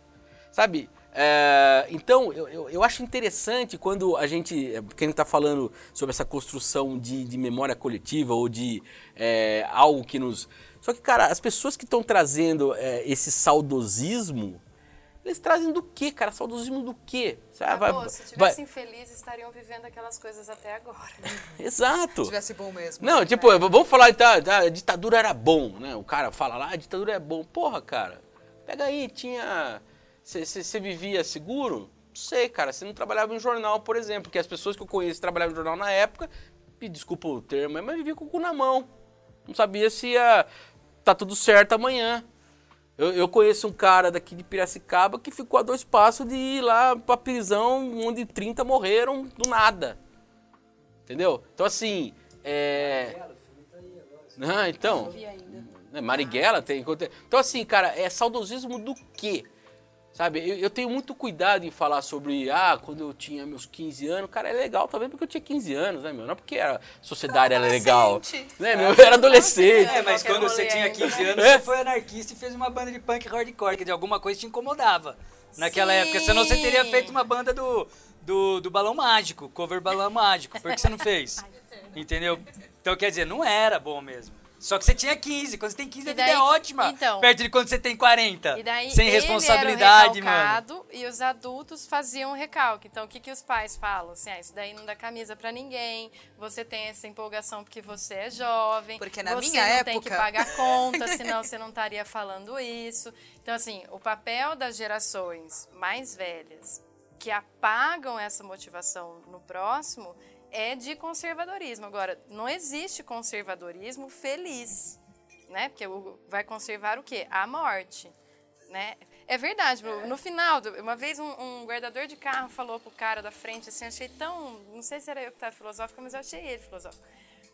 Sabe? É, então, eu, eu, eu acho interessante quando a gente, é, quem está falando sobre essa construção de, de memória coletiva ou de é, algo que nos. Só que, cara, as pessoas que estão trazendo é, esse saudosismo, eles trazem do quê, cara? Saudosismo do quê? Sabe? Acabou, se tivessem felizes, estariam vivendo aquelas coisas até agora. Exato. Se tivesse bom mesmo. Não, tipo, vamos falar, tá, tá, a ditadura era bom, né? O cara fala lá, a ditadura é bom. Porra, cara, pega aí, tinha. Você vivia seguro? Não sei, cara. Você não trabalhava em jornal, por exemplo. Porque as pessoas que eu conheço trabalhavam em jornal na época, me desculpa o termo, mas vivia com o cu na mão. Não sabia se ia tá tudo certo amanhã. Eu, eu conheço um cara daqui de Piracicaba que ficou a dois passos de ir lá pra prisão, onde 30 morreram do nada. Entendeu? Então, assim, é. Não, então. né, Marighella tem. Então, assim, cara, é saudosismo do quê? Sabe, eu, eu tenho muito cuidado em falar sobre, ah, quando eu tinha meus 15 anos, cara, é legal também porque eu tinha 15 anos, né, meu? Não é porque a sociedade era legal. Né, meu? Eu era adolescente. É, mas quando você tinha ainda. 15 anos, É. você foi anarquista e fez uma banda de punk hardcore, que de alguma coisa te incomodava naquela Sim. época. Senão você teria feito uma banda do, do, do Balão Mágico, cover Balão Mágico. Por que você não fez? Entendeu? Então, quer dizer, não era bom mesmo. Só que você tinha 15. Quando você tem 15, E a vida daí- é ótima. então- perto de quando você tem 40. E daí Sem ele responsabilidade, mano. e os adultos faziam recalque. Então, o que, que os pais falam? Assim, ah, isso daí não dá camisa pra ninguém, você tem essa empolgação porque você é jovem, Porque na você minha não tem que época- pagar conta, senão você não estaria falando isso. Então, assim, o papel das gerações mais velhas que apagam essa motivação no próximo é de conservadorismo. Agora, não existe conservadorismo feliz, né? Porque vai conservar o quê? A morte, né? É verdade, no final, uma vez um, um guardador de carro falou pro cara da frente, assim, achei tão, não sei se era eu que estava filosófica, mas eu achei ele filosófico.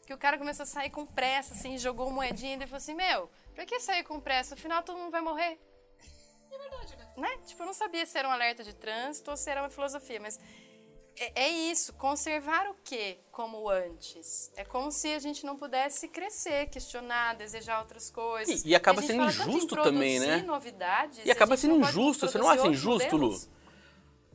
Que o cara começou a sair com pressa, assim, jogou moedinha e ele falou assim, meu, pra que sair com pressa? No final todo mundo vai morrer. É verdade, né? Tipo, eu não sabia se era um alerta de trânsito ou se era uma filosofia, mas é, é isso, conservar o quê como antes? É como se a gente não pudesse crescer, questionar, desejar outras coisas. E- e acaba gente sendo em injusto também, né? novidades, E acaba sendo injusto, você não acha injusto, Lu? modelos?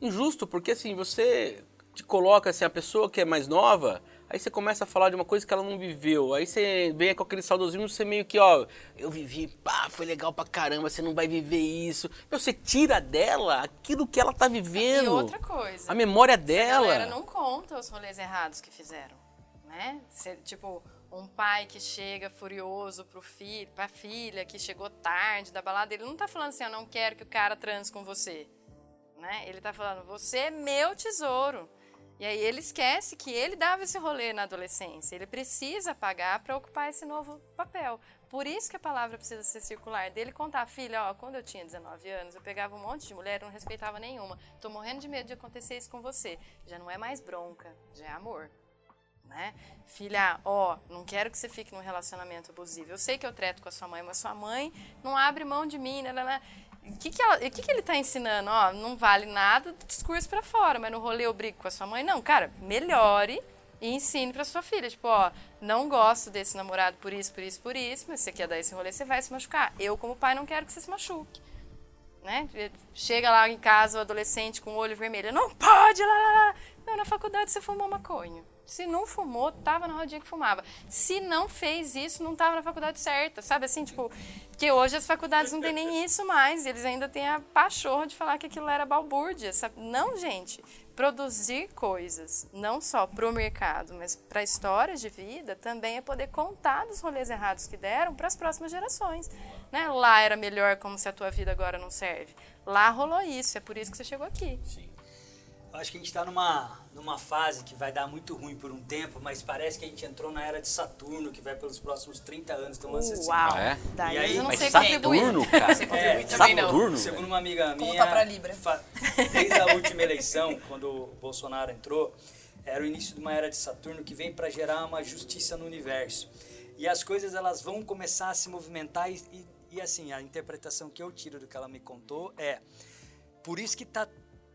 Injusto, porque assim, você te coloca assim, a pessoa que é mais nova, aí você começa a falar de uma coisa que ela não viveu. Aí você vem com aquele saudosismo, você meio que, ó, eu vivi, pá, foi legal pra caramba, você não vai viver isso. Meu, Você tira dela aquilo que ela tá vivendo. E outra coisa. A memória A dela. galera não conta os rolês errados que fizeram, né? Cê, tipo, um pai que chega furioso pro filho, pra filha, que chegou tarde da balada, ele não tá falando assim, eu não quero que o cara transe com você, né? Ele tá falando, você é meu tesouro. E aí ele esquece que ele dava esse rolê na adolescência. Ele precisa pagar para ocupar esse novo papel. Por isso que a palavra precisa ser circular. Dele contar, filha, ó, quando eu tinha 19 anos, eu pegava um monte de mulher não respeitava nenhuma. Tô morrendo de medo de acontecer isso com você. Já não é mais bronca, já é amor. Né? Filha, ó, não quero que você fique num relacionamento abusivo. Eu sei que eu treto com a sua mãe, mas sua mãe não abre mão de mim, né? O que, que, ela- o que, que ele tá ensinando? Ó, não vale nada do discurso pra fora, mas no rolê eu brigo com a sua mãe? Não, cara, melhore e ensine pra sua filha. Tipo, ó, não gosto desse namorado por isso, por isso, por isso, mas você quer dar esse rolê, você vai se machucar. Eu, como pai, não quero que você se machuque. Né? Chega lá em casa o adolescente com o olho vermelho, não pode, lá, lá, lá. Não, na faculdade você fumou maconha. Se não fumou, tava na rodinha que fumava. Se não fez isso, não tava na faculdade certa, sabe assim, tipo, porque hoje as faculdades não têm nem isso mais, eles ainda têm a pachorra de falar que aquilo era balbúrdia, sabe? Não, gente, produzir coisas, não só para o mercado, mas para histórias de vida, também é poder contar dos rolês errados que deram para as próximas gerações. Né? Lá era melhor como se a tua vida agora não serve. Lá rolou isso, é por isso que você chegou aqui. Eu acho que a gente está numa, numa fase que vai dar muito ruim por um tempo, mas parece que a gente entrou na era de Saturno, que vai pelos próximos 30 anos. Então, assim, Uau! É? Daí E aí- eu não Mas sei Saturno, contribuir. cara. Você contribui também não. Saturno, Segundo velho. uma amiga Conta minha, pra Libra. fa- desde a última eleição, quando o Bolsonaro entrou, era o início de uma era de Saturno que vem para gerar uma justiça no universo. E as coisas elas vão começar a se movimentar e, e, e, assim, a interpretação que eu tiro do que ela me contou é por isso que tá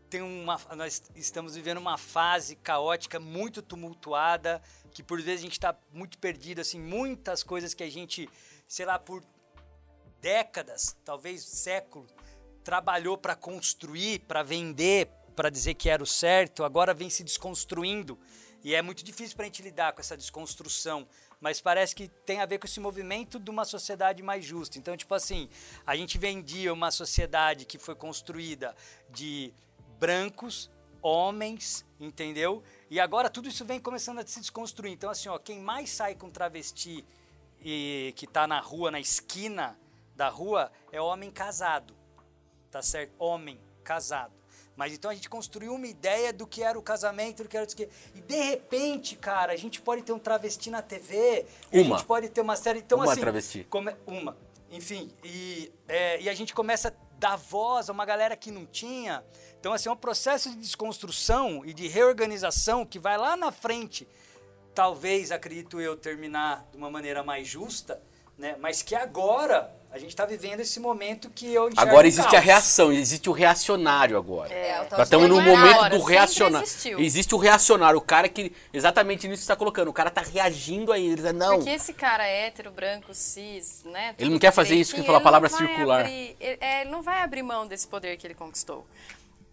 tem uma nós estamos vivendo uma fase caótica muito tumultuada que por vezes a gente está muito perdido assim muitas coisas que a gente sei lá por décadas talvez séculos trabalhou para construir para vender para dizer que era o certo agora vem se desconstruindo e é muito difícil para a gente lidar com essa desconstrução mas parece que tem a ver com esse movimento de uma sociedade mais justa. Então, tipo assim, a gente vendia uma sociedade que foi construída de brancos, homens, entendeu? E agora tudo isso vem começando a se desconstruir. Então, assim, ó, quem mais sai com travesti e que tá na rua, na esquina da rua, é homem casado. Tá certo? Homem casado. Mas então a gente construiu uma ideia do que era o casamento, do que era o que. E de repente, cara, a gente pode ter um travesti na TV. Uma. A gente pode ter uma série. Então, Uma assim, travesti. come- uma. Enfim, e, é, e a gente começa a dar voz a uma galera que não tinha. Então, assim, é um processo de desconstrução e de reorganização que vai lá na frente, talvez, acredito eu, terminar de uma maneira mais justa, né? Mas que agora a gente está vivendo esse momento que eu enxergo Agora existe a caos. reação, existe o reacionário agora. É, Nós estamos é momento agora, do reacionário. existiu. Existe o reacionário, o cara que exatamente nisso que você está colocando. O cara tá reagindo aí, ele diz, não. Porque esse cara hétero, branco, cis, né? Ele não quer fazer isso que fala a palavra circular. abrir- ele, é, ele não vai abrir mão desse poder que ele conquistou.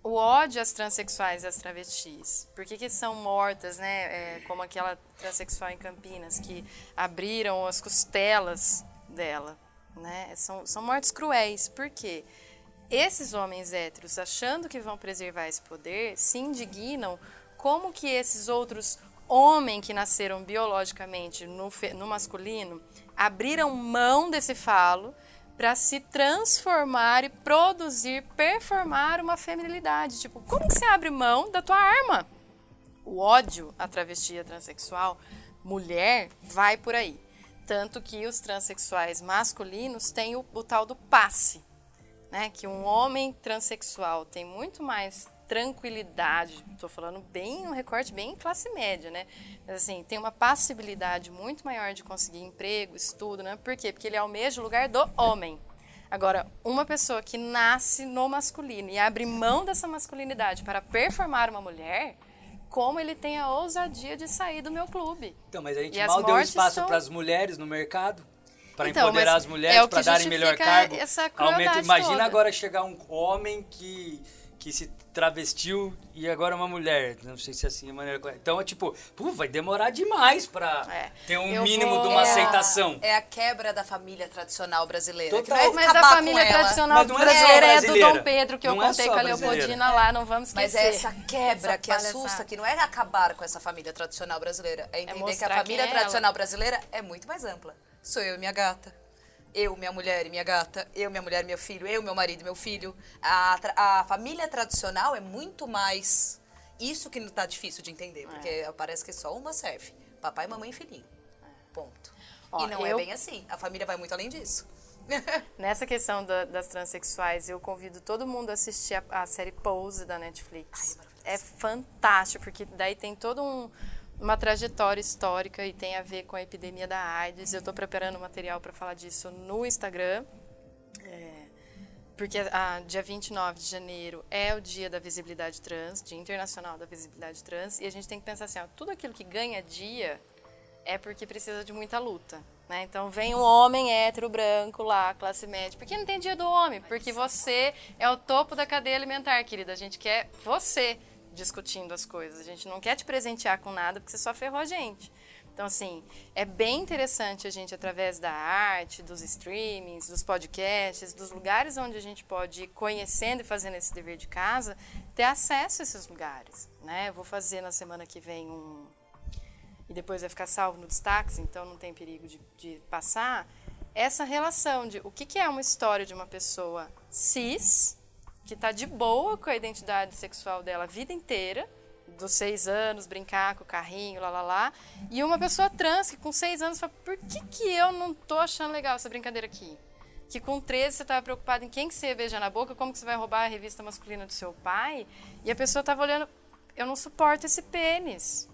O ódio às transexuais e às travestis. Por que, que são mortas, né? É, como aquela transexual em Campinas, que abriram as costelas dela. Né? São, são mortes cruéis. Por quê? Esses homens héteros, achando que vão preservar esse poder, se indignam como que esses outros homens que nasceram biologicamente no, no masculino abriram mão desse falo para se transformar e produzir, performar uma feminilidade. Tipo, como que você abre mão da tua arma? O ódio à travesti à transexual, mulher, vai por aí. Tanto que os transexuais masculinos têm o, o tal do passe, né? Que um homem transexual tem muito mais tranquilidade, estou falando bem um recorte bem classe média, né? Mas, assim, tem uma passibilidade muito maior de conseguir emprego, estudo, né? Por quê? Porque ele almeja o lugar do homem. Agora, uma pessoa que nasce no masculino e abre mão dessa masculinidade para performar uma mulher, como ele tem a ousadia de sair do meu clube. Então, mas a gente e mal deu espaço são... para as mulheres no mercado? Para então, empoderar as mulheres, é para darem melhor cargo. Essa aumento. Imagina toda. agora chegar um homem que que se travestiu e agora é uma mulher. Não sei se é assim a maneira correta. Então, é tipo, pô, vai demorar demais pra é. ter um Eu mínimo vou... de uma é aceitação. A, é a quebra da família tradicional brasileira. Total. É mas a família tradicional brasileira é, do Dom Pedro, que não eu é contei com a Leopoldina lá, não vamos esquecer. Mas é essa quebra essa que assusta, que não é acabar com essa família tradicional brasileira. É entender que a família tradicional brasileira é muito mais ampla. Sou eu e minha gata eu, minha mulher e minha gata, eu, minha mulher e meu filho, eu, meu marido e meu filho. A, a família tradicional é muito mais isso que não está difícil de entender, porque é. parece que só uma serve. Papai, mamãe e filhinho. Ponto. Ó, e não é eu... é bem assim. A família vai muito além disso. Nessa questão da, das transexuais, eu convido todo mundo a assistir a, a série Pose da Netflix. Ai, é, é fantástico, porque daí tem todo um uma trajetória histórica e tem a ver com a epidemia da AIDS. Eu estou preparando material para falar disso no Instagram. É, porque a, dia 29 de janeiro é o dia da visibilidade trans, Dia Internacional da Visibilidade Trans, e a gente tem que pensar assim, ó, tudo aquilo que ganha dia é porque precisa de muita luta. Né? Então vem um homem hétero, branco lá, classe média. Por que não tem dia do homem? Porque você é o topo da cadeia alimentar, querida. A gente quer você discutindo as coisas. A gente não quer te presentear com nada porque você só ferrou a gente. Então, assim, é bem interessante a gente, através da arte, dos streamings, dos podcasts, dos lugares onde a gente pode ir conhecendo e fazendo esse dever de casa, ter acesso a esses lugares. Né? Eu vou fazer na semana que vem um. E depois vai ficar salvo no destaque, então não tem perigo de, de passar. Essa relação de o que, que é uma história de uma pessoa cis que está de boa com a identidade sexual dela a vida inteira, dos seis anos, brincar com o carrinho, lá, lá, lá. E uma pessoa trans que com seis anos fala, por que, que eu não tô achando legal essa brincadeira aqui? Que com 13 você estava preocupado em quem que você ia beijar na boca, como que você vai roubar a revista masculina do seu pai, e a pessoa estava olhando, eu não suporto esse pênis.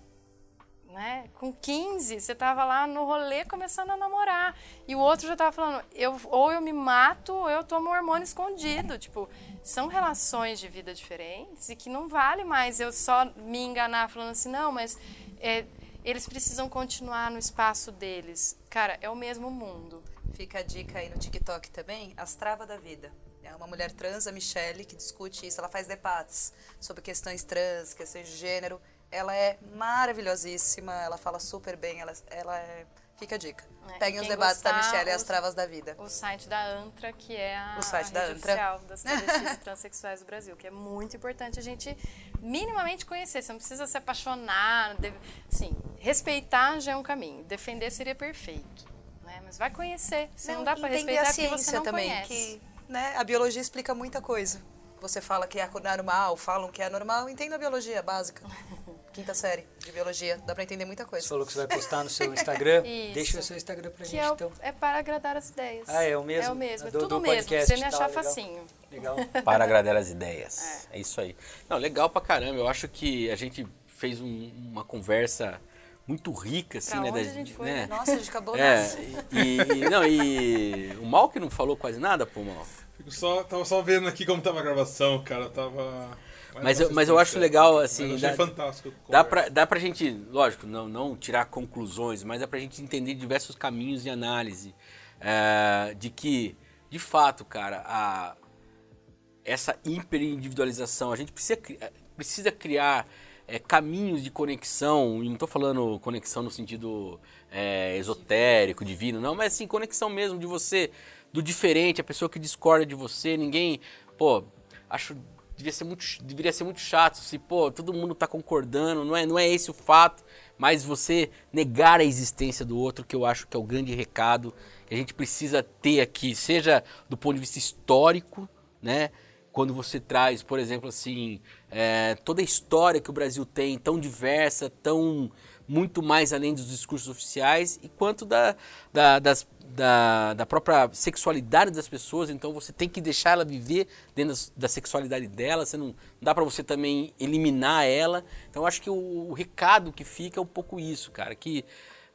Né? Com 15, você estava lá no rolê começando a namorar. E o outro já estava falando, eu, ou eu me mato, ou eu tomo hormônio escondido. Tipo, são relações de vida diferentes e que não vale mais eu só me enganar falando assim, não, mas é, eles precisam continuar no espaço deles. Cara, é o mesmo mundo. Fica a dica aí no TikTok também, As Travas da Vida. É uma mulher trans, a Michelle, que discute isso. Ela faz debates sobre questões trans, questões de gênero. Ela é maravilhosíssima, ela fala super bem, ela, ela é Fica a dica. É, Peguem os debates da Michelle e as travas da vida. O site da ANTRA, que é a, o site a rede oficial das travestis e transexuais do Brasil, que é muito importante a gente minimamente conhecer. Você não precisa se apaixonar, deve, assim, respeitar já é um caminho. Defender seria perfeito. Né? Mas vai conhecer. Você não, não dá para respeitar a ciência você não também, conhece. Que, né, a biologia explica muita coisa. Você fala que é normal, falam que é normal, entenda a biologia básica. quinta série de biologia. Dá pra entender muita coisa. Você falou que você vai postar no seu Instagram. Deixa o seu Instagram pra que gente, é, então. É para agradar as ideias. Ah, é o mesmo? É o mesmo, é do, tudo mesmo. Você me achar legal. facinho. Legal. Para agradar as ideias. É. é. isso aí. Não, legal pra caramba. Eu acho que a gente fez um, uma conversa muito rica, assim, pra né? Onde da, a gente foi? Né? Nossa, a gente acabou é, e, e, não, e o Mal que não falou quase nada, pô, Mal. Fico só, tava só vendo aqui como tava a gravação, cara. Tava. Mas, eu, mas eu acho legal, assim. Dá, fantástico. Dá pra, dá pra gente, lógico, não, não tirar conclusões, mas dá pra gente entender diversos caminhos de análise. É, de que, de fato, cara, a, essa hiperindividualização. A gente precisa, precisa criar é, caminhos de conexão, e não estou falando conexão no sentido é, esotérico, divino, não, mas assim, conexão mesmo de você, do diferente, a pessoa que discorda de você, ninguém, pô, acho devia ser muito, deveria ser muito chato se, pô, todo mundo tá concordando, não é, não é esse o fato, mas você negar a existência do outro, que eu acho que é o grande recado que a gente precisa ter aqui, seja do ponto de vista histórico, né? Quando você traz, por exemplo, assim, é, toda a história que o Brasil tem, tão diversa, tão muito mais além dos discursos oficiais, e quanto da, da, das, da, da própria sexualidade das pessoas. Então você tem que deixar ela viver dentro das- da sexualidade dela. Você não, não dá para você também eliminar ela. Então acho que o, o recado que fica é um pouco isso, cara, que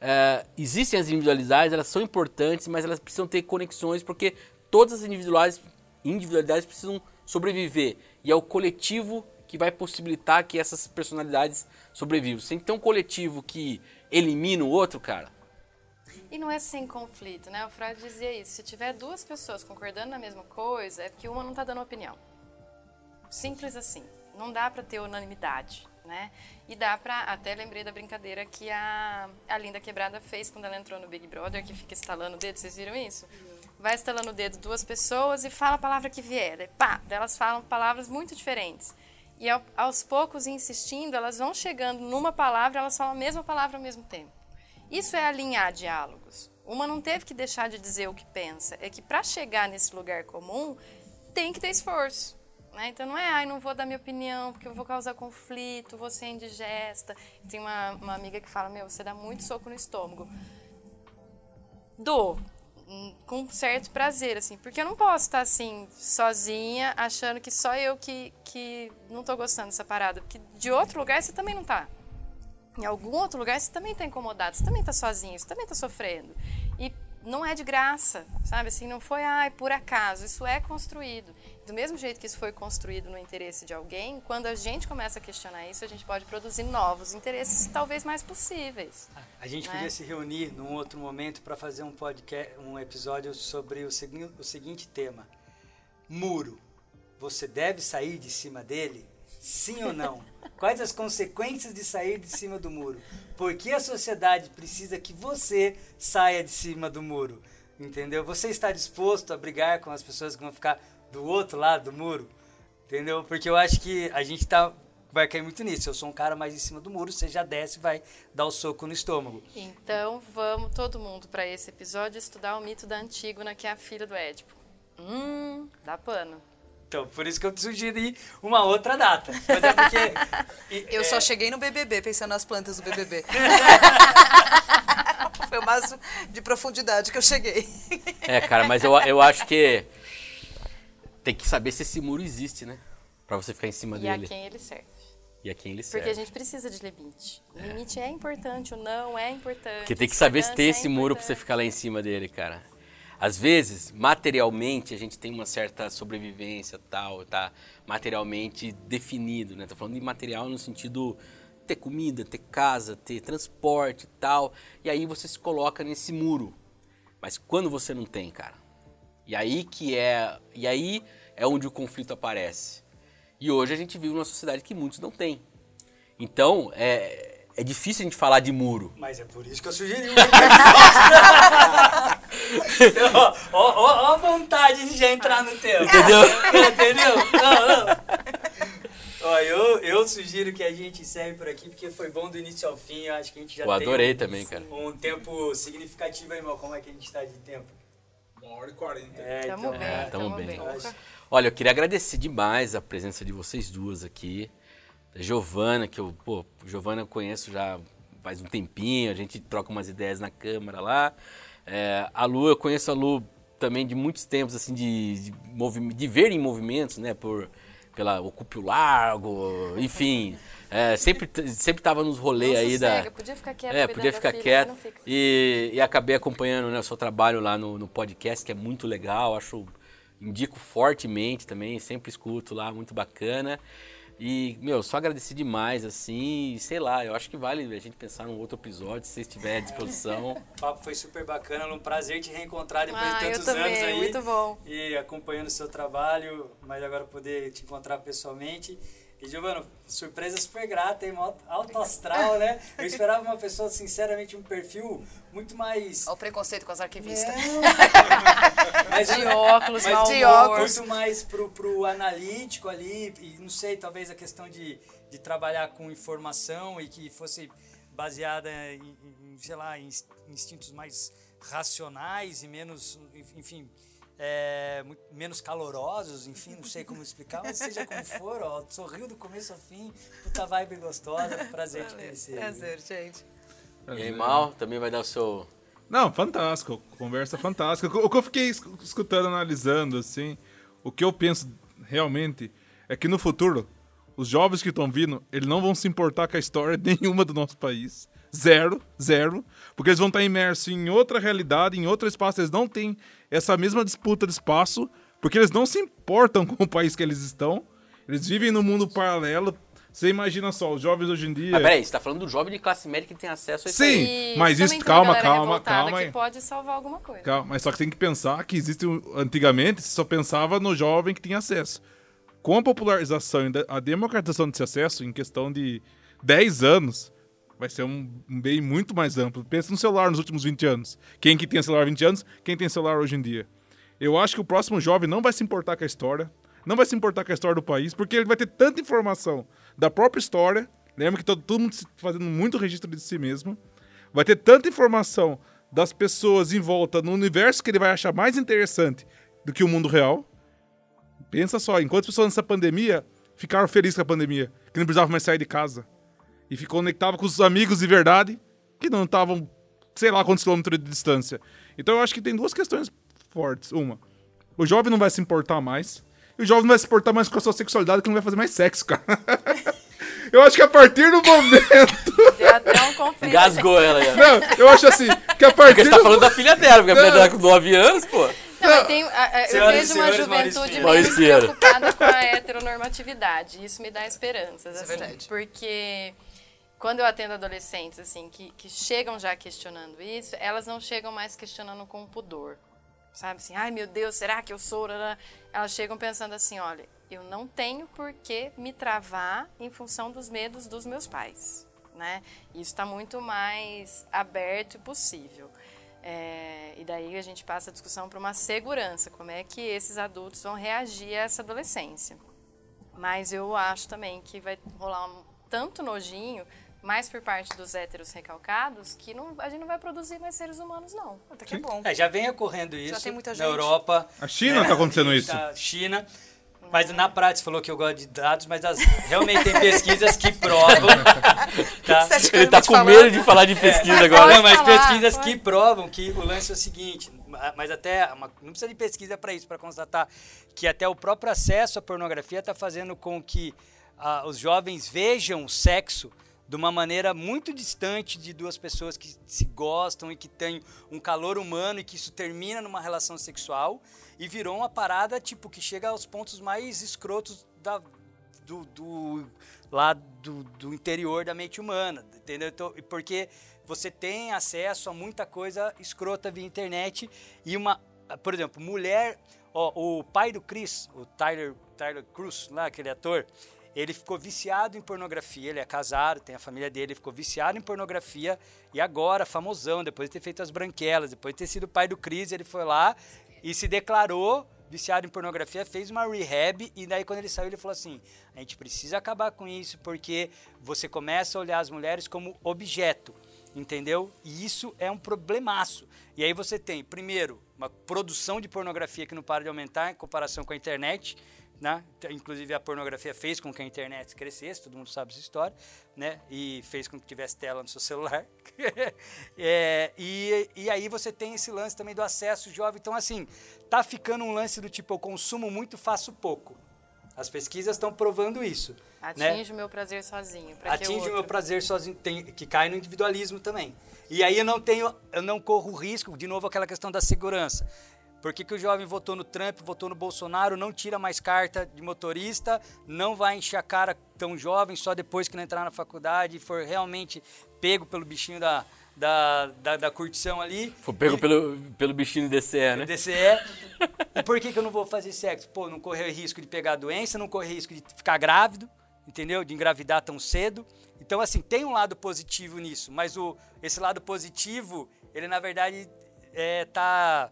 é, existem as individualidades, elas são importantes, mas elas precisam ter conexões porque todas as individualidades, individualidades precisam sobreviver e é o coletivo que vai possibilitar que essas personalidades sobrevivam. Sem ter um coletivo que elimina o outro, cara, E não é sem conflito, né? O Freud dizia isso. Se tiver duas pessoas concordando na mesma coisa, é porque uma não está dando opinião. Simples assim. Não dá para ter unanimidade, né? E dá para até lembrei da brincadeira que a, a Linda Quebrada fez quando ela entrou no Big Brother, que fica estalando o dedo. Vocês viram isso? Vai estalando o dedo duas pessoas e fala a palavra que vier. Daí, pá, daí elas falam palavras muito diferentes. E ao- aos poucos, insistindo, elas vão chegando numa palavra, elas falam a mesma palavra ao mesmo tempo. Isso é alinhar diálogos. Uma não teve que deixar de dizer o que pensa. É que para chegar nesse lugar comum, tem que ter esforço. né? Então não é, ai, não vou dar minha opinião porque eu vou causar conflito, vou ser indigesta. Tem uma, uma amiga que fala, meu, você dá muito soco no estômago. Dou, hum, com certo prazer, assim, porque eu não posso estar assim, sozinha, achando que só eu que, que não tô gostando dessa parada. Porque de outro lugar você também não tá. Em algum outro lugar você também está incomodado, você também está sozinho, você também está sofrendo. E não é de graça, sabe? Assim, não foi, ai, por acaso. Isso é construído. Do mesmo jeito que isso foi construído no interesse de alguém, quando a gente começa a questionar isso, a gente pode produzir novos interesses, talvez mais possíveis. A gente Né? podia se reunir num outro momento para fazer um podcast, um episódio sobre o, segui o seguinte tema: muro. Você deve sair de cima dele? Sim ou não? Quais as consequências de sair de cima do muro? Por que a sociedade precisa que você saia de cima do muro? Entendeu? Você está disposto a brigar com as pessoas que vão ficar do outro lado do muro? Entendeu? Porque eu acho que a gente tá, vai cair muito nisso. Eu sou um cara mais em cima do muro, você já desce e vai dar o soco no estômago. Então vamos todo mundo para esse episódio estudar o mito da Antígona, que é a filha do Édipo. Hum, dá pano. Então, por isso que eu te sugeri uma outra data. Mas é porque. e- Eu é, só cheguei no BBB pensando nas plantas do BBB. Foi o máximo de profundidade que eu cheguei. É, cara, mas eu, eu acho que tem que saber se esse muro existe, né? Pra você ficar em cima E a dele. quem ele serve. E a quem ele Porque serve. a gente precisa de limite. O limite é importante, o não é importante. Porque tem que saber se tem discordância esse é muro pra você importante. ficar lá em cima dele, cara. Às vezes, materialmente, a gente tem uma certa sobrevivência tal, tá materialmente definido, né? Tô falando de material no sentido ter comida, ter casa, ter transporte e tal. E aí você se coloca nesse muro. Mas quando você não tem, cara? E aí que é, e aí é onde o conflito aparece. E hoje a gente vive numa sociedade que muitos não têm. Então, é, é difícil a gente falar de muro. Mas é por isso que eu sugeri ó, ó, a vontade de já entrar no tema. Entendeu? Entendeu? Não, não. Ó, eu, eu sugiro que a gente encerre por aqui, porque foi bom do início ao fim. Eu acho que a gente já Eu tem adorei um, também, cara. um tempo significativo aí, irmão. Como é que a gente tá de tempo? Uma hora e quarenta. É, Tamo então, bem, é, tamo tamo bem. bem. eu acho- Olha, eu queria agradecer demais a presença de vocês duas aqui. Giovana, que eu, pô, Giovana eu conheço já faz um tempinho, a gente troca umas ideias na câmara lá. É, a Lu, eu conheço a Lu também de muitos tempos, assim, de, de, de ver em movimentos, né, por, pela Ocupe o Largo, enfim. É, sempre, sempre tava nos rolês aí da... podia ficar quieto É, podia ficar filha, quieto. E, e acabei acompanhando né, o seu trabalho lá no, no podcast, que é muito legal. Acho, indico fortemente também, sempre escuto lá, muito bacana. E, meu, só agradecer demais, assim, sei lá, eu acho que vale a gente pensar num outro episódio, se você estiver à disposição. O papo foi super bacana, um prazer te reencontrar depois Ah, de eu tantos também, anos aí. muito bom. E acompanhando o seu trabalho, mas agora poder te encontrar pessoalmente. E, Giovana, surpresa super grata, hein? Alto astral, né? Eu esperava uma pessoa, sinceramente, um perfil muito mais... Olha o preconceito com as arquivistas. mais De óculos, mas de óculos. muito mais pro, pro analítico ali, e não sei, talvez a questão de, de trabalhar com informação e que fosse baseada em, em, sei lá, em instintos mais racionais e menos, enfim, é, muito- menos calorosos, enfim, não sei como explicar, mas seja como for, ó, sorriu do começo ao fim, puta vibe gostosa, prazer te conhecer. Prazer, gente. E aí, Mal, também vai dar o seu. Não, fantástico. Conversa fantástica. O que eu fiquei es- escutando, analisando, assim, o que eu penso realmente é que no futuro, os jovens que estão vindo, eles não vão se importar com a história nenhuma do nosso país. Zero, zero. Porque eles vão estar imersos em outra realidade, em outro espaço. Eles não têm essa mesma disputa de espaço, porque eles não se importam com o país que eles estão. Eles vivem num mundo paralelo. Você imagina só, os jovens hoje em dia. Ah, peraí, você tá falando do jovem de classe média que tem acesso a isso aí. Sim, E mas isso, calma, calma, calma. que aí. pode salvar alguma coisa. Calma, mas só que tem que pensar que existe um, antigamente você só pensava no jovem que tinha acesso. Com a popularização e da- a democratização desse acesso, em questão de 10 anos, vai ser um, um bem muito mais amplo. Pensa no celular nos últimos 20 anos. Quem que tinha celular há 20 anos, quem tem celular hoje em dia. Eu acho que o próximo jovem não vai se importar com a história, não vai se importar com a história do país, porque ele vai ter tanta informação da própria história. Lembra que todo, todo mundo fazendo muito registro de si mesmo. Vai ter tanta informação das pessoas em volta no universo que ele vai achar mais interessante do que o mundo real. Pensa só, enquanto as pessoas nessa pandemia ficaram felizes com a pandemia, que não precisavam mais sair de casa. E ficou conectado com os amigos de verdade, que não estavam, sei lá quantos quilômetros de distância. Então eu acho que tem duas questões fortes. Uma, o jovem não vai se importar mais. E o jovem não vai se importar mais com a sua sexualidade, que não vai fazer mais sexo, cara. eu acho que a partir do momento. Deu até um conflito. Gasgou ela já. Não, eu acho assim, que a Porque partir você tá do falando da filha dela, porque a filha Não. dela com 9 anos, pô. Não, tem, a- eu Senhoras e vejo uma juventude Pinheiro. preocupada com a heteronormatividade. Isso me dá esperanças, Isso é assim, verdade. porque quando eu atendo adolescentes assim que, que chegam já questionando isso, elas não chegam mais questionando com pudor, sabe assim, ai meu Deus, será que eu sou? Elas chegam pensando assim, olha, eu não tenho por que me travar em função dos medos dos meus pais, né? Isso está muito mais aberto e possível. É, e daí a gente passa a discussão para uma segurança, como é que esses adultos vão reagir a essa adolescência. Mas eu acho também que vai rolar um tanto nojinho, mais por parte dos héteros recalcados, que não, a gente não vai produzir mais seres humanos, não. Até que é bom. É, já vem ocorrendo isso tem muita na gente. Europa. A China né? tá acontecendo E isso. tá- China. Mas na prática, você falou que eu gosto de dados, mas as- realmente tem pesquisas que provam. tá? Ele tá te com falar? medo de falar de pesquisa agora. Não, mas falar, pesquisas pode. que provam que o lance é o seguinte, ma- mas até uma- não precisa de pesquisa para isso, para constatar que até o próprio acesso à pornografia está fazendo com que ah, os jovens vejam o sexo de uma maneira muito distante de duas pessoas que se gostam e que têm um calor humano e que isso termina numa relação sexual e virou uma parada tipo que chega aos pontos mais escrotos da, do, do- lá do, do interior da mente humana, entendeu? Então, porque você tem acesso a muita coisa escrota via internet e uma, por exemplo, mulher, ó, o pai do Chris, o Tyler, Tyler Cruz, lá aquele ator, ele ficou viciado em pornografia, ele é casado, tem a família dele, ele ficou viciado em pornografia e agora, famosão, depois de ter feito as branquelas, depois de ter sido pai do Chris, ele foi lá e se declarou viciado em pornografia, fez uma rehab e daí quando ele saiu ele falou assim, a gente precisa acabar com isso porque você começa a olhar as mulheres como objeto, entendeu? E isso é um problemaço. E aí você tem, primeiro, uma produção de pornografia que não para de aumentar em comparação com a internet, né? Inclusive a pornografia fez com que a internet crescesse, todo mundo sabe essa história, né? E fez com que tivesse tela no seu celular. É, e, e aí você tem esse lance também do acesso jovem. Então, assim, tá ficando um lance do tipo, eu consumo muito, faço pouco. As pesquisas estão provando isso. né? Atinge o meu prazer sozinho. Atinge o meu prazer sozinho, tem, que cai no individualismo também. E aí eu não tenho, eu não corro o risco, de novo aquela questão da segurança. Por que, que o jovem votou no Trump, votou no Bolsonaro, não tira mais carta de motorista, não vai encher a cara tão jovem só depois que não entrar na faculdade e for realmente pego pelo bichinho da, da, da, da curtição ali. Foi pego E- pelo, pelo bichinho DCE, né? DCE. e por que, que eu não vou fazer sexo? Pô, não correr risco de pegar a doença, não correr risco de ficar grávido, entendeu? De engravidar tão cedo. Então, assim, tem um lado positivo nisso, mas o, esse lado positivo, ele na verdade é, tá,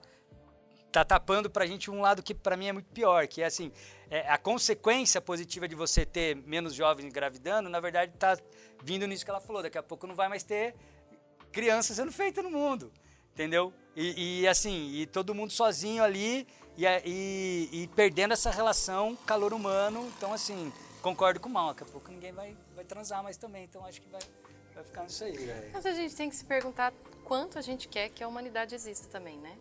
tá tapando pra gente um lado que pra mim é muito pior, que é assim, é, a consequência positiva de você ter menos jovens engravidando, na verdade tá vindo nisso que ela falou, daqui a pouco não vai mais ter criança sendo feita no mundo, entendeu? E, e, assim, e todo mundo sozinho ali e, e- e perdendo essa relação calor humano. Então, assim, concordo com o Mal, daqui a pouco ninguém vai, vai transar mais também. Então, acho que vai, vai ficar nisso aí, velho. Mas a gente tem que se perguntar quanto a gente quer que a humanidade exista também, né?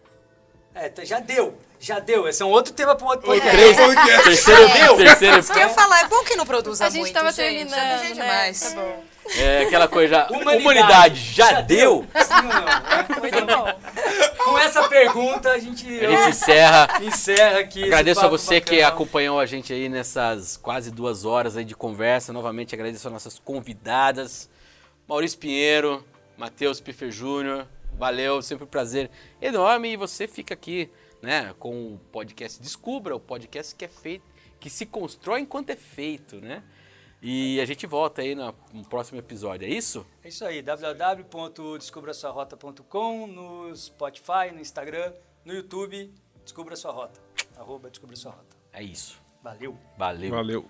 É, tá- já deu, já deu. Esse é um outro tema para um outro Três, podcast. terceiro, terceiro Isso que eu ia falar, é bom que não produza a gente muito, tava gente. Já terminando, tem né? demais. Tá bom. É aquela coisa. Humanidade. Humanidade, já, Já deu? Sim ou não? Muito bom. Com essa pergunta, a gente, A gente encerra. encerra aqui. Agradeço a você que bacana. acompanhou a gente aí nessas quase duas horas aí de conversa. Novamente agradeço as nossas convidadas, Maurício Pinheiro, Matheus Piffer Júnior. Valeu, sempre um prazer enorme. E você fica aqui, né, com o podcast Descubra, o podcast que é feito, que se constrói enquanto é feito, né? E a gente volta aí no, no próximo episódio, é isso? É isso aí, www.descubrasuarrota.com, no Spotify, no Instagram, no YouTube, Descubra Sua Rota. Arroba Descubra Sua Rota. É isso. Valeu! Valeu. Valeu.